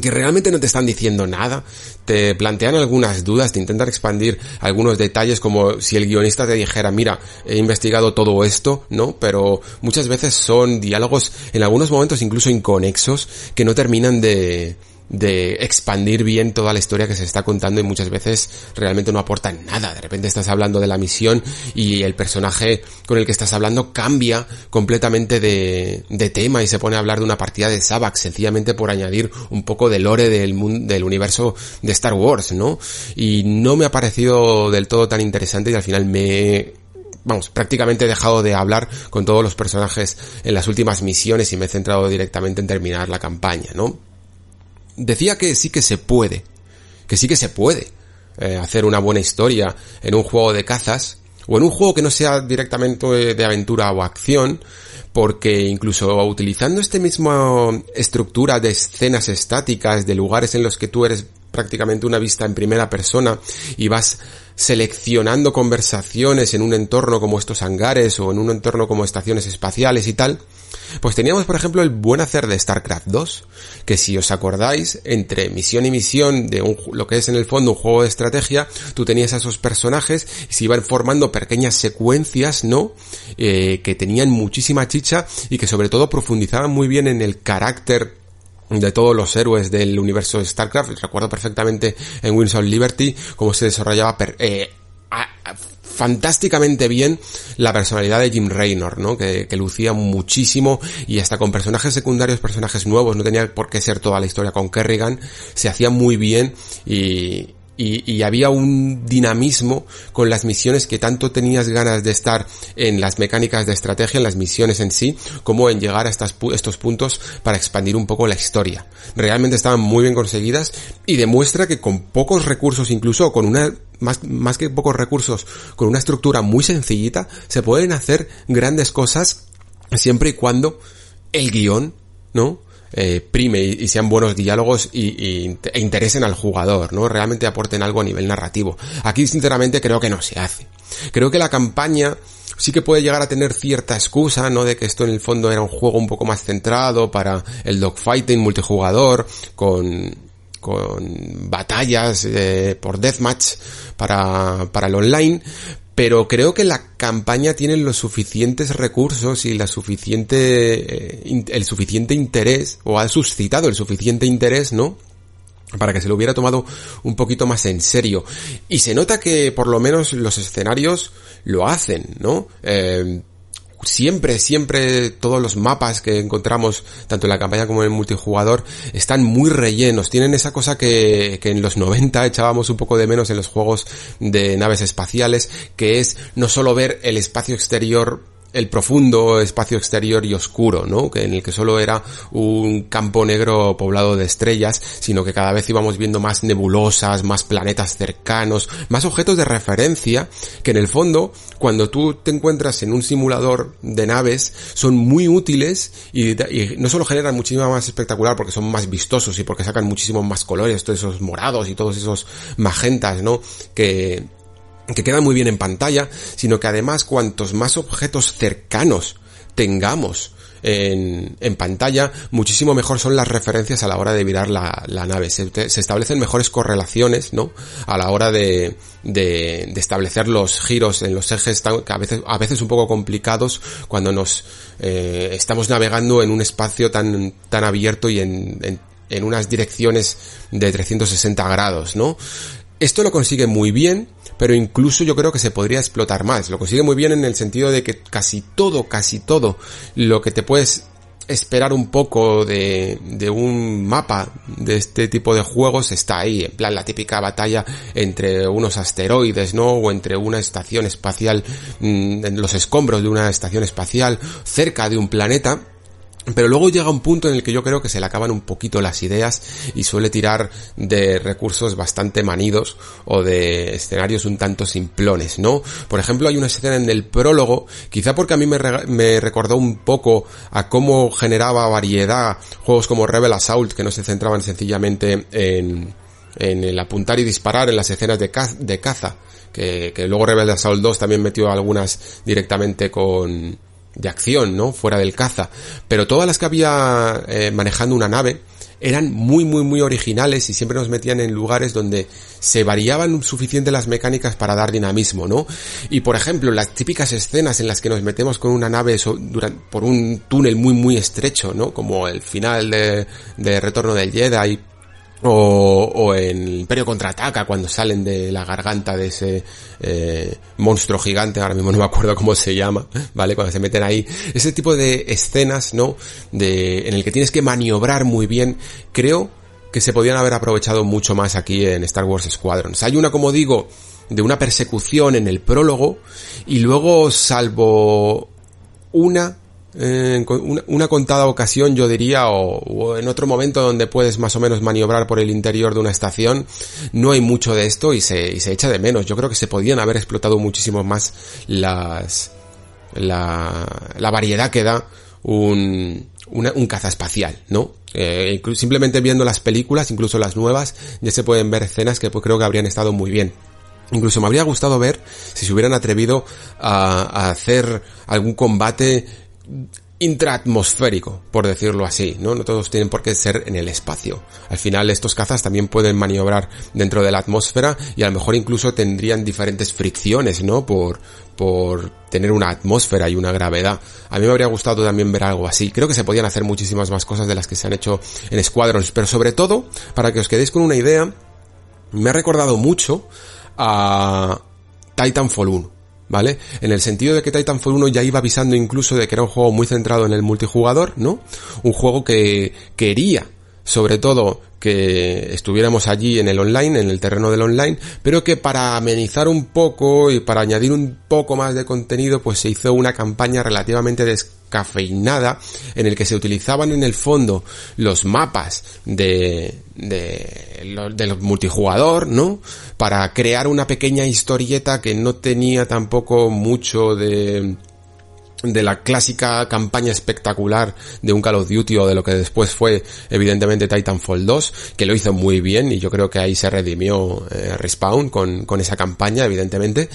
que realmente no te están diciendo nada, te plantean algunas dudas, te intentan expandir algunos detalles como si el guionista te dijera, mira, he investigado todo esto, ¿no? Pero muchas veces son diálogos, en algunos momentos incluso inconexos, que no terminan de, de expandir bien toda la historia que se está contando y muchas veces realmente no aportan nada. De repente estás hablando de la misión y el personaje con el que estás hablando cambia completamente de, de tema y se pone a hablar de una partida de Sabak sencillamente por añadir un poco de lore del, del universo de Star Wars, ¿no? Y no me ha parecido del todo tan interesante y al final me vamos, prácticamente he dejado de hablar con todos los personajes en las últimas misiones y me he centrado directamente en terminar la campaña, ¿no? Decía que sí que se puede, que sí que se puede eh, hacer una buena historia en un juego de cazas, o en un juego que no sea directamente de aventura o acción, porque incluso utilizando este mismo estructura de escenas estáticas, de lugares en los que tú eres prácticamente una vista en primera persona y vas seleccionando conversaciones en un entorno como estos hangares o en un entorno como estaciones espaciales y tal, pues teníamos, por ejemplo, el buen hacer de StarCraft 2, que si os acordáis, entre misión y misión de un, lo que es en el fondo un juego de estrategia, tú tenías a esos personajes y se iban formando pequeñas secuencias, ¿no? Eh, que tenían muchísima chicha y que sobre todo profundizaban muy bien en el carácter de todos los héroes del universo de StarCraft. Recuerdo perfectamente en Wings of Liberty cómo se desarrollaba eh, fantásticamente bien la personalidad de Jim Raynor, ¿no? Que, que, lucía muchísimo y hasta con personajes secundarios, personajes nuevos, no tenía por qué ser toda la historia con Kerrigan, se hacía muy bien y, y, había un dinamismo con las misiones que tanto tenías ganas de estar en las mecánicas de estrategia, en las misiones en sí, como en llegar a estas, estos puntos para expandir un poco la historia. Realmente estaban muy bien conseguidas y demuestra que con pocos recursos, incluso con una más, más que pocos recursos, con una estructura muy sencillita, se pueden hacer grandes cosas siempre y cuando el guion, ¿no? Eh, prime y, sean buenos diálogos y, e interesen al jugador, ¿no? Realmente aporten algo a nivel narrativo. Aquí sinceramente creo que no se hace. Creo que la campaña sí que puede llegar a tener cierta excusa, ¿no? De que esto en el fondo era un juego un poco más centrado para el dogfighting multijugador, con, con batallas eh, por deathmatch para, para el online, pero creo que la campaña tiene los suficientes recursos y la suficiente, eh, el suficiente interés, o ha suscitado el suficiente interés, ¿no? para que se lo hubiera tomado un poquito más en serio. Y se nota que por lo menos los escenarios lo hacen, ¿no? Eh, siempre, siempre todos los mapas que encontramos, tanto en la campaña como en el multijugador, están muy rellenos. Tienen esa cosa que, que en los 90 echábamos un poco de menos en los juegos de naves espaciales, que es no solo ver el espacio exterior el profundo espacio exterior y oscuro, ¿no? Que en el que solo era un campo negro poblado de estrellas, sino que cada vez íbamos viendo más nebulosas, más planetas cercanos, más objetos de referencia, que en el fondo, cuando tú te encuentras en un simulador de naves, son muy útiles y, no solo generan muchísimo más espectacular porque son más vistosos y porque sacan muchísimos más colores, todos esos morados y todos esos magentas, ¿no? Que, que queda muy bien en pantalla, sino que además cuantos más objetos cercanos tengamos en, en, pantalla, muchísimo mejor son las referencias a la hora de mirar la, la nave. Se, se, establecen mejores correlaciones, ¿no? A la hora de, de, de establecer los giros en los ejes, que a veces, a veces un poco complicados cuando nos eh, estamos navegando en un espacio tan, tan abierto y en, en, en unas direcciones de 360 grados, ¿no? Esto lo consigue muy bien, pero incluso yo creo que se podría explotar más. Lo consigue muy bien en el sentido de que casi todo, casi todo lo que te puedes esperar un poco de, de un mapa de este tipo de juegos está ahí, en plan la típica batalla entre unos asteroides, ¿no? O entre una estación espacial, mm, en los escombros de una estación espacial, cerca de un planeta, pero luego llega un punto en el que yo creo que se le acaban un poquito las ideas y suele tirar de recursos bastante manidos o de escenarios un tanto simplones, ¿no? Por ejemplo, hay una escena en el prólogo, quizá porque a mí me, recordó un poco a cómo generaba variedad juegos como Rebel Assault, que no se centraban sencillamente en, en el apuntar y disparar en las escenas de, de caza, que, que luego Rebel Assault 2 también metió algunas directamente con de acción, ¿no? Fuera del caza. Pero todas las que había eh, manejando una nave eran muy, muy, muy originales y siempre nos metían en lugares donde se variaban suficiente las mecánicas para dar dinamismo, ¿no? Y por ejemplo, las típicas escenas en las que nos metemos con una nave por un túnel muy, muy estrecho, ¿no? Como el final de, de Retorno del Jedi o, o en Imperio Contraataca cuando salen de la garganta de ese eh, monstruo gigante, ahora mismo no me acuerdo cómo se llama, ¿vale? Cuando se meten ahí, ese tipo de escenas, ¿no? De, en el que tienes que maniobrar muy bien, creo que se podían haber aprovechado mucho más aquí en Star Wars Squadrons. Hay una, como digo, de una persecución en el prólogo y luego salvo una en una, contada ocasión yo diría o, en otro momento donde puedes más o menos maniobrar por el interior de una estación no hay mucho de esto y se, se echa de menos yo creo que se podían haber explotado muchísimo más las la, la variedad que da un, un caza espacial, ¿no? Eh, simplemente viendo las películas, incluso las nuevas, ya se pueden ver escenas que pues, creo que habrían estado muy bien. Incluso me habría gustado ver si se hubieran atrevido a, a hacer algún combate intraatmosférico, por decirlo así, ¿no? No todos tienen por qué ser en el espacio. Al final estos cazas también pueden maniobrar dentro de la atmósfera y a lo mejor incluso tendrían diferentes fricciones, ¿no? Por, por tener una atmósfera y una gravedad. A mí me habría gustado también ver algo así. Creo que se podían hacer muchísimas más cosas de las que se han hecho en Squadrons, pero sobre todo, para que os quedéis con una idea, me ha recordado mucho a Titanfall 1. ¿Vale? En el sentido de que Titanfall 1 ya iba avisando incluso de que era un juego muy centrado en el multijugador, ¿no? Un juego que quería, sobre todo, que estuviéramos allí en el online, en el terreno del online, pero que para amenizar un poco y para añadir un poco más de contenido, pues se hizo una campaña relativamente descafeinada en el que se utilizaban en el fondo los mapas de, de, del multijugador, ¿no? Para crear una pequeña historieta que no tenía tampoco mucho de de la clásica campaña espectacular de un Call of Duty o de lo que después fue evidentemente Titanfall 2, que lo hizo muy bien y yo creo que ahí se redimió eh, Respawn con, con esa campaña evidentemente,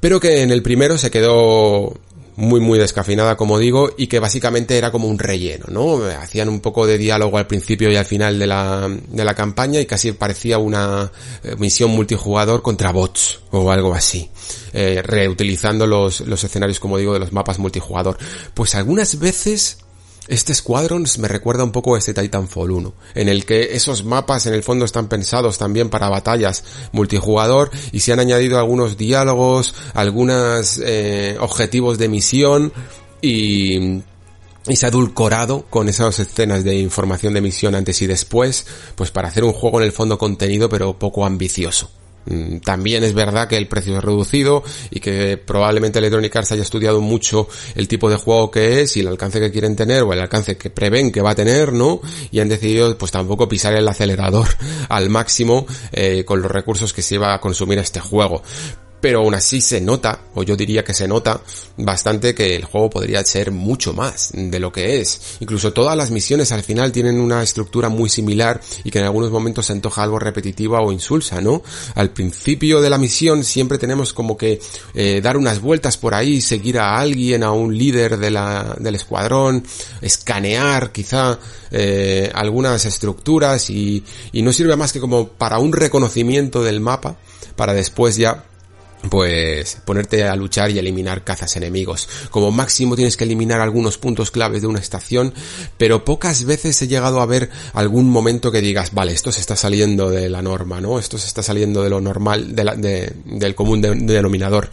pero que en el primero se quedó muy muy descafinada como digo y que básicamente era como un relleno, ¿no? Hacían un poco de diálogo al principio y al final de la, de la campaña y casi parecía una eh, misión multijugador contra bots o algo así, eh, reutilizando los, los escenarios como digo de los mapas multijugador. Pues algunas veces este Squadrons me recuerda un poco a este Titanfall 1, en el que esos mapas en el fondo están pensados también para batallas multijugador y se han añadido algunos diálogos, algunos eh, objetivos de misión y y se ha edulcorado con esas escenas de información de misión antes y después, pues para hacer un juego en el fondo contenido pero poco ambicioso. Mm, también es verdad que el precio es reducido y que probablemente Electronic Arts haya estudiado mucho el tipo de juego que es y el alcance que quieren tener o el alcance que prevén que va a tener, ¿no? Y han decidido pues tampoco pisar el acelerador al máximo eh, con los recursos que se iba a consumir este juego pero aún así se nota, o yo diría que se nota bastante que el juego podría ser mucho más de lo que es. Incluso todas las misiones al final tienen una estructura muy similar y que en algunos momentos se antoja algo repetitiva o insulsa, ¿no? Al principio de la misión siempre tenemos como que eh, dar unas vueltas por ahí, seguir a alguien, a un líder de la, del escuadrón, escanear quizá eh, algunas estructuras y, y no sirve más que como para un reconocimiento del mapa para después ya pues ponerte a luchar y eliminar cazas enemigos. Como máximo tienes que eliminar algunos puntos claves de una estación, pero pocas veces he llegado a ver algún momento que digas, vale, esto se está saliendo de la norma, ¿no? Esto se está saliendo de lo normal, de del común denominador.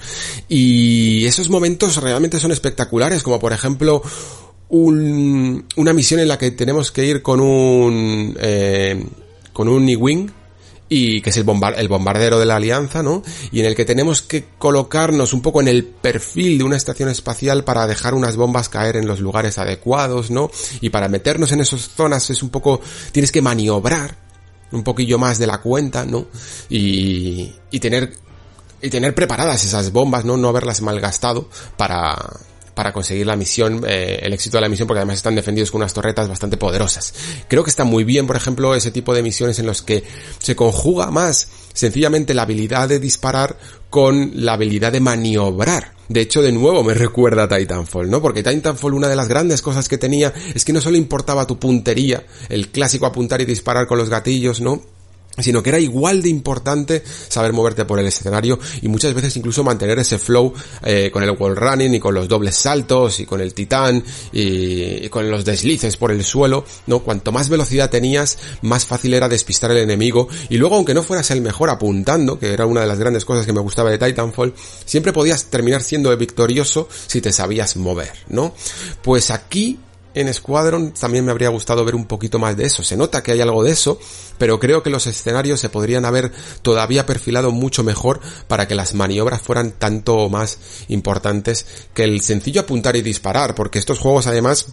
Y esos momentos realmente son espectaculares, como por ejemplo un, una misión en la que tenemos que ir con un, eh, con un E-Wing, y que es el, el bombardero de la alianza, ¿no? Y en el que tenemos que colocarnos un poco en el perfil de una estación espacial para dejar unas bombas caer en los lugares adecuados, ¿no? Y para meternos en esas zonas es un poco, tienes que maniobrar un poquillo más de la cuenta, ¿no? Y, y tener, y tener preparadas esas bombas, ¿no? No haberlas malgastado para, para conseguir la misión, eh, el éxito de la misión, porque además están defendidos con unas torretas bastante poderosas. Creo que está muy bien, por ejemplo, ese tipo de misiones en los que se conjuga más sencillamente la habilidad de disparar con la habilidad de maniobrar. De hecho, de nuevo me recuerda a Titanfall, ¿no? Porque Titanfall una de las grandes cosas que tenía es que no solo importaba tu puntería, el clásico apuntar y disparar con los gatillos, ¿no? Sino que era igual de importante saber moverte por el escenario y muchas veces incluso mantener ese flow eh, con el wall running y con los dobles saltos y con el titán y, con los deslices por el suelo, ¿no? Cuanto más velocidad tenías, más fácil era despistar al enemigo y luego aunque no fueras el mejor apuntando, que era una de las grandes cosas que me gustaba de Titanfall, siempre podías terminar siendo victorioso si te sabías mover, ¿no? Pues aquí en Squadron también me habría gustado ver un poquito más de eso. Se nota que hay algo de eso, pero creo que los escenarios se podrían haber todavía perfilado mucho mejor para que las maniobras fueran tanto más importantes que el sencillo apuntar y disparar, porque estos juegos además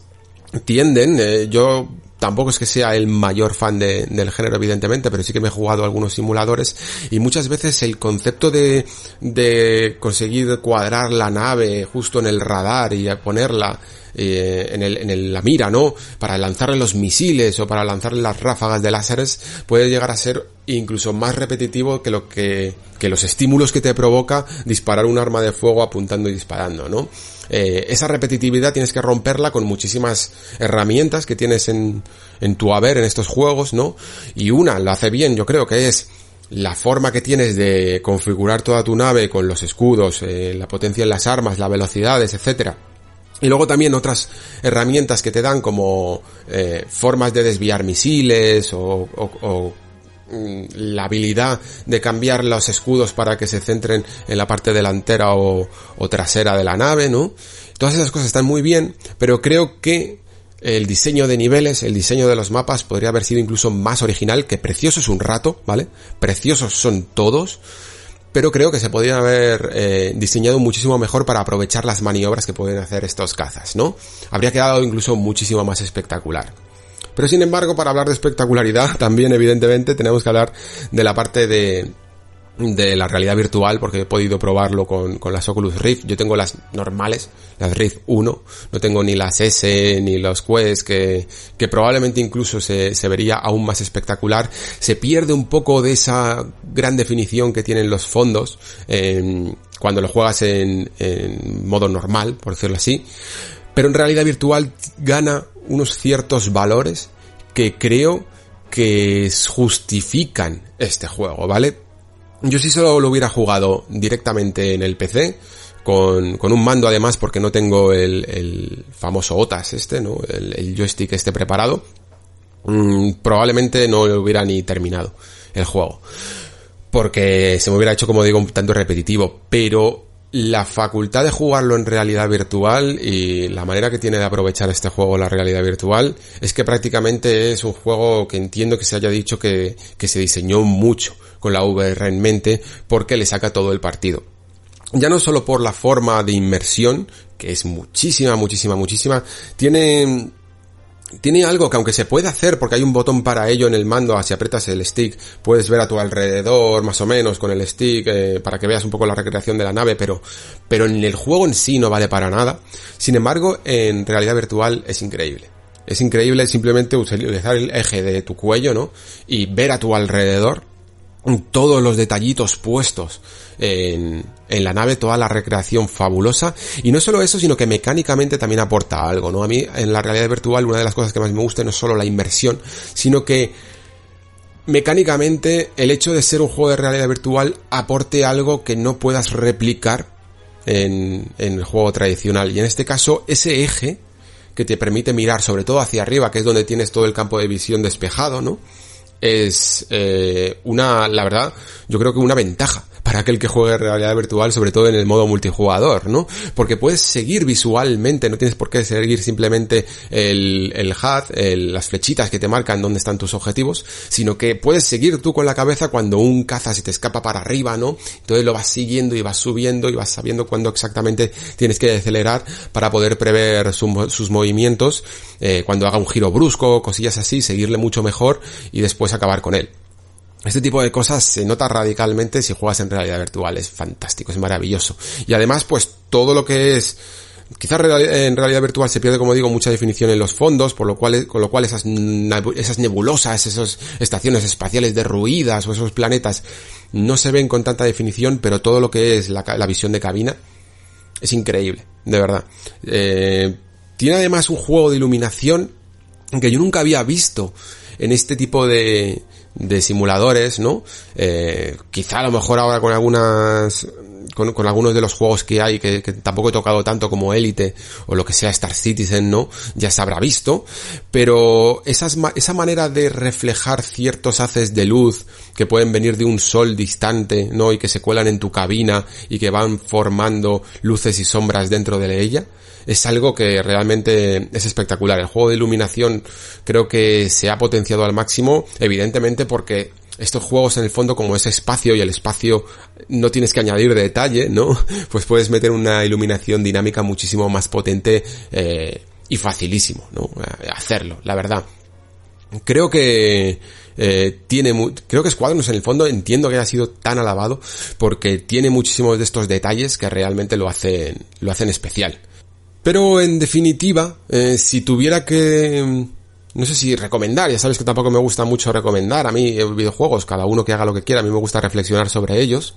tienden, eh, yo tampoco es que sea el mayor fan del género evidentemente, pero sí que me he jugado algunos simuladores y muchas veces el concepto de, de conseguir cuadrar la nave justo en el radar y ponerla eh, en, el, en la mira, ¿no? Para lanzarle los misiles o para lanzarle las ráfagas de láseres puede llegar a ser incluso más repetitivo que lo que, que los estímulos que te provoca disparar un arma de fuego apuntando y disparando, ¿no? Eh, esa repetitividad tienes que romperla con muchísimas herramientas que tienes en, en tu haber en estos juegos, ¿no? Y una lo hace bien, yo creo que es la forma que tienes de configurar toda tu nave con los escudos, eh, la potencia en las armas, las velocidades, etcétera y luego también otras herramientas que te dan como eh, formas de desviar misiles o, mm, la habilidad de cambiar los escudos para que se centren en la parte delantera o, o trasera de la nave, ¿no? Todas esas cosas están muy bien, pero creo que el diseño de niveles, el diseño de los mapas podría haber sido incluso más original, que preciosos un rato, ¿vale? Preciosos son todos, pero creo que se podrían haber eh, diseñado muchísimo mejor para aprovechar las maniobras que pueden hacer estos cazas, ¿no? Habría quedado incluso muchísimo más espectacular. Pero sin embargo, para hablar de espectacularidad, también evidentemente tenemos que hablar de la parte de, de la realidad virtual porque he podido probarlo con, con, las Oculus Rift. Yo tengo las normales, las Rift 1, no tengo ni las S ni los Quest que, que probablemente incluso se, se vería aún más espectacular. Se pierde un poco de esa gran definición que tienen los fondos cuando lo juegas en, en modo normal, por decirlo así. Pero en realidad virtual gana unos ciertos valores que creo que justifican este juego, ¿vale? Yo sí solo lo hubiera jugado directamente en el PC, con, con un mando además porque no tengo el, el famoso OTAS este, ¿no? El, joystick este preparado. Mm, probablemente no lo hubiera ni terminado el juego. Porque se me hubiera hecho, como digo, un tanto repetitivo. Pero la facultad de jugarlo en realidad virtual y la manera que tiene de aprovechar este juego la realidad virtual es que prácticamente es un juego que entiendo que se haya dicho que, que se diseñó mucho con la VR en mente porque le saca todo el partido. Ya no solo por la forma de inmersión, que es muchísima, muchísima, muchísima, tiene tiene algo que aunque se puede hacer porque hay un botón para ello en el mando, si aprietas el stick puedes ver a tu alrededor más o menos con el stick eh, para que veas un poco la recreación de la nave, pero, pero en el juego en sí no vale para nada. Sin embargo, en realidad virtual es increíble. Es increíble simplemente utilizar el eje de tu cuello, ¿no? Y ver a tu alrededor todos los detallitos puestos en, en, la nave, toda la recreación fabulosa. Y no solo eso, sino que mecánicamente también aporta algo, ¿no? A mí, en la realidad virtual, una de las cosas que más me gusta no es solo la inmersión, sino que mecánicamente el hecho de ser un juego de realidad virtual aporte algo que no puedas replicar en, en el juego tradicional. Y en este caso, ese eje que te permite mirar sobre todo hacia arriba, que es donde tienes todo el campo de visión despejado, ¿no? Es eh, una, la verdad, yo creo que una ventaja para aquel que juegue realidad virtual, sobre todo en el modo multijugador, ¿no? Porque puedes seguir visualmente, no tienes por qué seguir simplemente el, el HUD, las flechitas que te marcan dónde están tus objetivos, sino que puedes seguir tú con la cabeza cuando un caza se te escapa para arriba, ¿no? Entonces lo vas siguiendo y vas subiendo y vas sabiendo cuándo exactamente tienes que acelerar para poder prever sus movimientos, eh, cuando haga un giro brusco, cosillas así, seguirle mucho mejor y después acabar con él. Este tipo de cosas se nota radicalmente si juegas en realidad virtual, es fantástico, es maravilloso. Y además, pues todo lo que es Quizás en realidad virtual se pierde, como digo, mucha definición en los fondos, por lo cual, con lo cual esas, esas nebulosas, esas estaciones espaciales derruidas o esos planetas no se ven con tanta definición, pero todo lo que es la, la visión de cabina es increíble, de verdad. Eh, tiene además un juego de iluminación que yo nunca había visto en este tipo de, de simuladores, ¿no? Eh, quizá a lo mejor ahora con algunas con, algunos de los juegos que hay, que, tampoco he tocado tanto como Elite o lo que sea Star Citizen, ¿no? Ya se habrá visto, pero esa manera de reflejar ciertos haces de luz que pueden venir de un sol distante, ¿no? Y que se cuelan en tu cabina y que van formando luces y sombras dentro de ella, es algo que realmente es espectacular. El juego de iluminación creo que se ha potenciado al máximo, evidentemente porque estos juegos en el fondo como es espacio y el espacio no tienes que añadir detalle, ¿no? Pues puedes meter una iluminación dinámica muchísimo más potente eh, y facilísimo, ¿no? Hacerlo, la verdad. Creo que eh, tiene creo que Squadrons en el fondo entiendo que haya sido tan alabado porque tiene muchísimos de estos detalles que realmente lo hacen lo hacen especial. Pero en definitiva, eh, si tuviera que no sé si recomendar, ya sabes que tampoco me gusta mucho recomendar a mí eh, videojuegos, cada uno que haga lo que quiera, a mí me gusta reflexionar sobre ellos,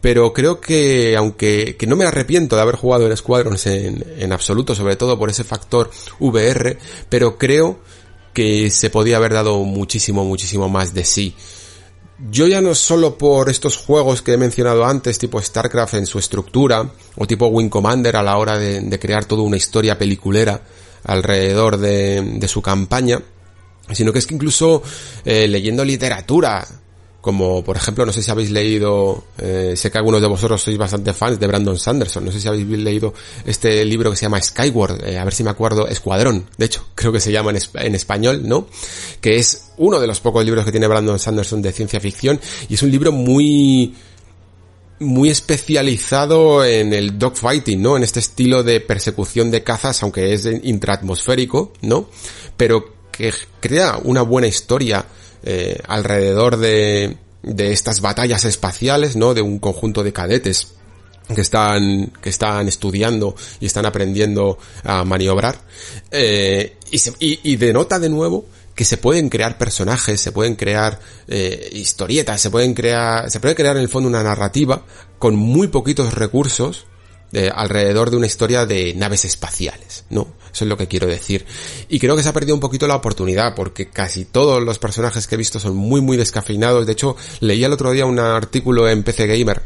pero creo que aunque que no me arrepiento de haber jugado en Squadrons en, en absoluto, sobre todo por ese factor VR, pero creo que se podía haber dado muchísimo, muchísimo más de sí. Yo ya no solo por estos juegos que he mencionado antes, tipo StarCraft en su estructura, o tipo Wing Commander a la hora de, de crear toda una historia peliculera, alrededor de, de su campaña, sino que es que incluso eh, leyendo literatura, como por ejemplo, no sé si habéis leído, eh, sé que algunos de vosotros sois bastante fans de Brandon Sanderson, no sé si habéis leído este libro que se llama Skyward, eh, a ver si me acuerdo, Escuadrón, de hecho, creo que se llama en, en, español, ¿no? Que es uno de los pocos libros que tiene Brandon Sanderson de ciencia ficción y es un libro muy muy especializado en el dogfighting, ¿no? En este estilo de persecución de cazas, aunque es intraatmosférico, ¿no? Pero que crea una buena historia eh, alrededor de, de estas batallas espaciales, ¿no? De un conjunto de cadetes que están que están estudiando y están aprendiendo a maniobrar eh, y, y, y denota de nuevo que se pueden crear personajes, se pueden crear eh, historietas, se pueden crear, se puede crear en el fondo una narrativa con muy poquitos recursos de, alrededor de una historia de naves espaciales, ¿no? Eso es lo que quiero decir. Y creo que se ha perdido un poquito la oportunidad porque casi todos los personajes que he visto son muy muy descafeinados. De hecho, leí el otro día un artículo en PC Gamer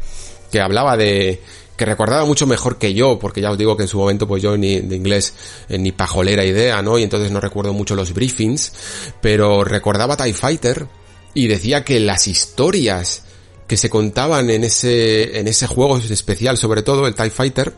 que hablaba de que recordaba mucho mejor que yo, porque ya os digo que en su momento pues yo ni de inglés eh, ni pajolera idea, ¿no? Y entonces no recuerdo mucho los briefings, pero recordaba TIE Fighter y decía que las historias que se contaban en ese, en ese juego especial, sobre todo el TIE Fighter,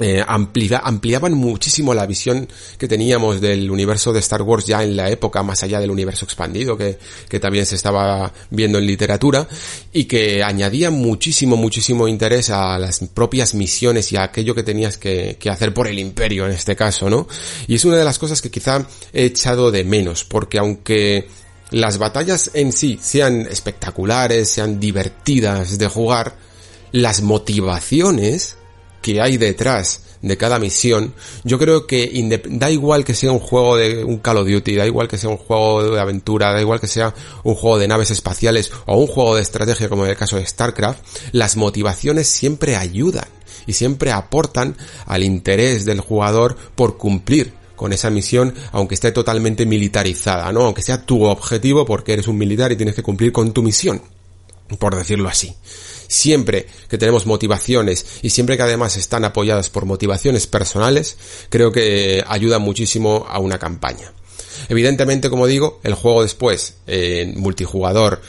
eh, ampliaban muchísimo la visión que teníamos del universo de Star Wars ya en la época, más allá del universo expandido que, que también se estaba viendo en literatura y que añadía muchísimo, muchísimo interés a las propias misiones y a aquello que tenías que, que hacer por el imperio en este caso, ¿no? Y es una de las cosas que quizá he echado de menos, porque aunque las batallas en sí sean espectaculares, sean divertidas de jugar, las motivaciones que hay detrás de cada misión, yo creo que da igual que sea un juego de un Call of Duty, da igual que sea un juego de aventura, da igual que sea un juego de naves espaciales o un juego de estrategia como en el caso de StarCraft, las motivaciones siempre ayudan y siempre aportan al interés del jugador por cumplir con esa misión, aunque esté totalmente militarizada, ¿no? Aunque sea tu objetivo porque eres un militar y tienes que cumplir con tu misión, por decirlo así siempre que tenemos motivaciones y siempre que además están apoyadas por motivaciones personales, creo que ayuda muchísimo a una campaña. Evidentemente, como digo, el juego después, en multijugador,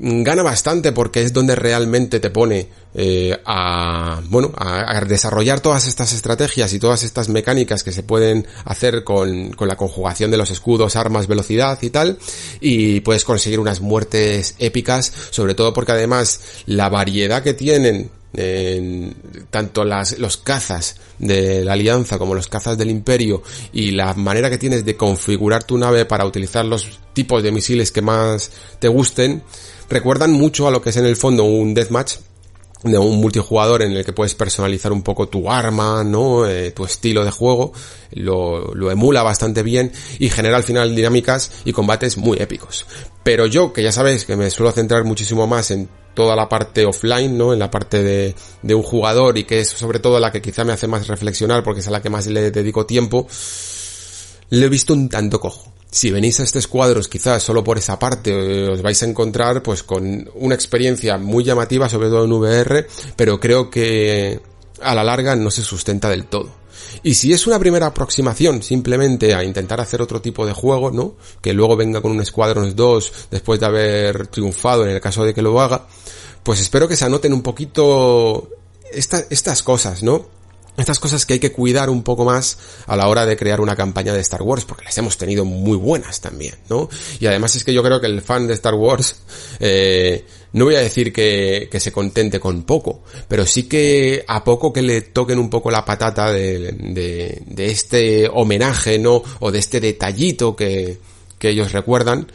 gana bastante porque es donde realmente te pone eh, a bueno a, desarrollar todas estas estrategias y todas estas mecánicas que se pueden hacer con, con la conjugación de los escudos, armas, velocidad y tal y puedes conseguir unas muertes épicas sobre todo porque además la variedad que tienen en tanto las, los cazas de la alianza como los cazas del imperio y la manera que tienes de configurar tu nave para utilizar los tipos de misiles que más te gusten recuerdan mucho a lo que es en el fondo un deathmatch de un multijugador en el que puedes personalizar un poco tu arma, ¿no? Eh, tu estilo de juego, lo, lo, emula bastante bien y genera al final dinámicas y combates muy épicos. Pero yo, que ya sabéis que me suelo centrar muchísimo más en toda la parte offline, ¿no? En la parte de, un jugador y que es sobre todo la que quizá me hace más reflexionar porque es a la que más le dedico tiempo, le he visto un tanto cojo si venís a estos cuadros quizás solo por esa parte eh, os vais a encontrar pues con una experiencia muy llamativa sobre todo en VR pero creo que a la larga no se sustenta del todo y si es una primera aproximación simplemente a intentar hacer otro tipo de juego, ¿no? Que luego venga con un Squadrons 2 después de haber triunfado en el caso de que lo haga, pues espero que se anoten un poquito estas cosas, ¿no? Estas cosas que hay que cuidar un poco más a la hora de crear una campaña de Star Wars, porque las hemos tenido muy buenas también, ¿no? Y además es que yo creo que el fan de Star Wars, eh, no voy a decir que, que, se contente con poco, pero sí que a poco que le toquen un poco la patata de, de, de este homenaje, ¿no? O de este detallito que, que ellos recuerdan,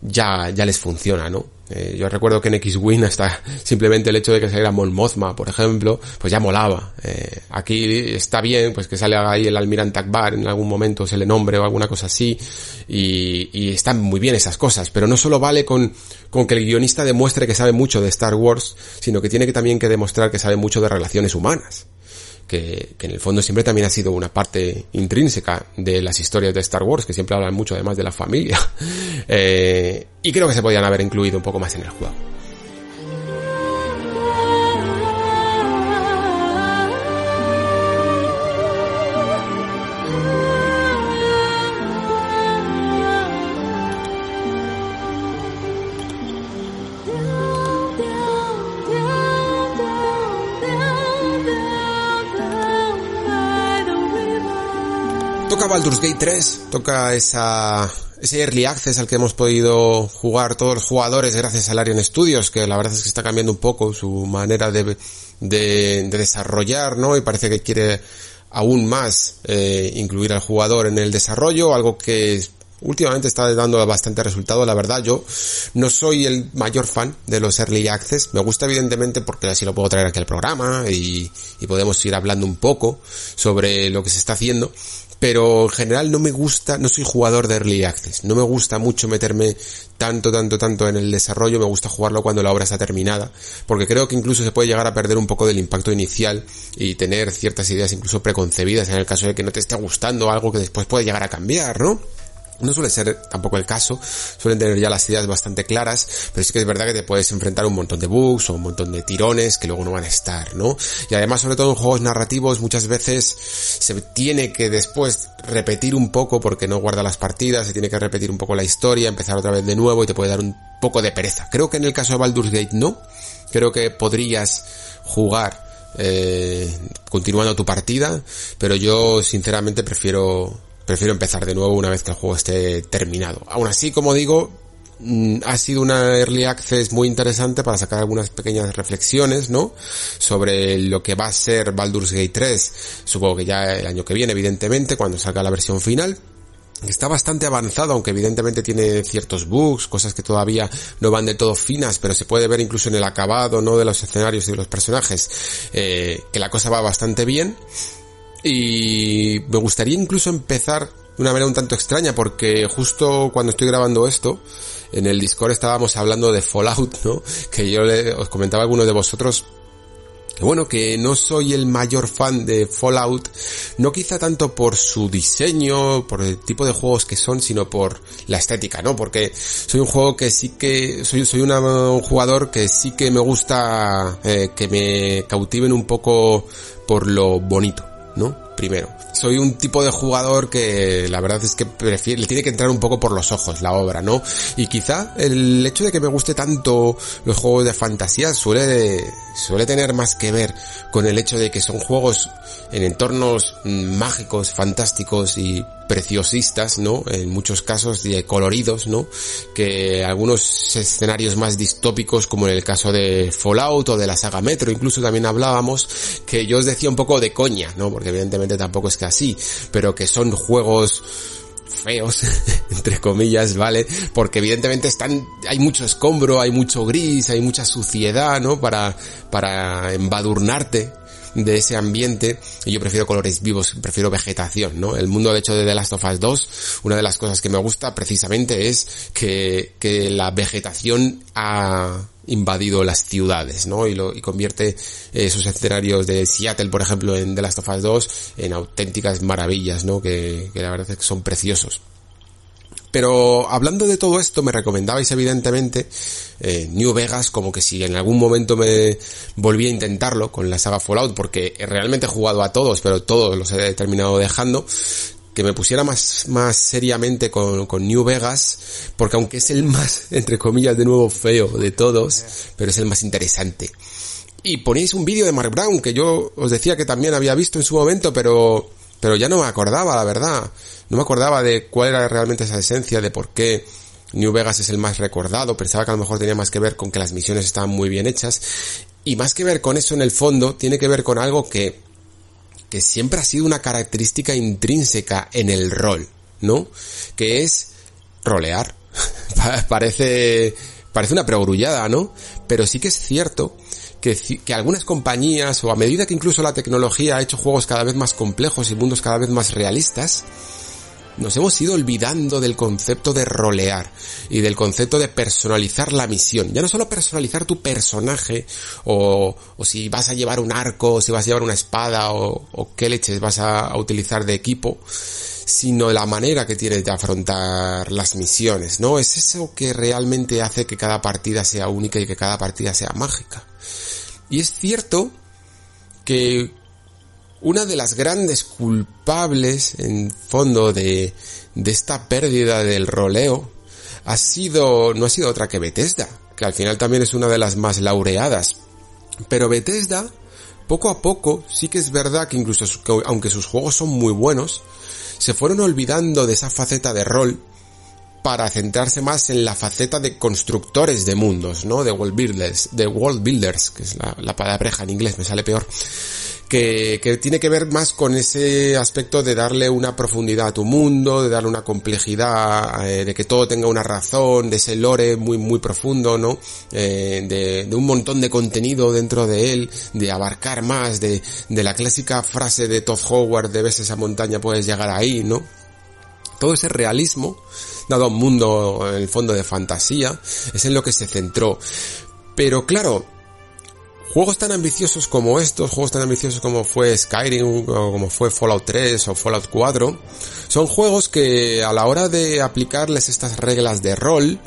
ya, ya les funciona, ¿no? Eh, yo recuerdo que en X-Wing hasta simplemente el hecho de que saliera Mon Mothma, por ejemplo, pues ya molaba. Eh, aquí está bien, pues que sale ahí el almirante Akbar en algún momento se le nombre o alguna cosa así, y, y están muy bien esas cosas, pero no solo vale con, con que el guionista demuestre que sabe mucho de Star Wars, sino que tiene que también que demostrar que sabe mucho de relaciones humanas que, en el fondo siempre también ha sido una parte intrínseca de las historias de Star Wars, que siempre hablan mucho además de la familia. Eh, y creo que se podían haber incluido un poco más en el juego. Baldur's Gate 3, toca esa, ese early access al que hemos podido jugar todos los jugadores gracias al Arian Studios, que la verdad es que está cambiando un poco su manera de, de, desarrollar, ¿no? Y parece que quiere aún más eh, incluir al jugador en el desarrollo, algo que últimamente está dando bastante resultado, la verdad. Yo no soy el mayor fan de los Early Access, me gusta evidentemente porque así lo puedo traer aquí al programa y, y podemos ir hablando un poco sobre lo que se está haciendo, pero en general no me gusta, no soy jugador de Early Access, no me gusta mucho meterme tanto, tanto, tanto en el desarrollo, me gusta jugarlo cuando la obra está terminada, porque creo que incluso se puede llegar a perder un poco del impacto inicial y tener ciertas ideas incluso preconcebidas en el caso de que no te esté gustando algo que después puede llegar a cambiar, ¿no? No suele ser tampoco el caso, suelen tener ya las ideas bastante claras, pero sí que es verdad que te puedes enfrentar a un montón de bugs o un montón de tirones que luego no van a estar, ¿no? Y además, sobre todo en juegos narrativos, muchas veces se tiene que después repetir un poco porque no guarda las partidas, se tiene que repetir un poco la historia, empezar otra vez de nuevo y te puede dar un poco de pereza. Creo que en el caso de Baldur's Gate no, creo que podrías jugar eh, continuando tu partida, pero yo sinceramente prefiero prefiero empezar de nuevo una vez que el juego esté terminado. Aún así, como digo, mm, ha sido una early access muy interesante para sacar algunas pequeñas reflexiones, ¿no? Sobre lo que va a ser Baldur's Gate 3, supongo que ya el año que viene, evidentemente, cuando salga la versión final. Está bastante avanzado, aunque evidentemente tiene ciertos bugs, cosas que todavía no van de todo finas, pero se puede ver incluso en el acabado, ¿no? De los escenarios y de los personajes, eh, que la cosa va bastante bien. Y me gustaría incluso empezar de una manera un tanto extraña porque justo cuando estoy grabando esto, en el Discord estábamos hablando de Fallout, ¿no? Que yo os comentaba a algunos de vosotros bueno, que no soy el mayor fan de Fallout, no quizá tanto por su diseño, por el tipo de juegos que son, sino por la estética, ¿no? Porque soy un juego que sí que, soy, soy un jugador que sí que me gusta eh, que me cautiven un poco por lo bonito. ¿No? primero. Soy un tipo de jugador que la verdad es que prefiere, le tiene que entrar un poco por los ojos la obra, ¿no? Y quizá el hecho de que me guste tanto los juegos de fantasía suele, suele tener más que ver con el hecho de que son juegos en entornos mágicos, fantásticos y preciosistas, ¿no? En muchos casos de coloridos, ¿no? Que algunos escenarios más distópicos, como en el caso de Fallout o de la saga Metro, incluso también hablábamos, que yo os decía un poco de coña, ¿no? Porque evidentemente tampoco es que así, pero que son juegos feos, entre comillas, ¿vale? Porque evidentemente están, hay mucho escombro, hay mucho gris, hay mucha suciedad, ¿no? Para, para embadurnarte de ese ambiente y yo prefiero colores vivos, prefiero vegetación, ¿no? El mundo de hecho de The Last of Us 2, una de las cosas que me gusta precisamente es que, que la vegetación ha invadido las ciudades, ¿no? Y, lo, y convierte esos escenarios de Seattle, por ejemplo, en The Last of Us 2 en auténticas maravillas, ¿no? Que, que la verdad es que son preciosos. Pero hablando de todo esto, me recomendabais evidentemente eh, New Vegas, como que si en algún momento me volví a intentarlo con la saga Fallout, porque realmente he jugado a todos, pero todos los he terminado dejando, que me pusiera más, más seriamente con, con New Vegas, porque aunque es el más, entre comillas, de nuevo feo de todos, pero es el más interesante. Y ponéis un vídeo de Mark Brown, que yo os decía que también había visto en su momento, pero, pero ya no me acordaba, la verdad. No me acordaba de cuál era realmente esa esencia, de por qué New Vegas es el más recordado. Pensaba que a lo mejor tenía más que ver con que las misiones estaban muy bien hechas. Y más que ver con eso en el fondo, tiene que ver con algo que, que siempre ha sido una característica intrínseca en el rol, ¿no? Que es rolear. parece, parece una preogrullada, ¿no? Pero sí que es cierto que, que, algunas compañías, o a medida que incluso la tecnología ha hecho juegos cada vez más complejos y mundos cada vez más realistas, nos hemos ido olvidando del concepto de rolear y del concepto de personalizar la misión. Ya no solo personalizar tu personaje o, si vas a llevar un arco, o si vas a llevar una espada o, o qué leches vas a, a, utilizar de equipo, sino la manera que tienes de afrontar las misiones, ¿no? Es eso que realmente hace que cada partida sea única y que cada partida sea mágica. Y es cierto que una de las grandes culpables, en fondo, de, de esta pérdida del roleo, ha sido, no ha sido otra que Bethesda, que al final también es una de las más laureadas. Pero Bethesda, poco a poco, sí que es verdad que incluso, aunque sus juegos son muy buenos, se fueron olvidando de esa faceta de rol para centrarse más en la faceta de constructores de mundos, ¿no? De world builders, de world builders, que es la, la palabreja en inglés, me sale peor que, tiene que ver más con ese aspecto de darle una profundidad a tu mundo, de darle una complejidad, eh, de que todo tenga una razón, de ese lore muy, muy profundo, ¿no? Eh, de, un montón de contenido dentro de él, de abarcar más, de, la clásica frase de Todd Howard de ves esa montaña puedes llegar ahí, ¿no? Todo ese realismo, dado un mundo en el fondo de fantasía, es en lo que se centró. Pero claro, Juegos tan ambiciosos como estos, juegos tan ambiciosos como fue Skyrim o como fue Fallout 3 o Fallout 4, son juegos que a la hora de aplicarles estas reglas de rol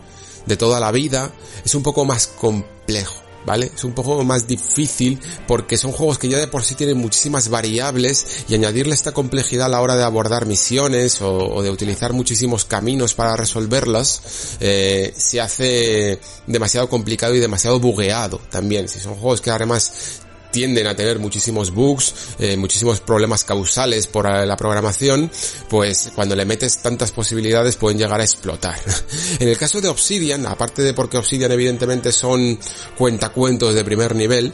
de toda la vida es un poco más complejo. ¿Vale? Es un poco más difícil porque son juegos que ya de por sí tienen muchísimas variables y añadirle esta complejidad a la hora de abordar misiones o, de utilizar muchísimos caminos para resolverlas eh, se hace demasiado complicado y demasiado bugueado también. Si son juegos que además tienden a tener muchísimos bugs, eh, muchísimos problemas causales por la programación, pues cuando le metes tantas posibilidades pueden llegar a explotar. en el caso de Obsidian, aparte de porque Obsidian evidentemente son cuentacuentos de primer nivel,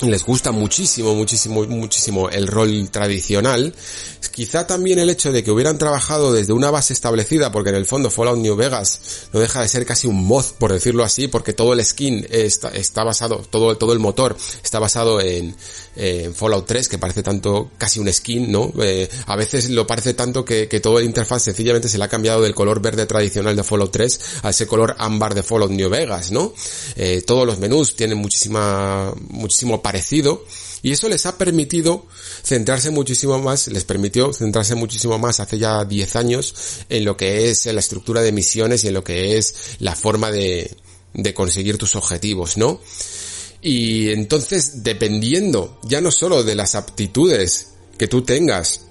les gusta muchísimo, muchísimo, muchísimo el rol tradicional. Quizá también el hecho de que hubieran trabajado desde una base establecida, porque en el fondo Fallout New Vegas no deja de ser casi un mod, por decirlo así, porque todo el skin está, está basado, todo, todo el motor está basado en, Fallout 3, que parece tanto casi un skin, ¿no? Eh, a veces lo parece tanto que, que todo el interfaz sencillamente se le ha cambiado del color verde tradicional de Fallout 3 a ese color ámbar de Fallout New Vegas, ¿no? Eh, todos los menús tienen muchísima, muchísimo parecido y eso les ha permitido centrarse muchísimo más, les permitió centrarse muchísimo más hace ya 10 años en lo que es la estructura de misiones y en lo que es la forma de, de conseguir tus objetivos, ¿no? Y entonces, dependiendo ya no solo de las aptitudes que tú tengas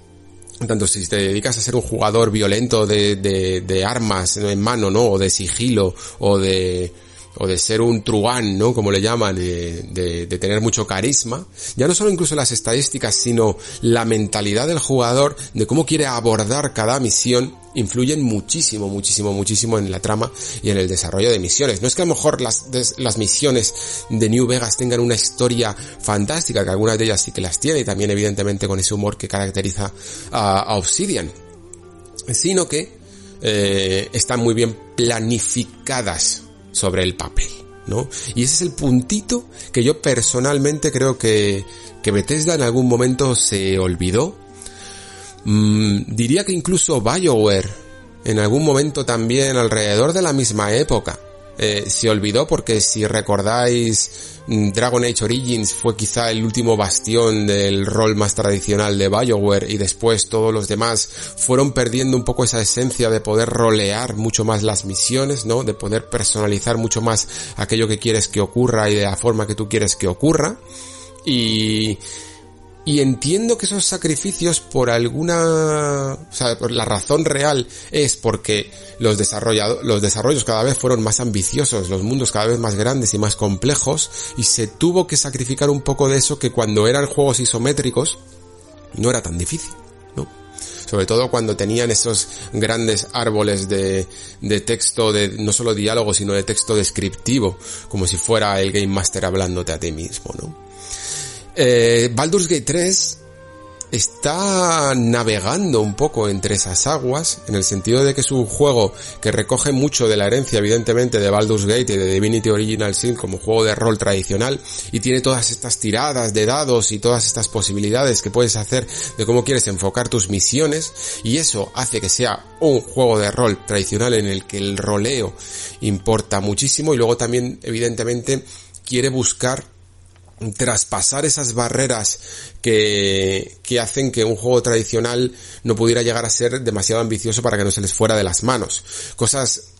tanto si te dedicas a ser un jugador violento de, de, de armas en mano, ¿no? O de sigilo, o de, o de ser un truán, ¿no? Como le llaman, de, de, de, tener mucho carisma. Ya no solo incluso las estadísticas, sino la mentalidad del jugador de cómo quiere abordar cada misión influyen muchísimo, muchísimo, muchísimo en la trama y en el desarrollo de misiones. No es que a lo mejor las, las misiones de New Vegas tengan una historia fantástica, que algunas de ellas sí que las tiene, y también evidentemente con ese humor que caracteriza a, a Obsidian, sino que eh, están muy bien planificadas sobre el papel, ¿no? Y ese es el puntito que yo personalmente creo que, que Bethesda en algún momento se olvidó. Mm, diría que incluso BioWare en algún momento también alrededor de la misma época eh, se olvidó porque si recordáis Dragon Age Origins fue quizá el último bastión del rol más tradicional de Bioware y después todos los demás fueron perdiendo un poco esa esencia de poder rolear mucho más las misiones, ¿no? De poder personalizar mucho más aquello que quieres que ocurra y de la forma que tú quieres que ocurra. Y, y entiendo que esos sacrificios por alguna, o sea, por la razón real es porque los desarrollados, los desarrollos cada vez fueron más ambiciosos, los mundos cada vez más grandes y más complejos y se tuvo que sacrificar un poco de eso que cuando eran juegos isométricos no era tan difícil, ¿no? Sobre todo cuando tenían esos grandes árboles de, de texto, de no solo diálogo, sino de texto descriptivo, como si fuera el Game Master hablándote a ti mismo, ¿no? Eh, Baldur's Gate 3 está navegando un poco entre esas aguas, en el sentido de que es un juego que recoge mucho de la herencia, evidentemente, de Baldur's Gate y de Divinity Original Sin como juego de rol tradicional, y tiene todas estas tiradas de dados y todas estas posibilidades que puedes hacer de cómo quieres enfocar tus misiones, y eso hace que sea un juego de rol tradicional en el que el roleo importa muchísimo, y luego también, evidentemente, quiere buscar traspasar esas barreras que, que hacen que un juego tradicional no pudiera llegar a ser demasiado ambicioso para que no se les fuera de las manos. Cosas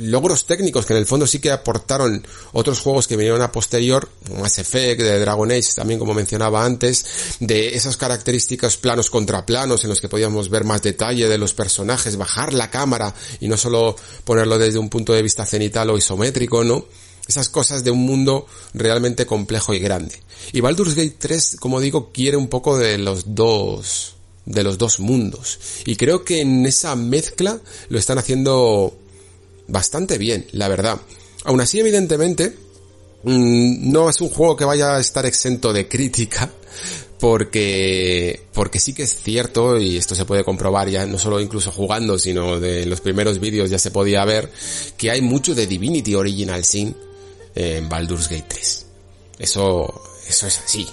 logros técnicos que en el fondo sí que aportaron otros juegos que vinieron a posterior, Mass Effect, de Dragon Age también como mencionaba antes, de esas características planos contra planos en los que podíamos ver más detalle de los personajes, bajar la cámara y no solo ponerlo desde un punto de vista cenital o isométrico, ¿no? Esas cosas de un mundo realmente complejo y grande. Y Baldur's Gate 3, como digo, quiere un poco de los dos de los dos mundos. Y creo que en esa mezcla lo están haciendo bastante bien, la verdad. Aún así, evidentemente, mm, no es un juego que vaya a estar exento de crítica, porque porque sí que es cierto y esto se puede comprobar ya no solo incluso jugando sino de los primeros vídeos ya se podía ver que hay mucho de Divinity Original Sin en Baldur's Gate 3. Eso, eso es así.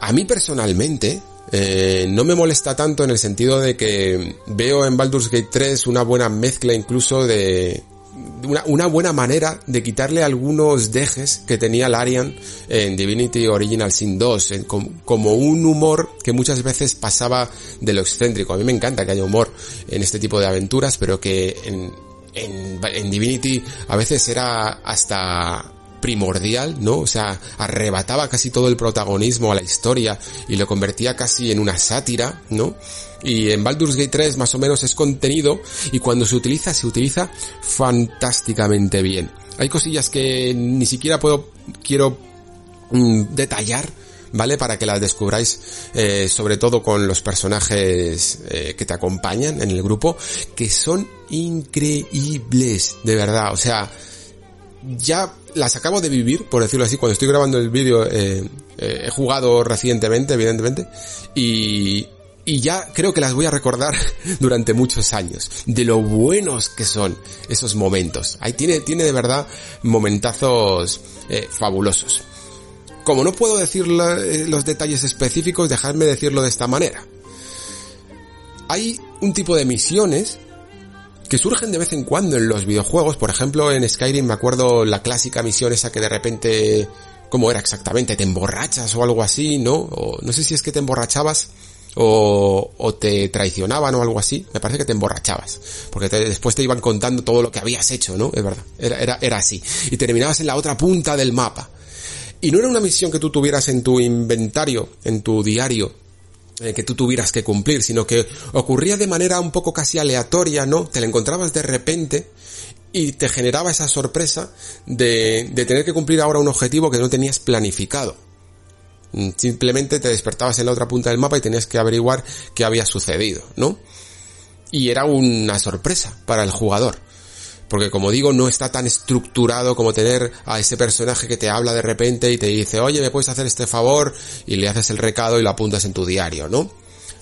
A mí personalmente, eh, no me molesta tanto en el sentido de que veo en Baldur's Gate 3 una buena mezcla incluso de, una, buena manera de quitarle algunos dejes que tenía Larian en Divinity Original Sin 2, como un humor que muchas veces pasaba de lo excéntrico. A mí me encanta que haya humor en este tipo de aventuras, pero que en, en, Divinity a veces era hasta primordial, ¿no? O sea, arrebataba casi todo el protagonismo a la historia y lo convertía casi en una sátira, ¿no? Y en Baldur's Gate 3 más o menos es contenido y cuando se utiliza, se utiliza fantásticamente bien. Hay cosillas que ni siquiera puedo, quiero mm, detallar, ¿vale? Para que las descubráis, eh, sobre todo con los personajes eh, que te acompañan en el grupo, que son increíbles, de verdad. O sea, ya las acabo de vivir, por decirlo así, cuando estoy grabando el vídeo, eh, he jugado recientemente, evidentemente, y, y ya creo que las voy a recordar durante muchos años, de lo buenos que son esos momentos. Ahí tiene, tiene de verdad momentazos fabulosos. Como no puedo decir los detalles específicos, dejadme decirlo de esta manera. Hay un tipo de misiones que surgen de vez en cuando en los videojuegos. Por ejemplo, en Skyrim me acuerdo la clásica misión esa que de repente... ¿Cómo era exactamente? ¿Te emborrachas o algo así? ¿No? O, no sé si es que te emborrachabas o, o, te traicionaban o algo así. Me parece que te emborrachabas. Porque después te iban contando todo lo que habías hecho, ¿no? Es verdad. Era así. Y terminabas en la otra punta del mapa. Y no era una misión que tú tuvieras en tu inventario, en tu diario, eh, que tú tuvieras que cumplir, sino que ocurría de manera un poco casi aleatoria, ¿no? Te la encontrabas de repente y te generaba esa sorpresa de, de tener que cumplir ahora un objetivo que no tenías planificado. Mm, simplemente te despertabas en la otra punta del mapa y tenías que averiguar qué había sucedido, ¿no? Y era una sorpresa para el jugador. Porque como digo, no está tan estructurado como tener a ese personaje que te habla de repente y te dice, oye, ¿me puedes hacer este favor? Y le haces el recado y lo apuntas en tu diario, ¿no?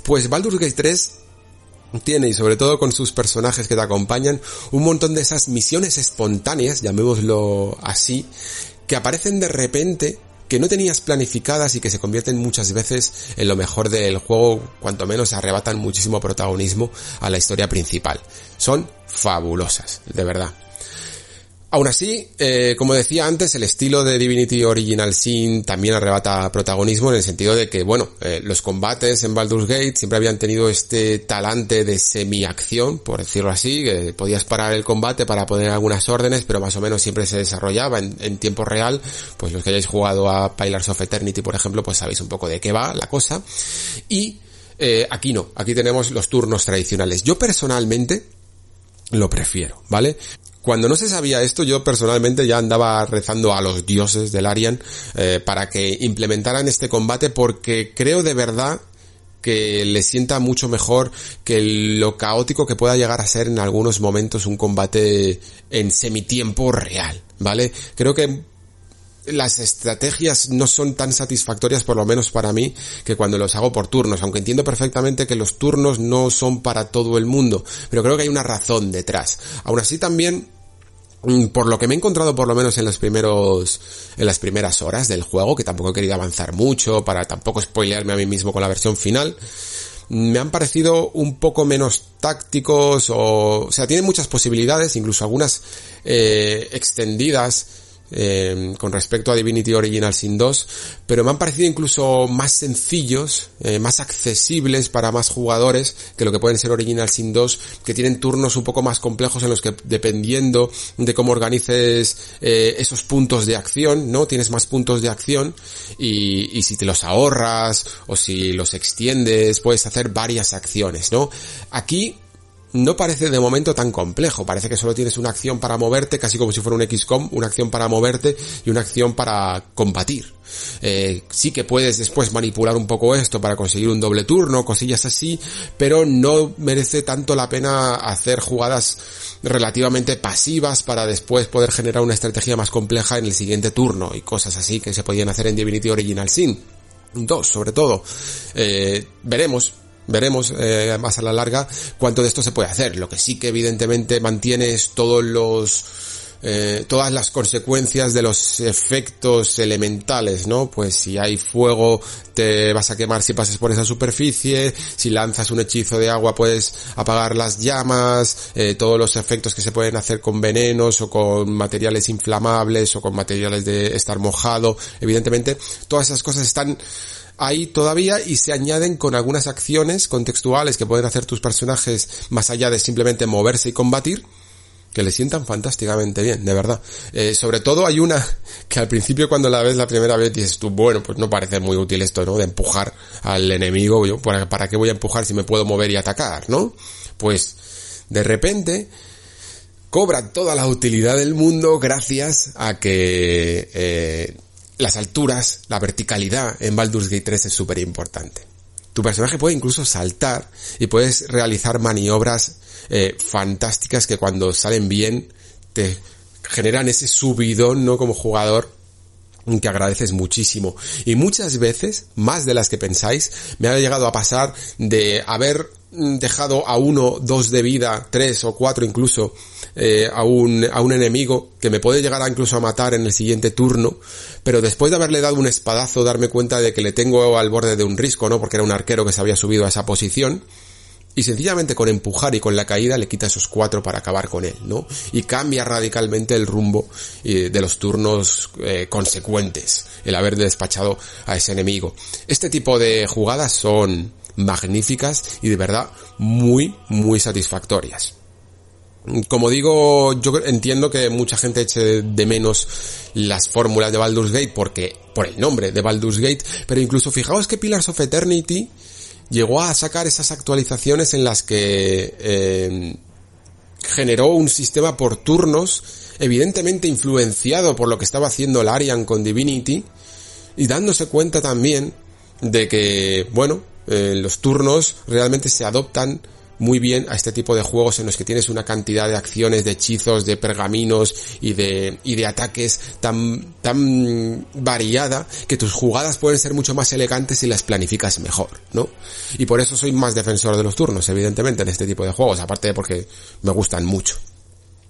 Pues Baldur's Gate 3 tiene, y sobre todo con sus personajes que te acompañan, un montón de esas misiones espontáneas, llamémoslo así, que aparecen de repente que no tenías planificadas y que se convierten muchas veces en lo mejor del juego, cuanto menos arrebatan muchísimo protagonismo a la historia principal. Son fabulosas, de verdad. Aún así, eh, como decía antes, el estilo de Divinity Original Sin también arrebata protagonismo en el sentido de que, bueno, eh, los combates en Baldur's Gate siempre habían tenido este talante de semi-acción, por decirlo así, que podías parar el combate para poner algunas órdenes, pero más o menos siempre se desarrollaba en, tiempo real. Pues los que hayáis jugado a Pillars of Eternity, por ejemplo, pues sabéis un poco de qué va la cosa. Y eh, aquí no, aquí tenemos los turnos tradicionales. Yo personalmente lo prefiero, ¿vale? Cuando no se sabía esto, yo personalmente ya andaba rezando a los dioses del Arian eh, para que implementaran este combate porque creo de verdad que le sienta mucho mejor que lo caótico que pueda llegar a ser en algunos momentos un combate en semitiempo real, ¿vale? Creo que las estrategias no son tan satisfactorias, por lo menos para mí, que cuando los hago por turnos, aunque entiendo perfectamente que los turnos no son para todo el mundo, pero creo que hay una razón detrás. Aún así también mm, por lo que me he encontrado por lo menos en los primeros en las primeras horas del juego que tampoco he querido avanzar mucho para tampoco spoilearme a mí mismo con la versión final me han parecido un poco menos tácticos o, o sea tienen muchas posibilidades incluso algunas eh, extendidas eh, con respecto a Divinity Original Sin 2, pero me han parecido incluso más sencillos, eh, más accesibles para más jugadores que lo que pueden ser Original Sin 2, que tienen turnos un poco más complejos en los que dependiendo de cómo organices eh, esos puntos de acción, ¿no? Tienes más puntos de acción y, y si te los ahorras o si los extiendes, puedes hacer varias acciones, ¿no? Aquí no parece de momento tan complejo, parece que solo tienes una acción para moverte, casi como si fuera un XCOM, una acción para moverte y una acción para combatir. Eh, sí que puedes después manipular un poco esto para conseguir un doble turno, cosillas así, pero no merece tanto la pena hacer jugadas relativamente pasivas para después poder generar una estrategia más compleja en el siguiente turno y cosas así que se podían hacer en Divinity Original Sin. 2 sobre todo. Eh, veremos, veremos eh, más a la larga cuánto de esto se puede hacer. Lo que sí que evidentemente mantiene es todos los eh, todas las consecuencias de los efectos elementales, ¿no? Pues si hay fuego te vas a quemar si pasas por esa superficie, si lanzas un hechizo de agua puedes apagar las llamas, eh, todos los efectos que se pueden hacer con venenos o con materiales inflamables o con materiales de estar mojado, evidentemente todas esas cosas están ahí todavía y se añaden con algunas acciones contextuales que pueden hacer tus personajes más allá de simplemente moverse y combatir que le sientan fantásticamente bien, de verdad. Eh, sobre todo hay una que al principio cuando la ves la primera vez dices tú, bueno, pues no parece muy útil esto, ¿no? De empujar al enemigo, yo, ¿para, para qué voy a empujar si me puedo mover y atacar, ¿no? Pues, de repente, cobra toda la utilidad del mundo gracias a que eh, las alturas, la verticalidad en Baldur's Gate 3 es súper importante. Tu personaje puede incluso saltar y puedes realizar maniobras eh, fantásticas que cuando salen bien te generan ese subidón, ¿no? Como jugador que agradeces muchísimo. Y muchas veces, más de las que pensáis, me ha llegado a pasar de haber dejado a uno, dos de vida, tres o cuatro incluso, eh, a, un, a un enemigo que me puede llegar a incluso a matar en el siguiente turno, pero después de haberle dado un espadazo, darme cuenta de que le tengo al borde de un risco, ¿no? Porque era un arquero que se había subido a esa posición, y sencillamente con empujar y con la caída le quita esos cuatro para acabar con él, ¿no? Y cambia radicalmente el rumbo eh, de los turnos eh, consecuentes, el haber despachado a ese enemigo. Este tipo de jugadas son magníficas y de verdad muy, muy satisfactorias. Como digo, yo entiendo que mucha gente eche de menos las fórmulas de Baldur's Gate porque, por el nombre de Baldur's Gate, pero incluso fijaos que Pillars of Eternity llegó a sacar esas actualizaciones en las que eh, generó un sistema por turnos, evidentemente influenciado por lo que estaba haciendo Larian con Divinity, y dándose cuenta también de que, bueno, eh, los turnos realmente se adoptan muy bien a este tipo de juegos en los que tienes una cantidad de acciones, de hechizos, de pergaminos y de, y de ataques tan, tan variada que tus jugadas pueden ser mucho más elegantes si las planificas mejor, ¿no? Y por eso soy más defensor de los turnos, evidentemente, en este tipo de juegos, aparte de porque me gustan mucho.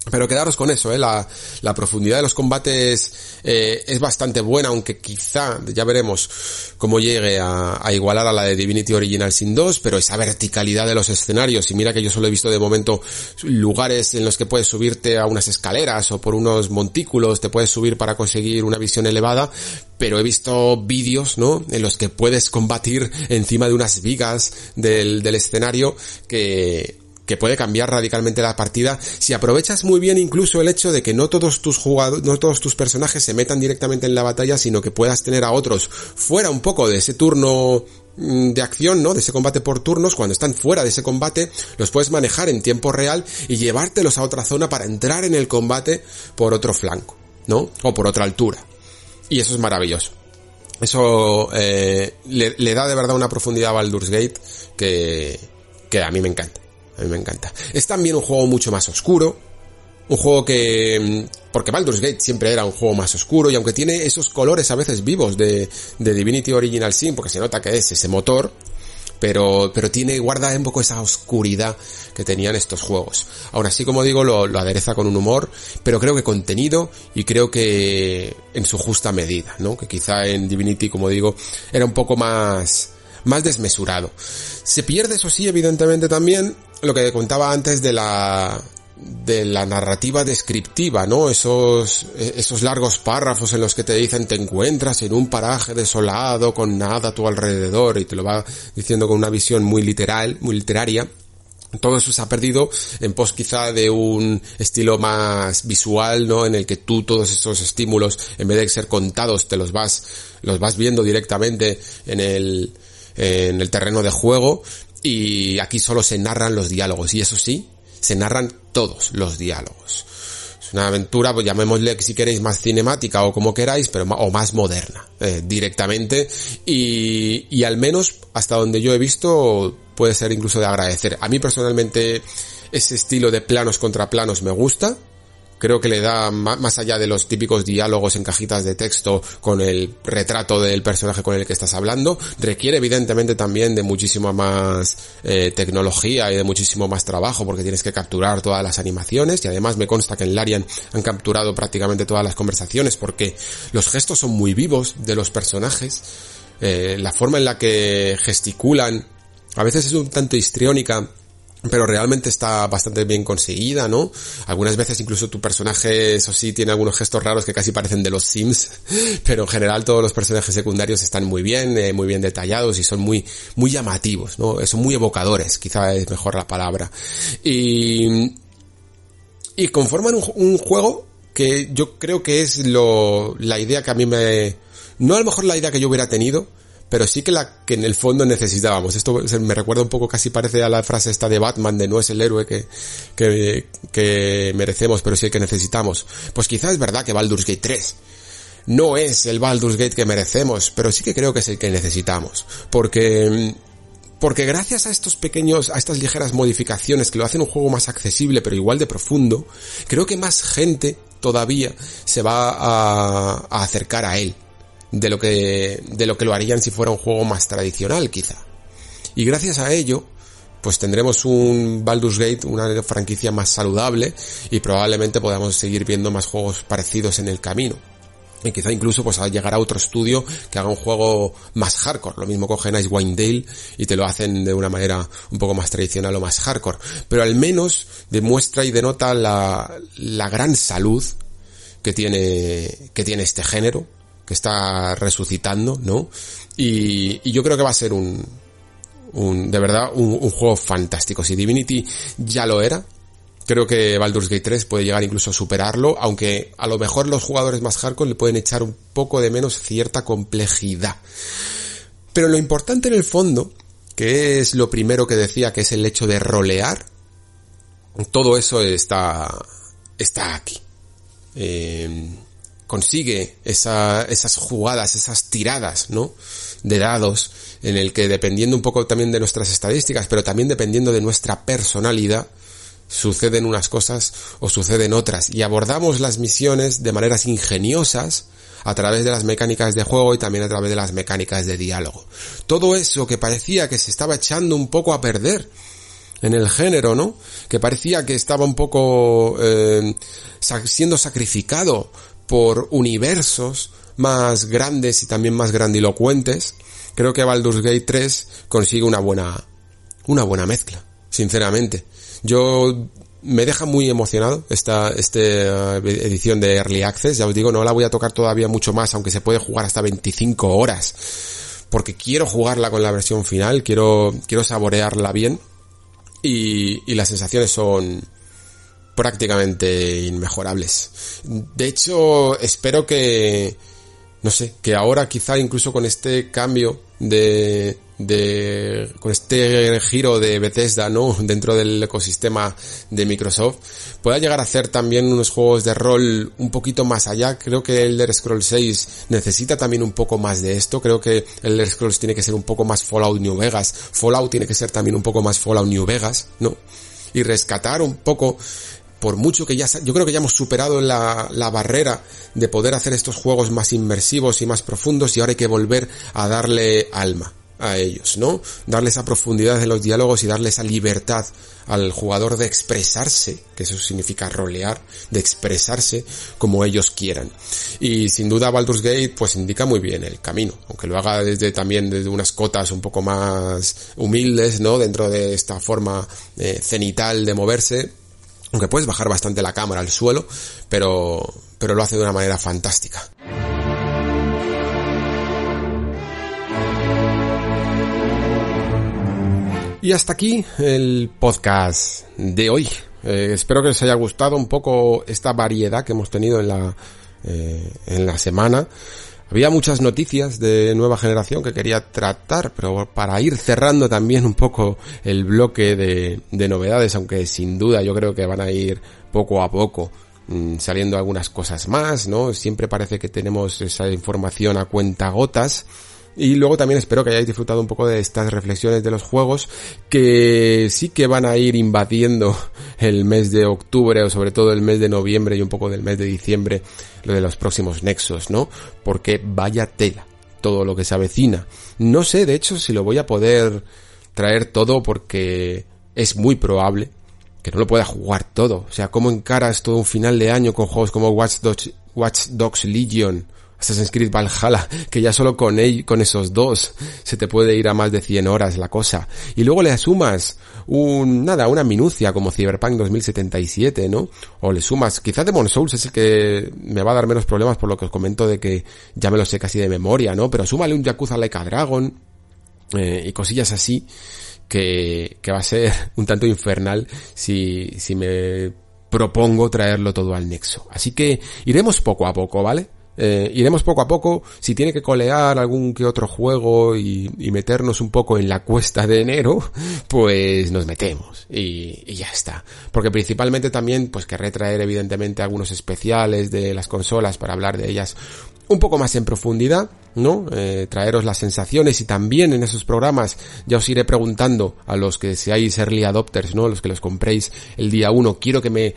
Pero quedaros con eso, ¿eh? la, profundidad de los combates eh, es bastante buena, aunque quizá, ya veremos cómo llegue a, a, igualar a la de Divinity Original Sin 2, pero esa verticalidad de los escenarios, y mira que yo solo he visto de momento lugares en los que puedes subirte a unas escaleras o por unos montículos, te puedes subir para conseguir una visión elevada, pero he visto vídeos, ¿no? En los que puedes combatir encima de unas vigas del, del escenario que que puede cambiar radicalmente la partida si aprovechas muy bien incluso el hecho de que no todos tus jugadores, no todos tus personajes se metan directamente en la batalla, sino que puedas tener a otros fuera un poco de ese turno mm, de acción, ¿no? De ese combate por turnos, cuando están fuera de ese combate, los puedes manejar en tiempo real y llevártelos a otra zona para entrar en el combate por otro flanco, ¿no? O por otra altura. Y eso es maravilloso. Eso eh, le, le, da de verdad una profundidad a Baldur's Gate que, que a mí me encanta. A mí me encanta. Es también un juego mucho más oscuro. Un juego que... Porque Baldur's Gate siempre era un juego más oscuro y aunque tiene esos colores a veces vivos de, de Divinity Original Sin, porque se nota que es ese motor, pero, pero tiene, guarda un poco esa oscuridad que tenían estos juegos. Aún así, como digo, lo, lo, adereza con un humor, pero creo que contenido y creo que en su justa medida, ¿no? Que quizá en Divinity, como digo, era un poco más, más desmesurado. Se pierde, eso sí, evidentemente también, lo que contaba antes de la de la narrativa descriptiva, ¿no? Esos, esos largos párrafos en los que te dicen te encuentras en un paraje desolado con nada a tu alrededor y te lo va diciendo con una visión muy literal, muy literaria. Todo eso se ha perdido en pos quizá de un estilo más visual, ¿no? En el que tú todos esos estímulos, en vez de ser contados, te los vas, los vas viendo directamente en el, en el terreno de juego y aquí solo se narran los diálogos y eso sí, se narran todos los diálogos. Es una aventura, pues llamémosle si queréis más cinemática o como queráis, pero o más moderna, eh, directamente. Y, y al menos hasta donde yo he visto puede ser incluso de agradecer. A mí personalmente ese estilo de planos contra planos me gusta creo que le da más allá de los típicos diálogos en cajitas de texto con el retrato del personaje con el que estás hablando, requiere evidentemente también de muchísima más eh, tecnología y de muchísimo más trabajo porque tienes que capturar todas las animaciones y además me consta que en Larian han capturado prácticamente todas las conversaciones porque los gestos son muy vivos de los personajes, eh, la forma en la que gesticulan a veces es un tanto histriónica pero realmente está bastante bien conseguida, ¿no? Algunas veces incluso tu personaje, eso sí, tiene algunos gestos raros que casi parecen de los Sims, pero en general todos los personajes secundarios están muy bien, eh, muy bien detallados y son muy, muy llamativos, ¿no? Son muy evocadores, quizá es mejor la palabra. Y, y conforman un, un juego que yo creo que es lo, la idea que a mí me, no a lo mejor la idea que yo hubiera tenido, pero sí que la que en el fondo necesitábamos. Esto me recuerda un poco, casi parece a la frase esta de Batman de no es el héroe que, que, merecemos, pero sí el que necesitamos. Pues quizás es verdad que Baldur's Gate 3 no es el Baldur's Gate que merecemos, pero sí que creo que es el que necesitamos. Porque porque gracias a estos pequeños, a estas ligeras modificaciones que lo hacen un juego más accesible pero igual de profundo, creo que más gente todavía se va a acercar a él de lo que, de lo que lo harían si fuera un juego más tradicional quizá. Y gracias a ello, pues tendremos un Baldur's Gate, una franquicia más saludable y probablemente podamos seguir viendo más juegos parecidos en el camino. Y quizá incluso pues llegar a otro estudio que haga un juego más hardcore. Lo mismo cogen Icewind Dale y te lo hacen de una manera un poco más tradicional o más hardcore. Pero al menos demuestra y denota la, la gran salud que tiene, que tiene este género está resucitando, ¿no? Y, y yo creo que va a ser un, un de verdad, un, un, juego fantástico. Si Divinity ya lo era, creo que Baldur's Gate 3 puede llegar incluso a superarlo, aunque a lo mejor los jugadores más hardcore le pueden echar un poco de menos cierta complejidad. Pero lo importante en el fondo que es lo primero que decía que es el hecho de rolear, todo eso está, está aquí. Eh, consigue esas jugadas, esas tiradas, ¿no? De dados, en el que dependiendo un poco también de nuestras estadísticas, pero también dependiendo de nuestra personalidad, suceden unas cosas o suceden otras. Y abordamos las misiones de maneras ingeniosas, a través de las mecánicas de juego y también a través de las mecánicas de diálogo. Todo eso que parecía que se estaba echando un poco a perder en el género, ¿no? Que parecía que estaba un poco eh, siendo sacrificado por universos más grandes y también más grandilocuentes, creo que Baldur's Gate 3 consigue una buena, una buena mezcla, sinceramente. Yo me deja muy emocionado esta, esta eh, edición de Early Access, ya os digo, no la voy a tocar todavía mucho más, aunque se puede jugar hasta 25 horas, porque quiero jugarla con la versión final, quiero, quiero saborearla bien, y, y las sensaciones son, prácticamente inmejorables. De hecho, espero que, no sé, que ahora quizá incluso con este cambio de, de, con este giro de Bethesda, ¿no? Dentro del ecosistema de Microsoft, pueda llegar a hacer también unos juegos de rol un poquito más allá. Creo que Elder Scrolls 6 necesita también un poco más de esto. Creo que Elder Scrolls tiene que ser un poco más Fallout New Vegas. Fallout tiene que ser también un poco más Fallout New Vegas, ¿no? Y rescatar un poco por mucho que ya, yo creo que ya hemos superado la, la, barrera de poder hacer estos juegos más inmersivos y más profundos y ahora hay que volver a darle alma a ellos, ¿no? Darle esa profundidad en los diálogos y darle esa libertad al jugador de expresarse, que eso significa rolear, de expresarse como ellos quieran. Y sin duda Baldur's Gate pues indica muy bien el camino, aunque lo haga desde también desde unas cotas un poco más humildes, ¿no? Dentro de esta forma eh, cenital de moverse, aunque puedes bajar bastante la cámara al suelo, pero, pero lo hace de una manera fantástica. Y hasta aquí el podcast de hoy. Eh, espero que os haya gustado un poco esta variedad que hemos tenido en la, eh, en la semana. Había muchas noticias de nueva generación que quería tratar, pero para ir cerrando también un poco el bloque de, de novedades, aunque sin duda yo creo que van a ir poco a poco mm, saliendo algunas cosas más, ¿no? Siempre parece que tenemos esa información a cuenta gotas y luego también espero que hayáis disfrutado un poco de estas reflexiones de los juegos que sí que van a ir invadiendo el mes de octubre o sobre todo el mes de noviembre y un poco del mes de diciembre, lo de los próximos nexos, ¿no? Porque vaya tela todo lo que se avecina. No sé, de hecho, si lo voy a poder traer todo porque es muy probable que no lo pueda jugar todo. O sea, ¿cómo encaras todo un final de año con juegos como Watch Dogs, Watch Dogs Legion? Assassin's Creed Valhalla, que ya solo con, él, con esos dos se te puede ir a más de 100 horas la cosa. Y luego le sumas un, nada, una minucia como Cyberpunk 2077, ¿no? O le sumas, quizás Demon Souls es el que me va a dar menos problemas por lo que os comento de que ya me lo sé casi de memoria, ¿no? Pero súmale un Yakuza Like a Dragon, eh, y cosillas así, que, que va a ser un tanto infernal si, si me propongo traerlo todo al nexo. Así que iremos poco a poco, ¿vale? Eh, iremos poco a poco, si tiene que colear algún que otro juego y, meternos un poco en la cuesta de enero, pues nos metemos y, y, ya está. Porque principalmente también pues querré traer evidentemente algunos especiales de las consolas para hablar de ellas un poco más en profundidad, ¿no? Eh, traeros las sensaciones y también en esos programas ya os iré preguntando a los que seáis early adopters, ¿no? Los que los compréis el día uno, quiero que me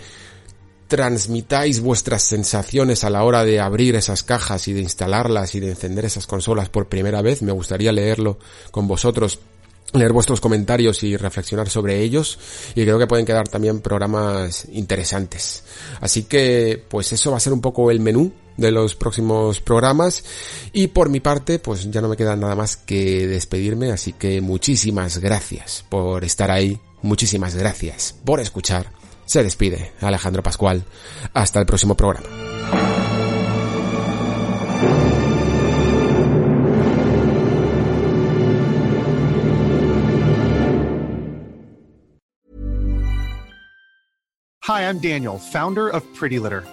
transmitáis vuestras sensaciones a la hora de abrir esas cajas y de instalarlas y de encender esas consolas por primera vez. Me gustaría leerlo con vosotros leer vuestros comentarios y reflexionar sobre ellos. Y creo que pueden quedar también programas interesantes. Así que pues eso va a ser un poco el menú de los próximos programas. Y por mi parte pues ya no me queda nada más que despedirme. Así que muchísimas gracias por estar ahí, muchísimas gracias por escuchar se despide Alejandro Pascual. Hasta el próximo programa. Hi, I'm Daniel, founder of Pretty Litter.